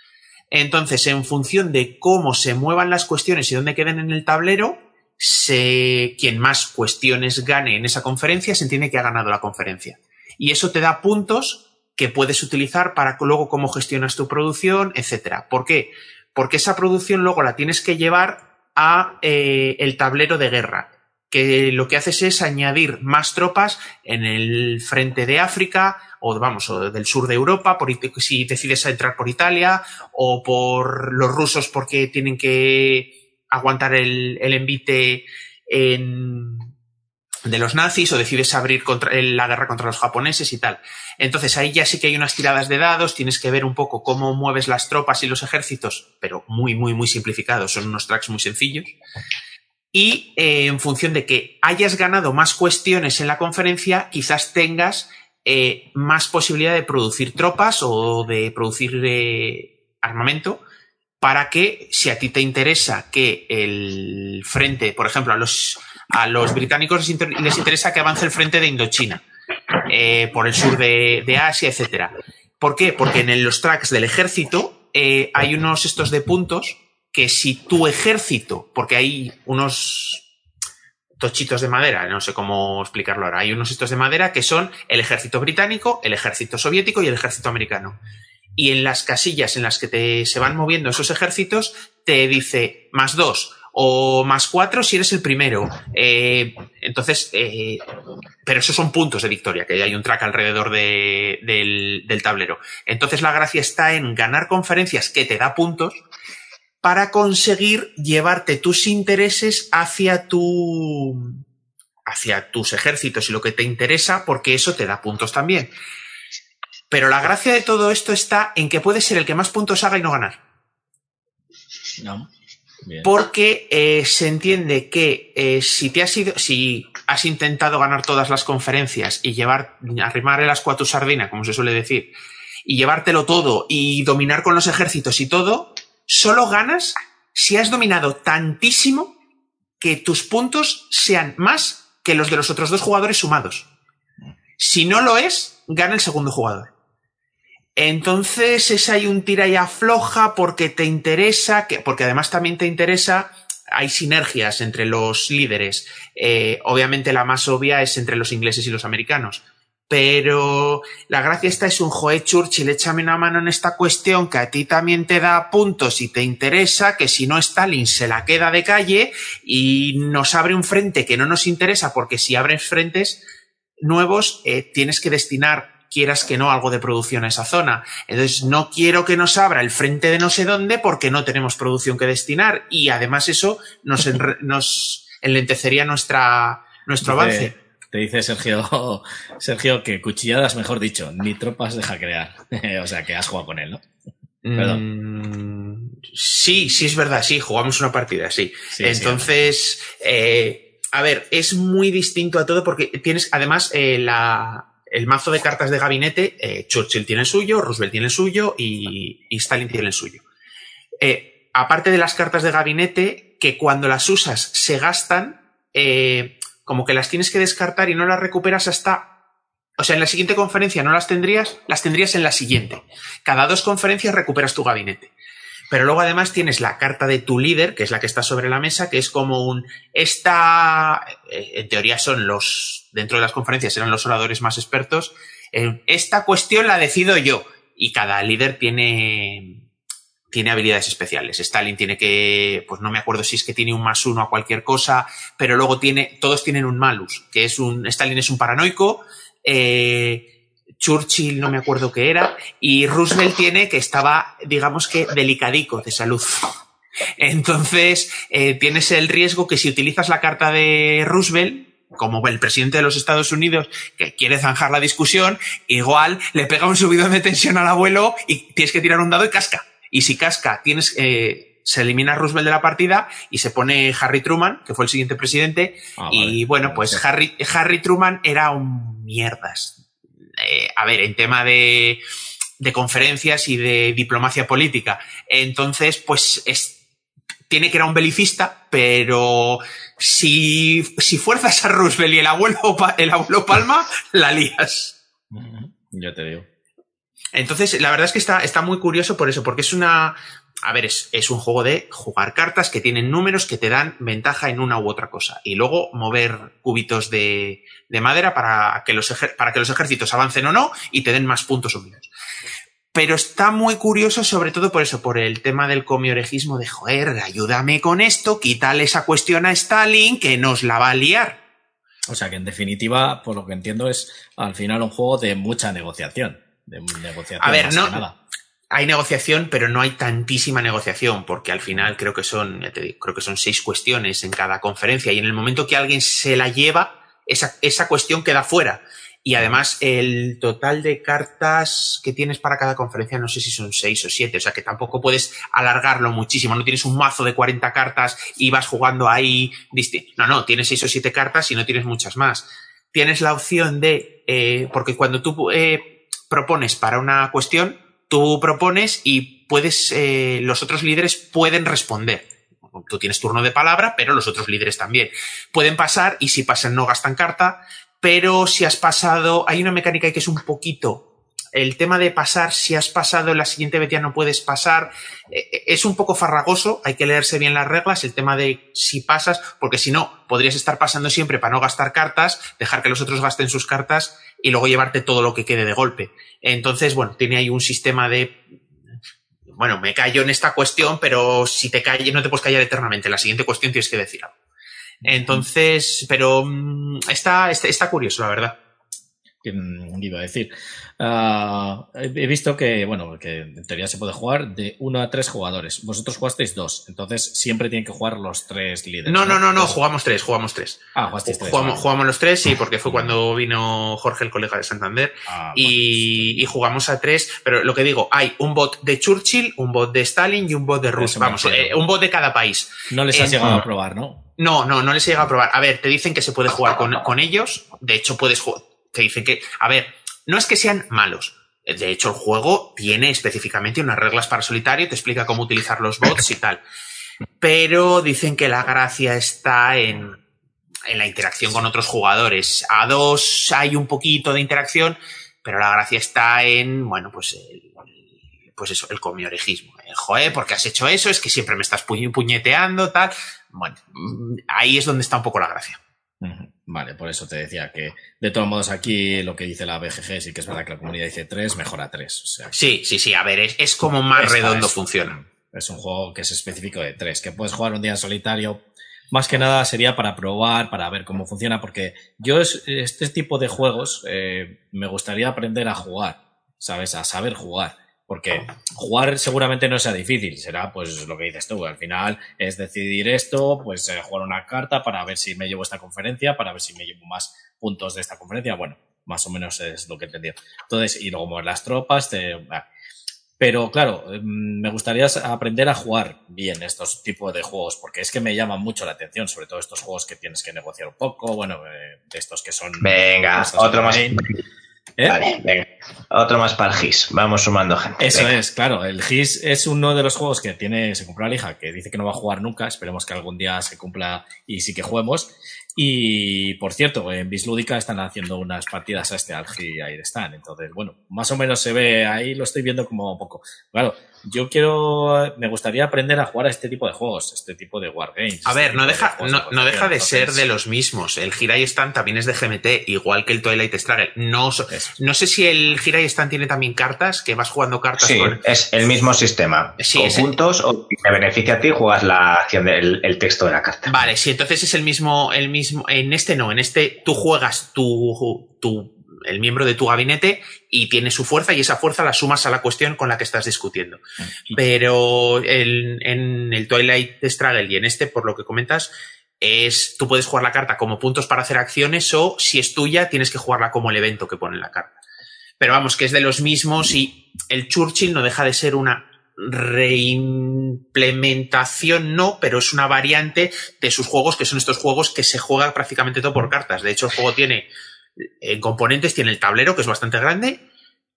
Entonces, en función de cómo se muevan las cuestiones y dónde queden en el tablero, se... quien más cuestiones gane en esa conferencia se entiende que ha ganado la conferencia. Y eso te da puntos que puedes utilizar para luego cómo gestionas tu producción, etcétera. ¿Por qué? porque esa producción luego la tienes que llevar a eh, el tablero de guerra, que lo que haces es añadir más tropas en el frente de África o vamos, o del sur de Europa, por, si decides entrar por Italia, o por los rusos porque tienen que aguantar el, el envite en, de los nazis o decides abrir contra, la guerra contra los japoneses y tal. Entonces ahí ya sí que hay unas tiradas de dados, tienes que ver un poco cómo mueves las tropas y los ejércitos, pero muy, muy, muy simplificados, son unos tracks muy sencillos. Y eh, en función de que hayas ganado más cuestiones en la conferencia, quizás tengas eh, más posibilidad de producir tropas o de producir eh, armamento para que si a ti te interesa que el frente, por ejemplo, a los a los británicos les, interesa que avance el frente de Indochina, eh, por el sur de, Asia, etc. ¿Por qué? Porque en los tracks del ejército eh, hay unos estos de puntos que si tu ejército, porque hay unos tochitos de madera, no sé cómo explicarlo ahora, hay unos estos de madera que son el ejército británico, el ejército soviético y el ejército americano. Y en las casillas en las que te, se van moviendo esos ejércitos, te dice más dos, o más cuatro si eres el primero. Eh, entonces, eh, pero esos son puntos de victoria, que hay un track alrededor de, del, del, tablero. Entonces la gracia está en ganar conferencias que te da puntos para conseguir llevarte tus intereses hacia tu hacia tus ejércitos y lo que te interesa, porque eso te da puntos también. Pero la gracia de todo esto está en que puedes ser el que más puntos haga y no ganar. No. Bien. Porque eh, se entiende que eh, si te has ido, si has intentado ganar todas las conferencias y llevar, arrimar el asco a tu sardina, como se suele decir, y llevártelo todo y dominar con los ejércitos y todo, solo ganas si has dominado tantísimo que tus puntos sean más que los de los otros dos jugadores sumados. Si no lo es, gana el segundo jugador. Entonces es ahí un tira y afloja porque te interesa, que, porque además también te interesa, hay sinergias entre los líderes. Eh, obviamente la más obvia es entre los ingleses y los americanos. Pero la gracia esta es un Joe Churchill, échame una mano en esta cuestión que a ti también te da puntos y te interesa, que si no Stalin se la queda de calle y nos abre un frente que no nos interesa, porque si abres frentes nuevos, eh, tienes que destinar quieras que no algo de producción a esa zona. Entonces, no quiero que nos abra el frente de no sé dónde porque no tenemos producción que destinar y además eso nos, nos enlentecería nuestra, nuestro Dice- avance. Te dice Sergio, Sergio que cuchilladas, mejor dicho, ni tropas deja crear. o sea, que has jugado con él, ¿no? Mm, sí, sí es verdad, sí, jugamos una partida, sí. Sí, Entonces, eh, a ver, es muy distinto a todo porque tienes, además, eh, la, el mazo de cartas de gabinete, eh, Churchill tiene el suyo, Roosevelt tiene el suyo y, Stalin tiene el suyo. Eh, aparte de las cartas de gabinete, que cuando las usas se gastan, eh, como que las tienes que descartar y no las recuperas hasta... O sea, en la siguiente conferencia no las tendrías, las tendrías en la siguiente. Cada dos conferencias recuperas tu gabinete. Pero luego además tienes la carta de tu líder, que es la que está sobre la mesa, que es como un... Esta, eh, en teoría son los, dentro de las conferencias eran los oradores más expertos. eh, esta cuestión la decido yo. Y cada líder tiene, tiene habilidades especiales. Stalin tiene que, pues no me acuerdo si es que tiene un más uno a cualquier cosa, pero luego tiene, todos tienen un malus, que es un, Stalin es un paranoico, eh, Churchill no me acuerdo qué era, y Roosevelt tiene que estaba, digamos que, delicadico de salud. Entonces, eh, tienes el riesgo que si utilizas la carta de Roosevelt, como el presidente de los Estados Unidos, que quiere zanjar la discusión, igual le pega un subidón de tensión al abuelo y tienes que tirar un dado y casca. Y si casca, tienes, eh, se elimina Roosevelt de la partida y se pone Harry Truman, que fue el siguiente presidente, Ah, y vale. bueno, pues. Harry, Harry Truman era un mierdas. Eh, a ver, en tema de, de conferencias y de diplomacia política. Entonces, pues es, tiene que era un belicista, pero si, si fuerzas a Roosevelt y el abuelo, el abuelo Palma, la lías. Yo te digo. Entonces, la verdad es que está, está muy curioso por eso, porque es una. A ver, es, es un juego de jugar cartas que tienen números que te dan ventaja en una u otra cosa. Y luego mover cubitos de, de madera para que, los ejer- para que los ejércitos avancen o no y te den más puntos o menos. Pero está muy curioso, sobre todo por eso, por el tema del comiorejismo de joder, ayúdame con esto, quítale esa cuestión a Stalin que nos la va a liar. O sea que en definitiva, por lo que entiendo, es al final un juego de mucha negociación. De negociación A ver, más no- nada. Hay negociación, pero no hay tantísima negociación, porque al final creo que son, ya te digo, creo que son seis cuestiones en cada conferencia, y en el momento que alguien se la lleva, esa, esa cuestión queda fuera. Y además, el total de cartas que tienes para cada conferencia, no sé si son seis o siete, o sea que tampoco puedes alargarlo muchísimo. No tienes un mazo de 40 cartas y vas jugando ahí. No, no, tienes seis o siete cartas y no tienes muchas más. Tienes la opción de, eh, porque cuando tú eh, propones para una cuestión, tú propones y puedes, eh, los otros líderes pueden responder. Tú tienes turno de palabra, pero los otros líderes también. Pueden pasar y si pasan no gastan carta, pero si has pasado, hay una mecánica que es un poquito el tema de pasar, si has pasado en la siguiente vez ya no puedes pasar, eh, es un poco farragoso, hay que leerse bien las reglas, el tema de si pasas, porque si no, podrías estar pasando siempre para no gastar cartas, dejar que los otros gasten sus cartas y luego llevarte todo lo que quede de golpe. Entonces, bueno, tiene ahí un sistema de bueno, me callo en esta cuestión, pero si te calles, no te puedes callar eternamente. La siguiente cuestión tienes que decir algo. Entonces, pero mm, está, está, está curioso, la verdad. Iba a decir. Uh, he visto que, bueno, que en teoría se puede jugar de uno a tres jugadores. Vosotros jugasteis dos, entonces siempre tienen que jugar los tres líderes. No, no, no, no, jugamos tres, jugamos tres. Ah, jugasteis tres. Jugamos, jugamos los tres, sí, porque fue cuando vino Jorge, el colega de Santander, Ah, y, y jugamos a tres. Pero lo que digo, hay un bot de Churchill, un bot de Stalin y un bot de Rus. Eso me Vamos, eh, un bot de cada país. No les has llegado ah. a probar, ¿no? No, no, no les he llegado a probar. A ver, te dicen que se puede jugar con, con ellos. De hecho, puedes jugar. Te dicen que. A ver, no es que sean malos. De hecho, el juego tiene específicamente unas reglas para solitario, te explica cómo utilizar los bots y tal. Pero dicen que la gracia está en, en la interacción con otros jugadores. A dos hay un poquito de interacción, pero la gracia está en, bueno, pues el, pues eso, el comiorejismo. Eh, Joder, porque has hecho eso, es que siempre me estás pu- puñeteando, tal. Bueno, ahí es donde está un poco la gracia. Vale, por eso te decía que, de todos modos, aquí lo que dice la BGG sí que es verdad que la comunidad dice 3, mejora 3. O sea, Sí, sí, sí, a ver, es, es como más redondo es- funciona. Es un juego que es específico de 3, que puedes jugar un día en solitario. Más que nada sería para probar, para ver cómo funciona, porque yo es- este tipo de juegos eh, me gustaría aprender a jugar, ¿sabes? A saber jugar. Porque jugar seguramente no sea difícil, será pues lo que dices tú, al final es decidir esto, pues eh, jugar una carta para ver si me llevo esta conferencia, para ver si me llevo más puntos de esta conferencia, bueno, más o menos es lo que he entendido. Entonces, y luego mover las tropas, te, ah. pero claro, mm, me gustaría aprender a jugar bien estos tipos de juegos, porque es que me llaman mucho la atención, sobre todo estos juegos que tienes que negociar un poco, bueno, eh, estos que son... Venga, otro más. ¿Eh? Vale, venga. Otro más para el GIS. Vamos sumando gente. Eso Venga. es, claro. El GIS es uno de los juegos que tiene, se compró la hija, que dice que no va a jugar nunca. Esperemos que algún día se cumpla y sí que juguemos. Y por cierto, en Bislúdica están haciendo unas partidas a este al GI ahí están. Entonces, bueno, más o menos se ve ahí, lo estoy viendo como poco. Claro, yo quiero, me gustaría aprender a jugar a este tipo de juegos, este tipo de wargames. A este ver, no de deja, juegos no, de no deja de ser de los mismos. El Hirai Stand también es de GMT, igual que el Twilight Struggle. No, no sé si el Hirai Stand tiene también cartas, que vas jugando cartas Sí, con. es el mismo sistema. Sí, el- Conjuntos o si te beneficia a ti, juegas la acción del el texto de la carta. Vale, sí, entonces es el mismo, el mismo. En este no, en este tú juegas tu, tu, el miembro de tu gabinete y tiene su fuerza y esa fuerza la sumas a la cuestión con la que estás discutiendo. Pero el- en el Twilight Struggle y en este, por lo que comentas, es tú puedes jugar la carta como puntos para hacer acciones o si es tuya tienes que jugarla como el evento que pone en la carta. Pero vamos, que es de los mismos y el Churchill no deja de ser una reimplementación, no, pero es una variante de sus juegos, que son estos juegos que se juega prácticamente todo por cartas. De hecho, el juego tiene, en componentes, tiene el tablero, que es bastante grande,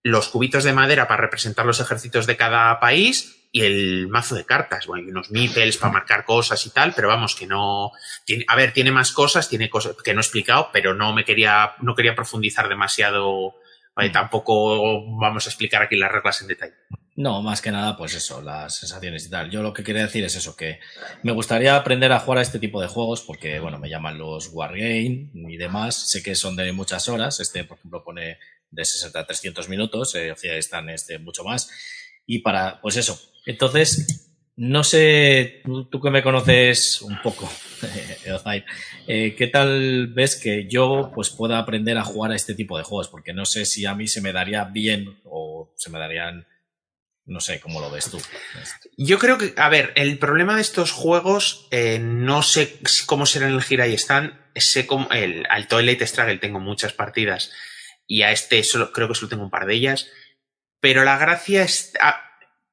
los cubitos de madera para representar los ejércitos de cada país y el mazo de cartas. Bueno, hay unos meeples para marcar cosas y tal, pero vamos, que no. Tiene, a ver, tiene más cosas, tiene cosas que no he explicado, pero no me quería, no quería profundizar demasiado. eh, tampoco vamos a explicar aquí las reglas en detalle. No, más que nada, pues eso, las sensaciones y tal. Yo lo que quería decir es eso, que me gustaría aprender a jugar a este tipo de juegos porque, bueno, me llaman los Wargame y demás. Sé que son de muchas horas. Este, por ejemplo, pone de 60 a 300 minutos. Eh, están este, mucho más. Y para, pues eso. Entonces, no sé, tú, que me conoces un poco, eh, ¿qué tal ves que yo pues pueda aprender a jugar a este tipo de juegos? Porque no sé si a mí se me daría bien o se me darían no sé cómo lo ves tú. Yo creo que, a ver, el problema de estos juegos, eh, no sé cómo será en el Gira y están, sé cómo, el, al Toilet Struggle tengo muchas partidas y a este solo, creo que solo tengo un par de ellas, pero la gracia es,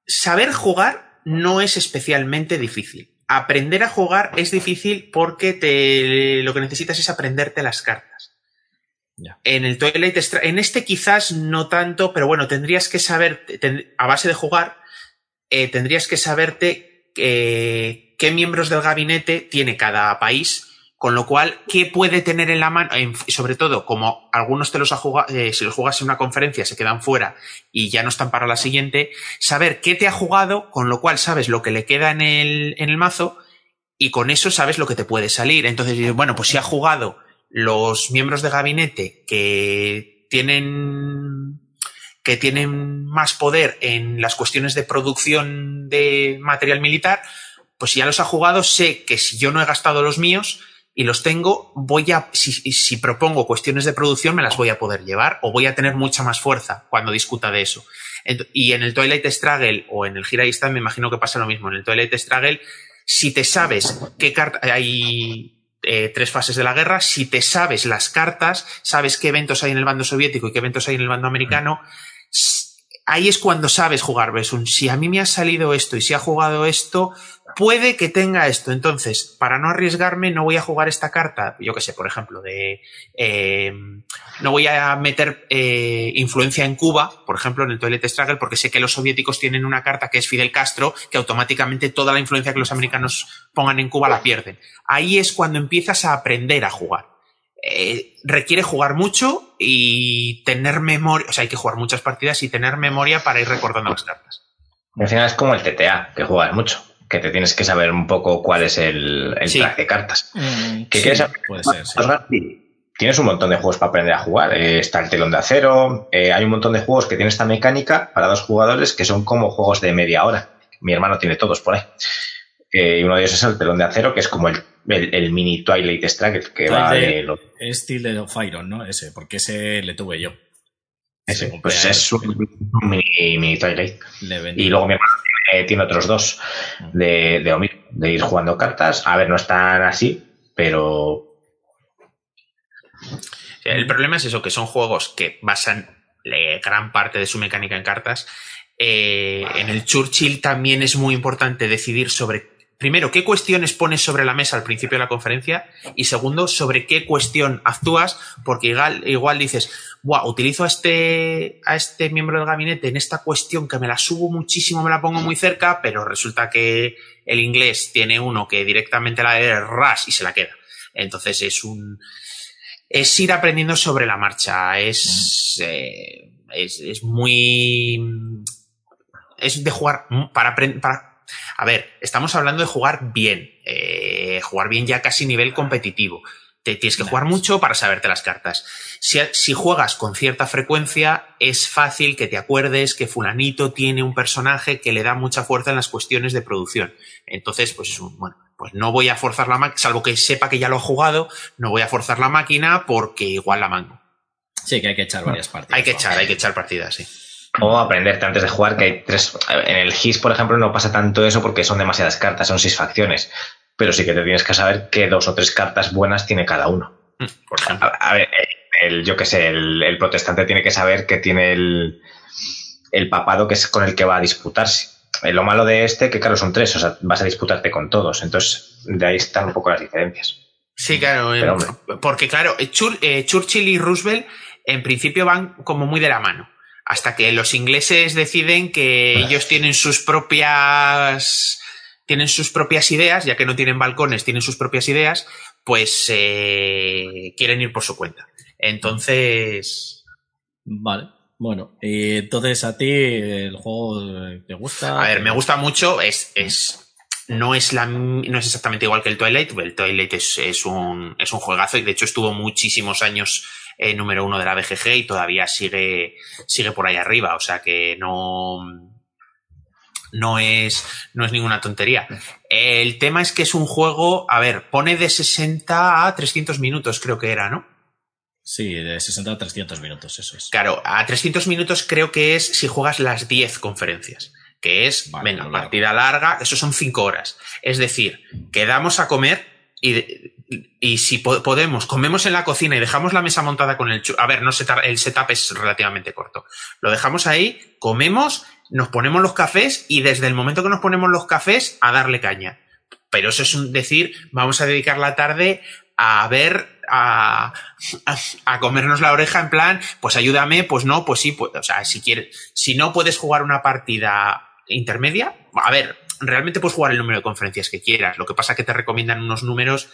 saber jugar no es especialmente difícil. Aprender a jugar es difícil porque te, lo que necesitas es aprenderte las cartas. En el Twilight en este quizás no tanto, pero bueno, tendrías que saber, a base de jugar, eh, tendrías que saberte eh, qué miembros del gabinete tiene cada país, con lo cual, qué puede tener en la mano, sobre todo, como algunos te los ha jugado, eh, si los juegas en una conferencia se quedan fuera y ya no están para la siguiente, saber qué te ha jugado, con lo cual sabes lo que le queda en el, en el mazo y con eso sabes lo que te puede salir. Entonces, bueno, pues si ha jugado los miembros de gabinete que tienen que tienen más poder en las cuestiones de producción de material militar, pues si ya los ha jugado, sé que si yo no he gastado los míos, y los tengo, voy a, si, si, propongo cuestiones de producción, me las voy a poder llevar o voy a tener mucha más fuerza cuando discuta de eso. Y en el Twilight Struggle o en el Gira me imagino que pasa lo mismo. En el Twilight Struggle, si te sabes qué carta, hay eh, tres fases de la guerra, si te sabes las cartas, sabes qué eventos hay en el bando soviético y qué eventos hay en el bando americano, ahí es cuando sabes jugar. Ves un, si a mí me ha salido esto y si ha jugado esto, puede que tenga esto. Entonces, para no arriesgarme, no voy a jugar esta carta, yo que sé, por ejemplo, de eh, no voy a meter eh, influencia en Cuba, por ejemplo, en el Toilet Struggle, porque sé que los soviéticos tienen una carta que es Fidel Castro, que automáticamente toda la influencia que los americanos pongan en Cuba la pierden. Ahí es cuando empiezas a aprender a jugar. Eh, requiere jugar mucho y tener memoria, o sea, hay que jugar muchas partidas y tener memoria para ir recordando las cartas. Al final es como el TTA, que juegas mucho que te tienes que saber un poco cuál es el, el track de cartas. Mm, ¿Qué quieres Puede ser, Tienes un montón de juegos para aprender a jugar. Eh, está el telón de acero. Eh, hay un montón de juegos que tienen esta mecánica para dos jugadores que son como juegos de media hora. Mi hermano tiene todos por ahí. Eh, y uno de ellos es el telón de acero, que es como el, el, mini Twilight Struggle, que va de... Es Steel of Iron, ¿no? Ese, porque ese le tuve yo. Ese, pues es un, mini, mini Twilight. Y luego mi hermano eh, tiene otros dos de, de, de ir jugando cartas. A ver, no están así, pero. El problema es eso, que son juegos que basan gran parte de su mecánica en cartas. Eh, en el Churchill también es muy importante decidir sobre primero, qué cuestiones pones sobre la mesa al principio de la conferencia y segundo, sobre qué cuestión actúas, porque igual, igual dices, Buah, utilizo a este, a este miembro del gabinete en esta cuestión que me la subo muchísimo, me la pongo muy cerca, pero resulta que el inglés tiene uno que directamente la de ras y se la queda. Entonces es un, es ir aprendiendo sobre la marcha, es, eh, es, es muy, es de jugar para, para a ver, estamos hablando de jugar bien, eh, jugar bien ya casi nivel competitivo. Te tienes que jugar mucho para saberte las cartas. Si, si, juegas con cierta frecuencia, es fácil que te acuerdes que fulanito tiene un personaje que le da mucha fuerza en las cuestiones de producción. Entonces, pues bueno, pues no voy a forzar la máquina, salvo que sepa que ya lo ha jugado, no voy a forzar la máquina porque igual la mango. Sí, que hay que echar varias partidas. Hay que echar, hay que echar partidas, sí o aprenderte antes de jugar que hay tres. En el GIS, por ejemplo, no pasa tanto eso porque son demasiadas cartas, son seis facciones. Pero sí que te tienes que saber qué dos o tres cartas buenas tiene cada uno. Mm, por ejemplo. A, ver, el, yo qué sé, el, protestante tiene que saber que tiene el, el papado que es con el que va a disputarse. Eh, lo malo de este, que claro, son tres, o sea, vas a disputarte con todos. Entonces, de ahí están un poco las diferencias. Sí, claro. Eh, porque, claro, eh, Churchill y Roosevelt en principio van como muy de la mano hasta que los ingleses deciden que ellos tienen sus propias tienen sus propias ideas, ya que no tienen balcones, tienen sus propias ideas, pues eh, quieren ir por su cuenta. Entonces. Vale. Bueno, y entonces a ti el juego te gusta. A ver, me gusta mucho. Es, es, no es la, no es exactamente igual que el Twilight. El Twilight es, es un, es un juegazo y de hecho estuvo muchísimos años eh, número uno de la BGG y todavía sigue, sigue por ahí arriba. O sea que no, no es, no es ninguna tontería. El tema es que es un juego, a ver, pone de 60 a 300 minutos, creo que era, ¿no? Sí, de 60 a 300 minutos, eso es. Claro, a 300 minutos creo que es si juegas las 10 conferencias, que es, venga, partida larga, eso son 5 horas. Es decir, quedamos a comer y, y si podemos, comemos en la cocina y dejamos la mesa montada con el... A ver, no el setup es relativamente corto. Lo dejamos ahí, comemos, nos ponemos los cafés y desde el momento que nos ponemos los cafés a darle caña. Pero eso es decir, vamos a dedicar la tarde a ver, a, a, comernos la oreja en plan, pues ayúdame, pues no, pues sí, pues, o sea, si quieres, si no puedes jugar una partida intermedia, a ver, realmente puedes jugar el número de conferencias que quieras. Lo que pasa es que te recomiendan unos números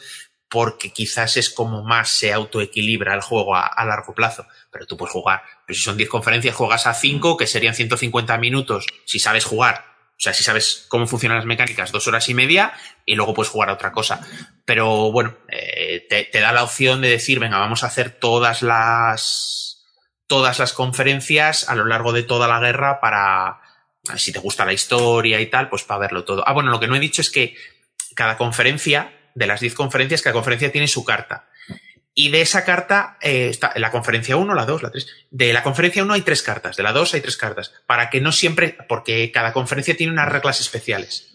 porque quizás es como más se autoequilibra el juego a, largo plazo. Pero tú puedes jugar. Pero si son 10 conferencias, juegas a 5, que serían 150 minutos, si sabes jugar. O sea, si sabes cómo funcionan las mecánicas, dos horas y media, y luego puedes jugar a otra cosa. Pero bueno, eh, te, te da la opción de decir, venga, vamos a hacer todas las, todas las conferencias a lo largo de toda la guerra para, si te gusta la historia y tal, pues para verlo todo. Ah, bueno, lo que no he dicho es que cada conferencia de las 10 conferencias, cada conferencia tiene su carta. Y de esa carta, eh, está la conferencia 1, la 2, la 3. De la conferencia 1 hay tres cartas, de la 2 hay tres cartas. Para que no siempre, porque cada conferencia tiene unas reglas especiales.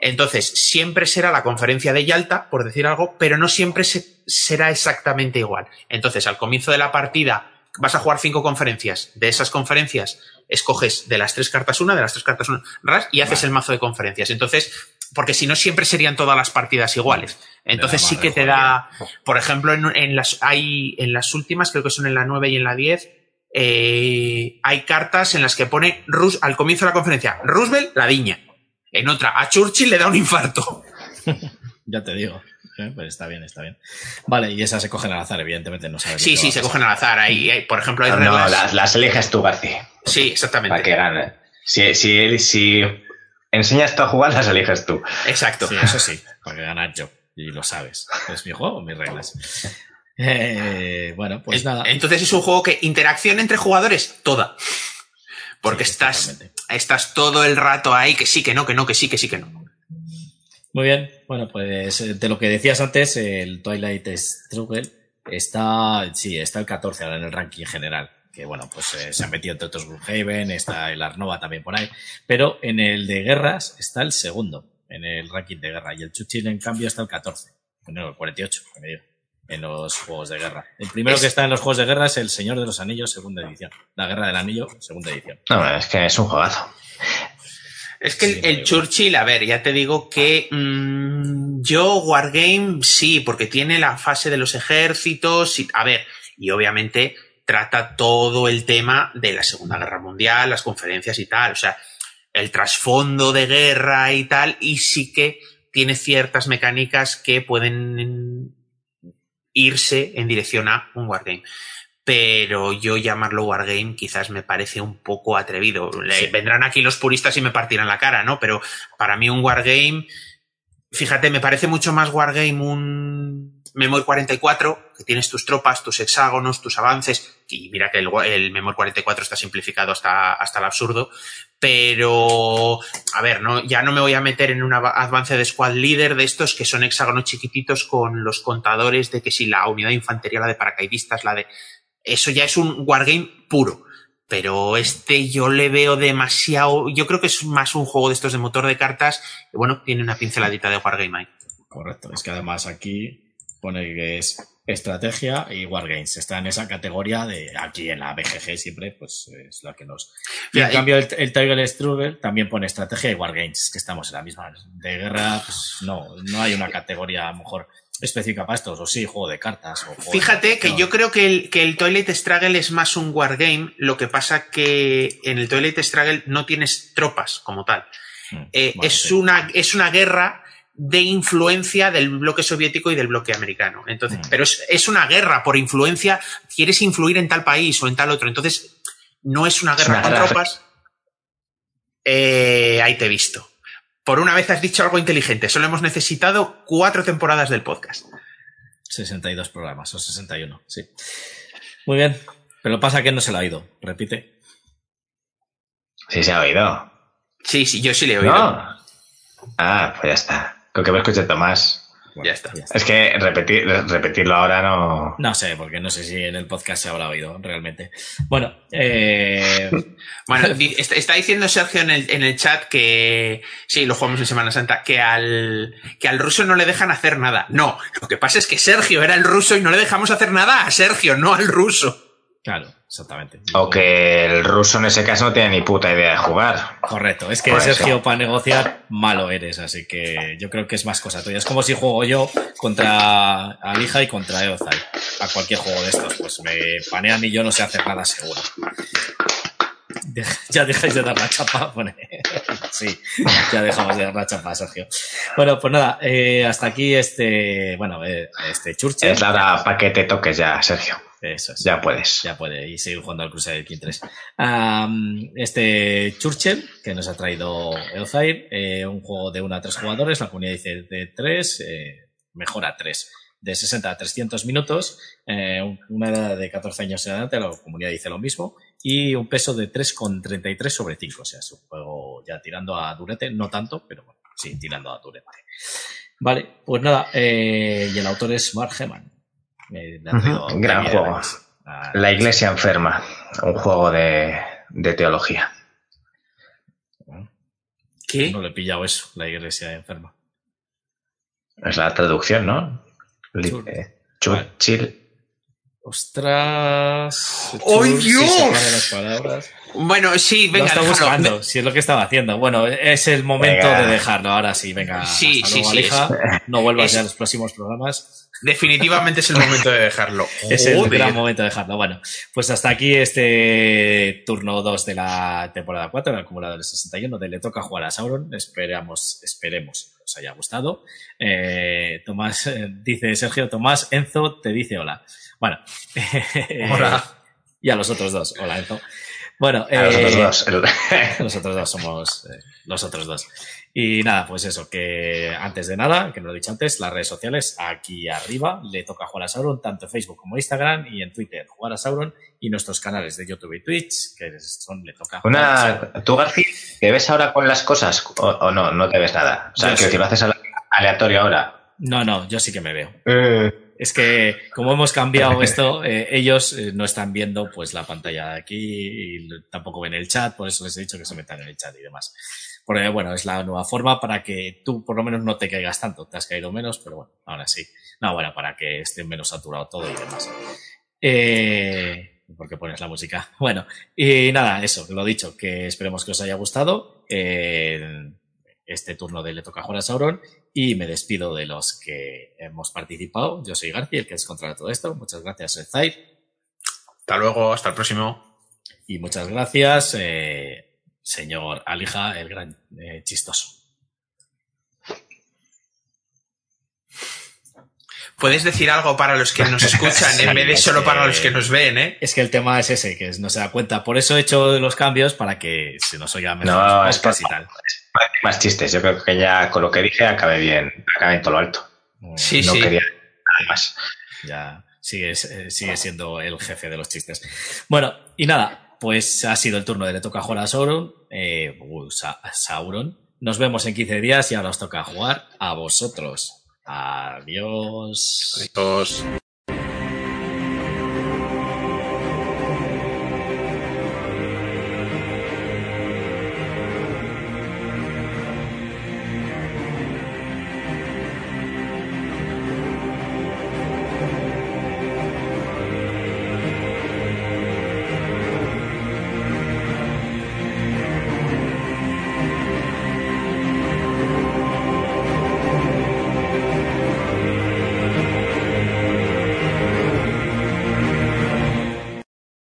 Entonces, siempre será la conferencia de Yalta, por decir algo, pero no siempre será exactamente igual. Entonces, al comienzo de la partida, vas a jugar cinco conferencias. De esas conferencias, escoges de las tres cartas una, de las tres cartas una, ras, y haces el mazo de conferencias. Entonces, porque si no, siempre serían todas las partidas iguales. Entonces sí que te da, por ejemplo, en, las, hay, en las últimas, creo que son en la 9 y en la 10, eh, hay cartas en las que pone Rus, al comienzo de la conferencia, Roosevelt, la viña. En otra, a Churchill le da un infarto. ya te digo. ¿eh? Pues está bien, está bien. Vale, y esas se cogen al azar, evidentemente, no sabes. Sí, sí, se cogen al azar. Ahí, por ejemplo, hay reglas. No, las, eliges tú, García. Sí, exactamente. Para que gane. Si, si, si enseñas tú a jugar, las eliges tú. Exacto. Sí, eso sí, para que ganar yo. Y lo sabes. Es mi juego, mis reglas. Eh, bueno, pues nada. Entonces es un juego que interacción entre jugadores, toda. Porque estás, estás todo el rato ahí, que sí, que no, que no, que sí, que sí, que no. Muy bien, bueno, pues eh, de lo que decías antes, el Twilight Struggle está, sí, está el 14 ahora en el ranking general. Que bueno, pues eh, se ha metido entre otros Gloomhaven, está el Arnova también por ahí. Pero en el de guerras está el segundo, en el ranking de guerra. Y el Chuchil, en cambio, está el 14. No, el 48, me digo en los juegos de guerra. El primero que está en los juegos de guerra es El Señor de los Anillos, segunda edición. La Guerra del Anillo, segunda edición. No, es que es un juegazo. Es que el, Churchill, a ver, ya te digo que mm, yo Wargame sí, porque tiene la fase de los ejércitos, y, a ver, y obviamente trata todo el tema de la Segunda Guerra Mundial, las conferencias y tal, o sea, el trasfondo de guerra y tal, y sí que tiene ciertas mecánicas que pueden irse en dirección a un wargame. Pero yo llamarlo wargame quizás me parece un poco atrevido. vendrán aquí los puristas y me partirán la cara, ¿no? Pero para mí un wargame, fíjate, me parece mucho más wargame un Memory 44, que tienes tus tropas, tus hexágonos, tus avances, y mira que el, el Memory 44 está simplificado hasta, hasta el absurdo, pero a ver, no, ya no me voy a meter en un avance de squad leader de estos que son hexágonos chiquititos con los contadores de que si la unidad de infantería, la de paracaidistas, la de... Eso ya es un wargame puro. Pero este yo le veo demasiado. Yo creo que es más un juego de estos de motor de cartas. Y bueno, tiene una pinceladita de wargame ahí. Correcto. Es que además aquí pone que es estrategia y Wargames. Está en esa categoría de aquí en la BGG siempre, pues es la que nos. Y en cambio, el, el Tiger Struggle también pone estrategia y Wargames, que estamos en la misma. De guerra, pues no, no hay una categoría a lo mejor específica para estos, o sí, juego de cartas. O Fíjate que yo creo que el, que el Toilet Struggle es más un wargame, lo que pasa que en el Toilet Struggle no tienes tropas como tal. Mm, eh, es, una, es una guerra de influencia del bloque soviético y del bloque americano. Entonces, mm. pero es, una guerra por influencia, quieres influir en tal país o en tal otro. Entonces, no es una guerra con tropas. Eh, ahí te he visto. Por una vez has dicho algo inteligente. Solo hemos necesitado cuatro temporadas del podcast. 62 programas, o 61, sí. Muy bien. Pero pasa que no se lo ha oído. Repite. Sí, se ha oído. Sí, sí, yo sí le he oído. Ah, pues ya está. Con que me escuche Tomás. ya, está. Es que repetir, repetirlo ahora no. No sé, porque no sé si en el podcast se habrá oído realmente. Bueno, eh... bueno, está diciendo Sergio en el, en el chat que sí, lo jugamos en Semana Santa, que al, que al ruso no le dejan hacer nada. No, lo que pasa es que Sergio era el ruso y no le dejamos hacer nada a Sergio, no al ruso. Claro, exactamente. O que el ruso en ese caso no tiene ni puta idea de jugar. Correcto, es que Sergio para negociar malo eres, así que yo creo que es más cosa tuya. Es como si juego yo contra Alija y contra Eozai. A cualquier juego de estos, pues me panean y yo no sé hacer nada seguro. ya dejáis de dar la chapa. sí, ya dejamos de dar la chapa, Sergio. Bueno, pues nada, eh, hasta aquí este, bueno, eh, este Churchill. Es la para que te toques ya, Sergio. Eso es. Ya puedes. Ya puede y seguir jugando al Crusader King 3. este Churchill, que nos ha traído Elzair, eh, un juego de 1 a 3 jugadores, la comunidad dice de 3, eh, mejora 3. De 60 a 300 minutos, eh, una edad de 14 años en adelante, la comunidad dice lo mismo, y un peso de 3,33 sobre 5. O sea, es un juego ya tirando a durete, no tanto, pero bueno, sí, tirando a durete. Vale, pues nada, eh, y el autor es Mark Heman. Eh, Gran juego. La Iglesia Enferma, un juego de, de teología. ¿Qué? No le he pillado eso, la Iglesia Enferma. Es la traducción, ¿no? Churchill. Eh, Ostras. ¡Oh, Dios! Bueno, sí, venga. está buscando, si es lo que estaba haciendo. Bueno, es el momento de dejarlo. Ahora sí, venga. Sí, sí, sí. No vuelvas ya a los próximos programas. Definitivamente es el momento de dejarlo. es el gran momento de dejarlo. Bueno, pues hasta aquí este turno 2 de la temporada 4, el acumulador de 61, de Le toca jugar a Sauron. Esperamos, esperemos os haya gustado. Eh, Tomás, eh, dice Sergio, Tomás, Enzo te dice hola. Bueno. Hola. y a los otros dos. Hola, Enzo. Bueno, a los otros dos. los otros dos somos eh, los otros dos. Y nada, pues eso, que antes de nada, que no lo he dicho antes, las redes sociales aquí arriba le toca jugar a Sauron, tanto en Facebook como Instagram y en Twitter jugar a Sauron y nuestros canales de YouTube y Twitch, que son le toca jugar Una, ¿Tú, García, te ves ahora con las cosas o, no? No te ves nada. O sea, que si lo haces aleatorio ahora. No, no, yo sí que me veo. Eh. Es que como hemos cambiado esto, eh, ellos eh, no están viendo pues la pantalla de aquí y tampoco ven el chat, por eso les he dicho que se metan en el chat y demás. Porque bueno, es la nueva forma para que tú por lo menos no te caigas tanto. Te has caído menos, pero bueno, ahora sí. No, bueno, para que esté menos saturado todo y demás. Eh, porque pones la música. Bueno, y nada, eso, lo dicho, que esperemos que os haya gustado. Este turno de Le Toca Jugar a Sauron y me despido de los que hemos participado. Yo soy García, el que descontrola todo esto. Muchas gracias, Zaid. Hasta luego, hasta el próximo. Y muchas gracias, eh, señor Alija, el gran eh, chistoso. Puedes decir algo para los que nos escuchan en vez de solo para los que nos ven, ¿eh? Es que el tema es ese, que no se da cuenta. Por eso he hecho los cambios para que se nos oiga menos no, es y tal más chistes. Yo creo que ya con lo que dije acabé bien, acabé en todo lo alto. Sí, no sí. quería nada más. Ya sigue, eh, sigue siendo el jefe de los chistes. Bueno, y nada, pues ha sido el turno de Le toca jugar a Sauron. Eh, uh, Sauron. Nos vemos en 15 días y ahora os toca jugar a vosotros. Adiós. Adiós.